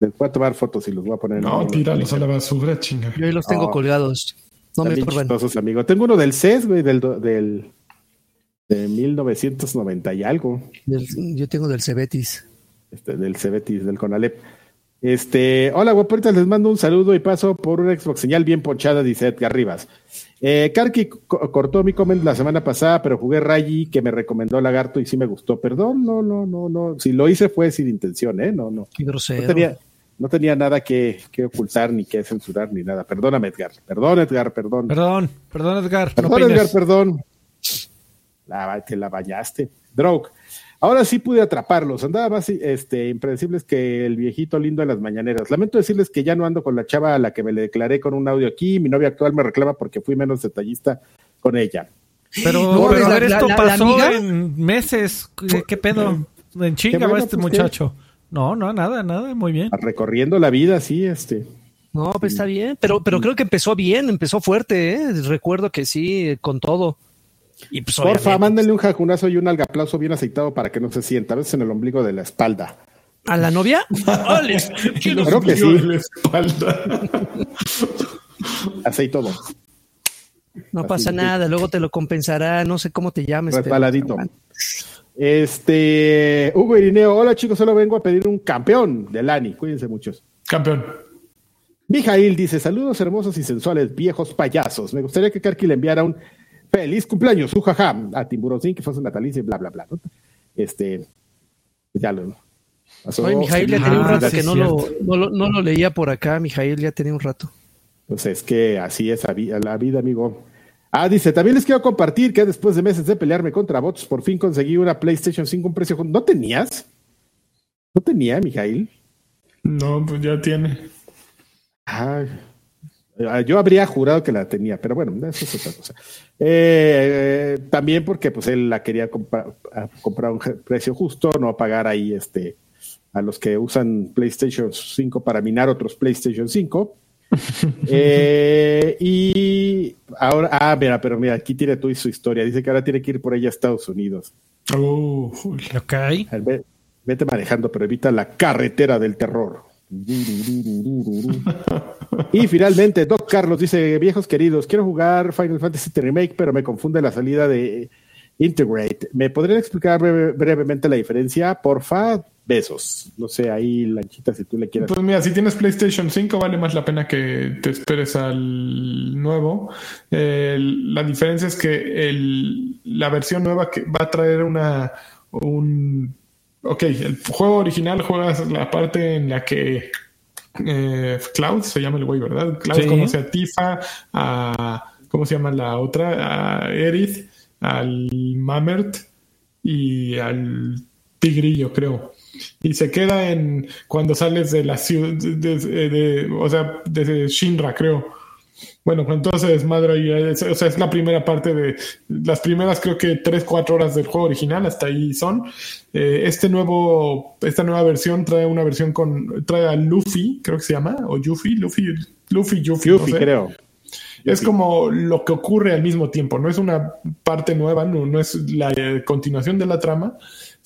Speaker 2: Les voy a tomar fotos y los voy a poner
Speaker 3: No, tíralos a la basura, chinga.
Speaker 1: Yo ahí los tengo colgados.
Speaker 2: No me amigo. Tengo uno del CES, güey, del, del de 1990 y algo.
Speaker 1: yo tengo del Cebetis.
Speaker 2: Este, del Cebetis, del Conalep. Este, hola guapuritas, les mando un saludo y paso por una Xbox señal bien ponchada, dice Edgar Rivas. Eh, Karki cortó mi comment la semana pasada, pero jugué Rayi que me recomendó Lagarto y sí me gustó. Perdón, no, no, no, no. Si lo hice fue sin intención, ¿eh? No, no.
Speaker 1: Qué grosero.
Speaker 2: No tenía, no tenía nada que, que, ocultar, ni que censurar, ni nada. Perdóname, Edgar. Perdón, Edgar, perdón.
Speaker 4: Perdón, perdón, Edgar.
Speaker 2: Perdón, Edgar, perdón la, te la bañaste. Drogue. Ahora sí pude atraparlos. Andaba más este, impredecibles que el viejito lindo en las mañaneras. Lamento decirles que ya no ando con la chava a la que me le declaré con un audio aquí. Mi novia actual me reclama porque fui menos detallista con ella.
Speaker 4: Pero, a ver, esto pasó en meses. ¿Qué, pedo? En chinga va este pues, muchacho. No, no, nada, nada, muy bien.
Speaker 2: Recorriendo la vida, sí, este.
Speaker 1: No, pues está bien, pero, pero creo que empezó bien, empezó fuerte, ¿eh? Recuerdo que sí, con todo.
Speaker 2: Pues, Porfa, mándenle un jacunazo y un algaplazo bien aceitado para que no se sienta, a veces en el ombligo de la espalda.
Speaker 1: ¿A la novia?
Speaker 2: Creo que sí.
Speaker 1: No pasa nada, luego te lo compensará, no sé cómo te llames.
Speaker 2: Resbaladito. Este, Hugo Irineo, hola chicos, solo vengo a pedir un campeón de Lani, cuídense muchos.
Speaker 3: Campeón.
Speaker 2: Mijail dice, saludos hermosos y sensuales viejos payasos. Me gustaría que Karki le enviara un feliz cumpleaños, ujaja, a Tiburoncín, que fue su natalicio y bla, bla, bla. Este, ya lo
Speaker 1: pasó. Mijail ya tenía un rato que no lo, no lo, leía por acá, Mijail ya tenía un rato.
Speaker 2: Pues es que así es la vida, amigo. Ah, dice, también les quiero compartir que después de meses de pelearme contra bots, por fin conseguí una PlayStation 5 un precio. ¿No tenías? ¿No tenía, Mijail?
Speaker 3: No, pues ya tiene.
Speaker 2: Ay, Ah, yo habría jurado que la tenía, pero bueno, eso es otra cosa. Eh, también porque pues él la quería comprar, a un precio justo, no pagar ahí este a los que usan PlayStation 5 para minar otros PlayStation 5. Eh, y ahora, ah, mira, pero mira, aquí tiene tú y su historia. Dice que ahora tiene que ir por ella a Estados Unidos.
Speaker 3: Oh,
Speaker 4: ok.
Speaker 2: Vete manejando, pero evita la carretera del terror. y finalmente, Doc Carlos dice: Viejos queridos, quiero jugar Final Fantasy Remake, pero me confunde la salida de Integrate. ¿Me podrían explicar brevemente la diferencia? Porfa, besos. No sé, ahí, Lanchita, si tú le quieres.
Speaker 3: Pues mira, si tienes PlayStation 5, vale más la pena que te esperes al nuevo. la diferencia es que la versión nueva que va a traer una. Un, ok, el juego original juegas la parte en la que. Eh, Cloud se llama el güey, ¿verdad? Cloud conoce a Tifa, a. ¿Cómo se llama la otra? A Erith al Mamert y al Tigrillo, creo. Y se queda en cuando sales de la ciudad, de, o sea, desde Shinra, creo. Bueno, cuando todo se desmadra y o sea, es la primera parte de las primeras creo que 3, 4 horas del juego original, hasta ahí son. Eh, este nuevo, esta nueva versión trae una versión con, trae a Luffy, creo que se llama, o Yuffie, Luffy, Luffy, Yuffie,
Speaker 2: Luffy creo.
Speaker 3: Es como lo que ocurre al mismo tiempo, no es una parte nueva, no, no es la eh, continuación de la trama,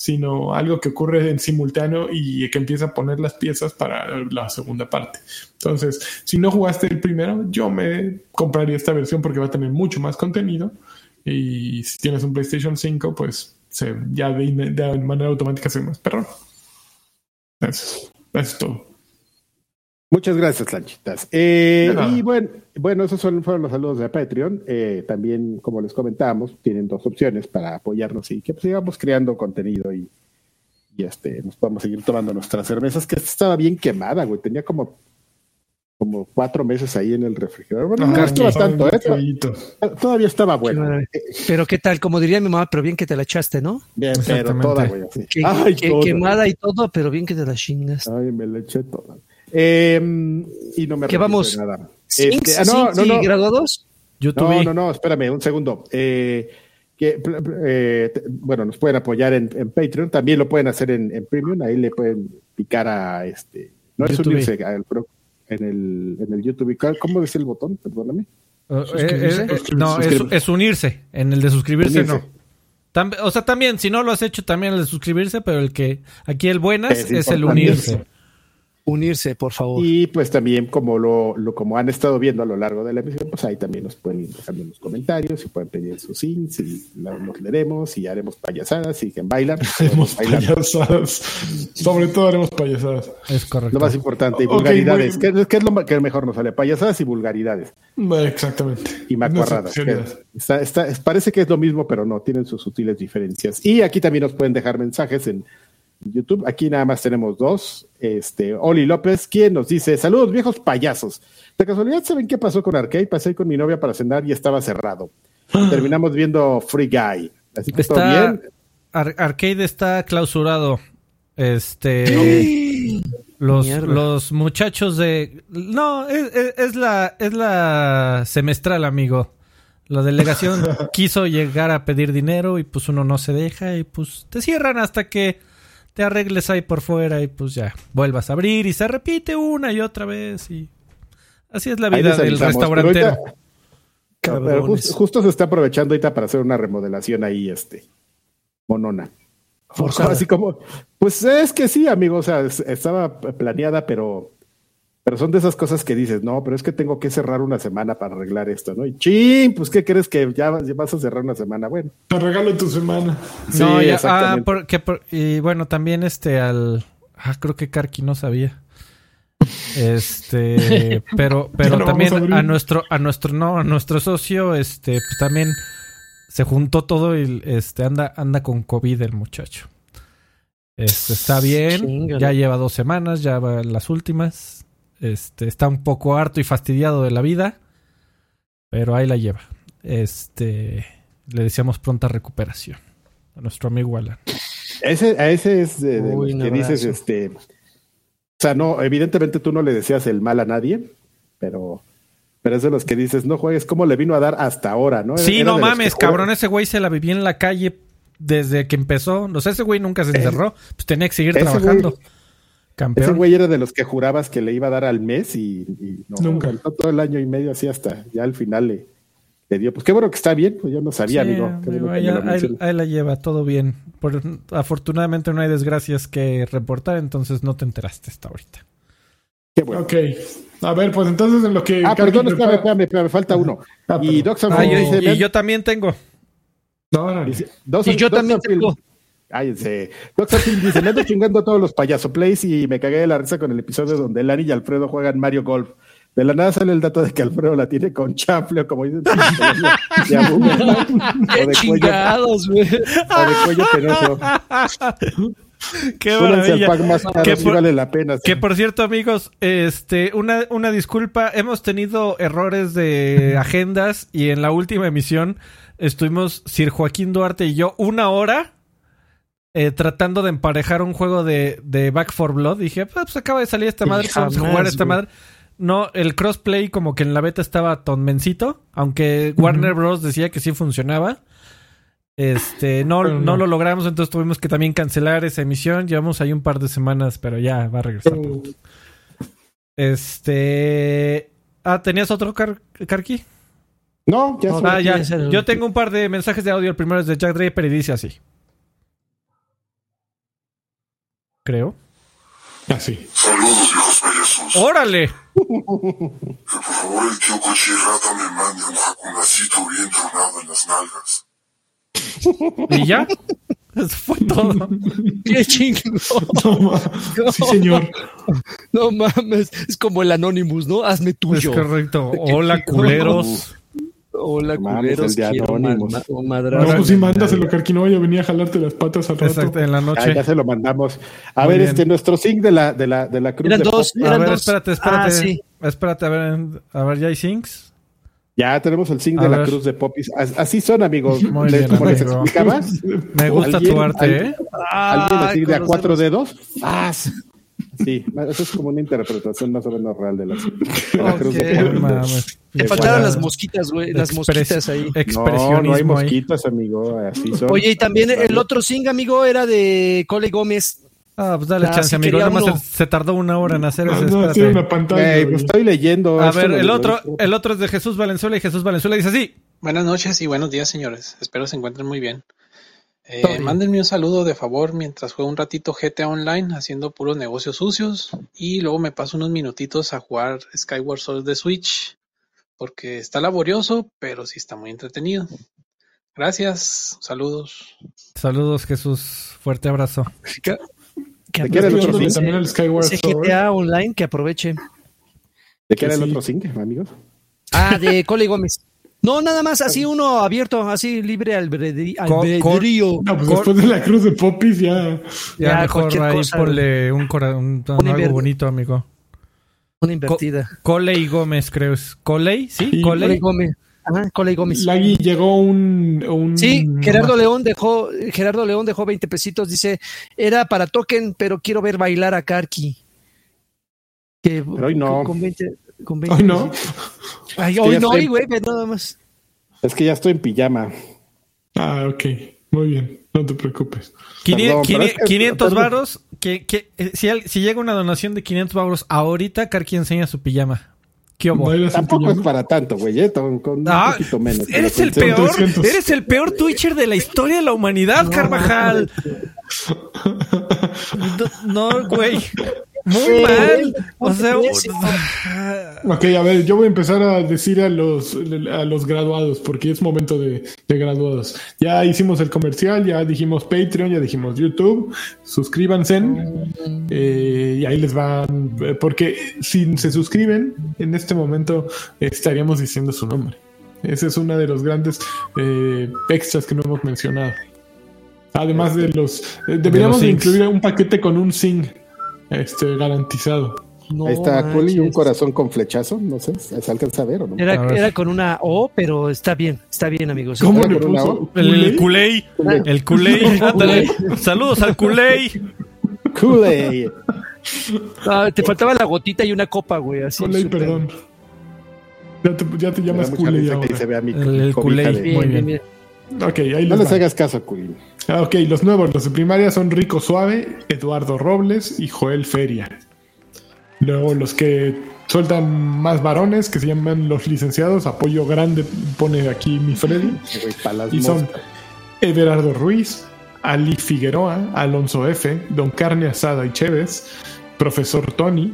Speaker 3: sino algo que ocurre en simultáneo y que empieza a poner las piezas para la segunda parte. Entonces, si no jugaste el primero, yo me compraría esta versión porque va a tener mucho más contenido y si tienes un PlayStation 5, pues se, ya de, manera automática se más eso es todo.
Speaker 2: Muchas gracias, Lanchitas. Eh, y bueno, bueno, esos son, fueron los saludos de Patreon. Eh, también, como les comentábamos, tienen dos opciones para apoyarnos y que pues, sigamos creando contenido y, y este, nos podamos seguir tomando nuestras cervezas, que estaba bien quemada, güey. Tenía como, como cuatro meses ahí en el refrigerador. Bueno, no estaba tanto, ¿eh? Todavía estaba bueno.
Speaker 1: Pero qué tal, como diría mi mamá, pero bien que te la echaste, ¿no?
Speaker 2: Bien, pero toda, güey.
Speaker 1: Quemada y todo, pero bien que te la chingas.
Speaker 2: Ay, me la eché toda. Em, y no me
Speaker 1: ¿Qué vamos?
Speaker 2: Nada.
Speaker 1: Este, ah, no, no, no. grado 2?
Speaker 2: No, no, no, espérame un segundo. Eh, que, eh, bueno, nos pueden apoyar en, Patreon, también lo pueden hacer en, Premium, ahí le pueden picar a este, no es unirse en el, en el YouTube. ¿Cómo dice el botón? Perdóname.
Speaker 4: Uh, eh, no, es, unirse. En el de suscribirse, no. o sea, también, si no lo has hecho, también el de suscribirse, pero el que aquí el buenas es el unirse
Speaker 1: unirse, por favor.
Speaker 2: Y pues también como lo, lo, como han estado viendo a lo largo de la emisión, pues ahí también nos pueden ir dejando en los comentarios y pueden pedir sus sins y los leeremos y haremos payasadas y que bailan.
Speaker 3: Haremos payasadas. Sobre todo haremos payasadas.
Speaker 4: Es correcto.
Speaker 2: Lo más importante, y vulgaridades. ¿Qué, es lo que mejor nos sale? Payasadas y vulgaridades.
Speaker 3: Exactamente.
Speaker 2: Y macuarradas. parece que es lo mismo, pero no, tienen sus sutiles diferencias. Y aquí también nos pueden dejar mensajes en YouTube. Aquí nada más tenemos dos. Este, Oli López, quien nos dice: Saludos, viejos payasos. De casualidad, ¿saben qué pasó con Arcade? Pasé con mi novia para cenar y estaba cerrado. Terminamos viendo Free Guy. Así que está, bien.
Speaker 4: Arcade está clausurado. Este. Los, los muchachos de. No, es, la, es la semestral, amigo. La delegación quiso llegar a pedir dinero y pues uno no se deja y pues te cierran hasta que te arregles ahí por fuera y pues ya, vuelvas a abrir y se repite una y otra vez y así es la vida del restaurantero.
Speaker 2: justo, se está aprovechando ahorita para hacer una remodelación ahí, este, monona. Así como, pues es que sí, amigo, o sea, estaba planeada, pero pero son de esas cosas que dices, no, pero es que tengo que cerrar una semana para arreglar esto, ¿no? Y ching, pues ¿qué crees que ya vas a cerrar una semana? Bueno.
Speaker 3: Te regalo tu semana.
Speaker 4: no, ya, ah, porque, y bueno, también este al, ah, creo que Karki no sabía. Este, pero, pero también a, nuestro, a nuestro, no, a nuestro socio, este, pues también se juntó todo y este anda, anda con COVID el muchacho. Este está bien, ya lleva dos semanas, ya va las últimas. Este, está un poco harto y fastidiado de la vida, pero ahí la lleva. Este, le deseamos pronta recuperación a nuestro amigo Alan.
Speaker 2: Ese, a ese es de, que dices, este, o sea, no, evidentemente tú no le deseas el mal a nadie, pero, pero es de los que dices, no juegues, ¿cómo le vino a dar hasta ahora, no?
Speaker 4: Sí, no mames, cabrón, ese güey se la vivía en la calle desde que empezó. No sé, ese güey nunca se eh, encerró, pues tenía que seguir trabajando.
Speaker 2: Ese güey era de los que jurabas que le iba a dar al mes y, no, nunca. Todo el año y medio así hasta ya al final le, Pues qué bueno que está bien, pues yo no sabía, amigo.
Speaker 4: ahí, la lleva, todo bien. afortunadamente no hay desgracias que reportar, entonces no te enteraste hasta ahorita.
Speaker 3: Qué bueno. Ok. A ver, pues entonces en lo que.
Speaker 2: Ah, perdón, espérame, espérame, espérame, falta uno.
Speaker 4: Ah, y ah, y, yo también tengo.
Speaker 2: No, no. y yo también tengo. Cállense. Doctor dice: Me ando chingando todos los payaso plays y me cagué de la risa con el episodio donde Lani y Alfredo juegan Mario Golf. De la nada sale el dato de que Alfredo la tiene con chanfle, como dicen.
Speaker 1: Qué chingados, güey.
Speaker 2: O de cuello penoso.
Speaker 4: Qué maravilla.
Speaker 2: que por, vale la pena.
Speaker 4: Que por cierto, amigos, este, una, una disculpa. Hemos tenido errores de agendas y en la última emisión estuvimos Sir Joaquín Duarte y yo una hora eh, tratando de emparejar un juego de, de Back for Blood. Dije, pues acaba de salir esta madre, vamos a jugar esta madre. No, el crossplay como que en la beta estaba tonmencito, aunque Warner Bros. decía que sí funcionaba. Este, no, no, lo logramos, entonces tuvimos que también cancelar esa emisión. Llevamos ahí un par de semanas, pero ya va a regresar. Este. Ah, ¿tenías otro, Car Carqui?
Speaker 2: No,
Speaker 4: ya, ah, ya. Yo tengo un par de mensajes de audio. El primero es de Jack Draper y dice así. Creo.
Speaker 3: Así.
Speaker 5: Saludos, hijos payasos.
Speaker 4: ¡Órale!
Speaker 5: Que por favor el tío Cochirrata me mande un jacunacito bien tronado en las nalgas.
Speaker 4: ¿Y ya? Eso fue todo.
Speaker 1: ¡Qué chingón!
Speaker 3: No, Sí, señor.
Speaker 1: No mames. Es como el Anonymous, ¿no? Hazme tuyo.
Speaker 4: Es correcto. Hola, culeros.
Speaker 1: Hola, culeros.
Speaker 2: El de Anonymous.
Speaker 3: no, pues si mándaselo, no Yo venía a jalarte las patas al rato. Exacto,
Speaker 4: en la noche.
Speaker 2: Ah, ya se lo mandamos. A ver, este, nuestro zinc de la, de la, de la cruz.
Speaker 1: Eran dos.
Speaker 4: a ver, espérate, espérate. Ah, sí. Espérate, a ver, a ver, ¿ya hay zincs?
Speaker 2: Ya tenemos el zinc de la cruz de Popis. Así son, amigos.
Speaker 4: Muy bien, les explicabas? Me gusta tu arte, ¿eh?
Speaker 2: ¿Alguien le sigue a cuatro dedos? ¡Ah! Sí, eso es como una interpretación más o menos real de la,
Speaker 1: Popis. Te faltaron las mosquitas, güey. Las mosquitas ahí.
Speaker 2: No, no hay mosquitas, amigo. Así son.
Speaker 1: Oye, y también el otro zinc, amigo, era de Cole Gómez.
Speaker 4: Ah, pues dale chance, amigo. Nada se, tardó una hora en hacer eso.
Speaker 3: No, no, una pantalla.
Speaker 2: pues estoy leyendo.
Speaker 4: A ver, el otro, el otro es de Jesús Valenzuela y Jesús Valenzuela dice así.
Speaker 6: Buenas noches y buenos días, señores. Espero se encuentren muy bien. Eh, mándenme un saludo de favor mientras juego un ratito GTA Online haciendo puros negocios sucios y luego me paso unos minutitos a jugar Skyward Sword de Switch porque está laborioso, pero sí está muy entretenido. Gracias, saludos.
Speaker 4: Saludos Jesús, fuerte abrazo.
Speaker 3: ¿De qué era el otro También el Skyward
Speaker 1: GTA Online, que aproveche.
Speaker 2: ¿De qué era el otro zinc, amigos?
Speaker 1: Ah, de Cole Gómez. No, nada más, así uno abierto, así libre albedrío.
Speaker 3: No, pues después de la cruz de Popis ya.
Speaker 4: Ya, mejor ahí ponle un, un, algo bonito, amigo.
Speaker 1: Una invertida.
Speaker 4: Cole y Gómez, creo. ¿Coley? ¿Sí?
Speaker 1: Cole y Gómez. Ajá, Cole Gómez.
Speaker 3: Lagui llegó un, un,
Speaker 1: Sí, Gerardo León dejó, Gerardo León dejó 20 pesitos, dice, era para token, pero quiero ver bailar a Karki.
Speaker 2: Que, pero hoy no.
Speaker 1: Con 20, con
Speaker 3: 20 hoy no.
Speaker 1: Ay, hoy no, güey, nada más.
Speaker 2: Es que ya estoy en pijama.
Speaker 3: Ah, ok. Muy bien. No te preocupes.
Speaker 4: 500 varos. Que, que, eh, si, si, llega una donación de 500 varos ahorita, Karki enseña su pijama. ¿Qué
Speaker 2: Tampoco es para tanto, güey, ¿eh? con, un ah, poquito menos.
Speaker 4: Eres el peor, eres el peor Twitcher de la historia de la humanidad, Carvajal. No, güey. Muy mal. O sea,
Speaker 3: ok, a ver, yo voy a empezar a decir a los, a los graduados, porque es momento de, graduados. Ya hicimos el comercial, ya dijimos Patreon, ya dijimos YouTube. Suscríbanse eh, y ahí les van. Porque si se suscriben, en este momento estaríamos diciendo su nombre. Ese es uno de los grandes eh, extras que no hemos mencionado. Además de los. Eh, deberíamos incluir un paquete con un sing este, garantizado.
Speaker 2: Ahí está Culi, un corazón con flechazo, no sé, ¿se alcanza a ver o no?
Speaker 1: Era, con una O, pero está bien, está bien, amigos.
Speaker 3: ¿Cómo le puso?
Speaker 4: El culey, el culey, Saludos al culey.
Speaker 2: Culey.
Speaker 1: Ah, te faltaba la gotita y una copa, güey. Así
Speaker 3: perdón. Ya te, ya te llamas Culey
Speaker 4: el culey, muy bien.
Speaker 3: Ok, ahí
Speaker 2: no les hagas caso, Culey.
Speaker 3: Ah, ok, los nuevos, los de primaria son Rico Suave, Eduardo Robles y Joel Feria. Luego los que sueltan más varones que se llaman los licenciados. Apoyo grande pone aquí mi Freddy. y son Everardo Ruiz, Ali Figueroa, Alonso F., Don Carne Asada y Chévez, Profesor Tony,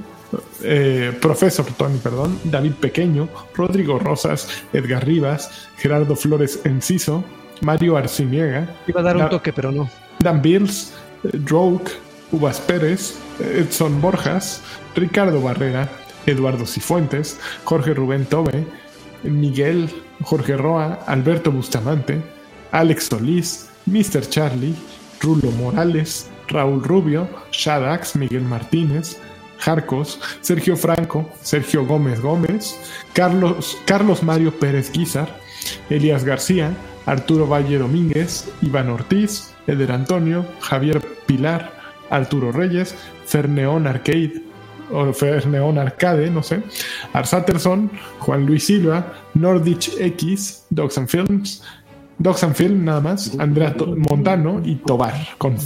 Speaker 3: eh, Profesor Tony, perdón, David Pequeño, Rodrigo Rosas, Edgar Rivas, Gerardo Flores Enciso, Mario Arciniega.
Speaker 1: Iba a dar un toque, pero no.
Speaker 3: Dan Bills, Droke, Uvas Pérez, Edson Borjas, Ricardo Barrera, Eduardo Cifuentes, Jorge Rubén Tobe, Miguel, Jorge Roa, Alberto Bustamante, Alex Solís, Mr. Charlie, Rulo Morales, Raúl Rubio, Shadax, Miguel Martínez, Jarcos, Sergio Franco, Sergio Gómez Gómez, Carlos, Carlos Mario Pérez Guizar, Elías García, Arturo Valle Domínguez, Iván Ortiz, Eder Antonio, Javier Pilar, Arturo Reyes, Ferneón Arcade, o Ferneón Arcade, no sé, Arsaterson, Juan Luis Silva, Nordich X, Dogs and Films, Dogs and Film nada más, Andrea Montano y Tobar con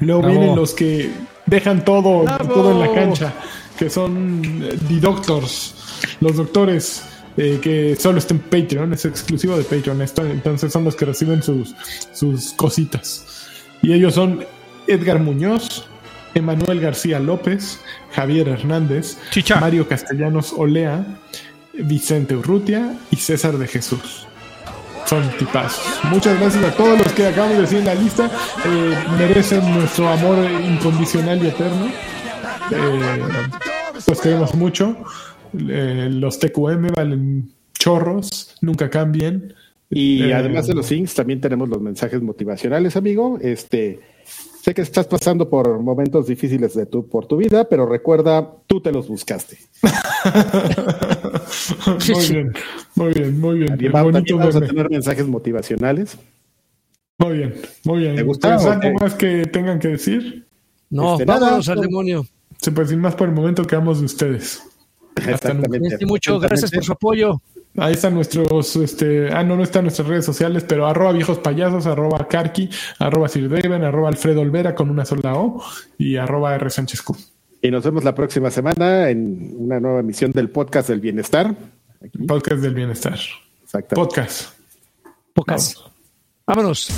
Speaker 3: Luego vienen los que dejan todo, todo en la cancha, que son eh, The Doctors, los doctores eh, que solo están en Patreon, es exclusivo de Patreon esto, entonces son los que reciben sus, sus cositas. Y ellos son Edgar Muñoz, Emanuel García López, Javier Hernández, Mario Castellanos Olea, Vicente Urrutia y César de Jesús son tipazos. Muchas gracias a todos los que acabamos de decir en la lista. Eh, merecen nuestro amor incondicional y eterno. Eh, los queremos mucho. Eh, los TQM valen chorros, nunca cambien.
Speaker 2: Y además de los things, también tenemos los mensajes motivacionales, amigo. Este, sé que estás pasando por momentos difíciles de tu, por tu vida, pero recuerda, tú te los buscaste.
Speaker 3: muy bien, muy bien, muy bien.
Speaker 2: vamos a tener mensajes motivacionales.
Speaker 3: Muy bien, muy bien. ¿Te gusta? ¿Algo más que tengan que decir?
Speaker 1: No, este, vámonos al demonio.
Speaker 3: Se puede decir más por el momento que vamos de ustedes.
Speaker 1: Exactamente. Mucho, gracias por su apoyo.
Speaker 3: Ahí están nuestros, este, ah, no, no están nuestras redes sociales, pero arroba viejos payasos, arroba Karki, arroba Sir Daven, arroba Alfredo Olvera con una sola O y arroba R Sánchez
Speaker 2: y nos vemos la próxima semana en una nueva emisión del podcast del bienestar.
Speaker 3: Podcast del bienestar.
Speaker 2: Exacto.
Speaker 3: Podcast.
Speaker 1: Podcast. Vámonos.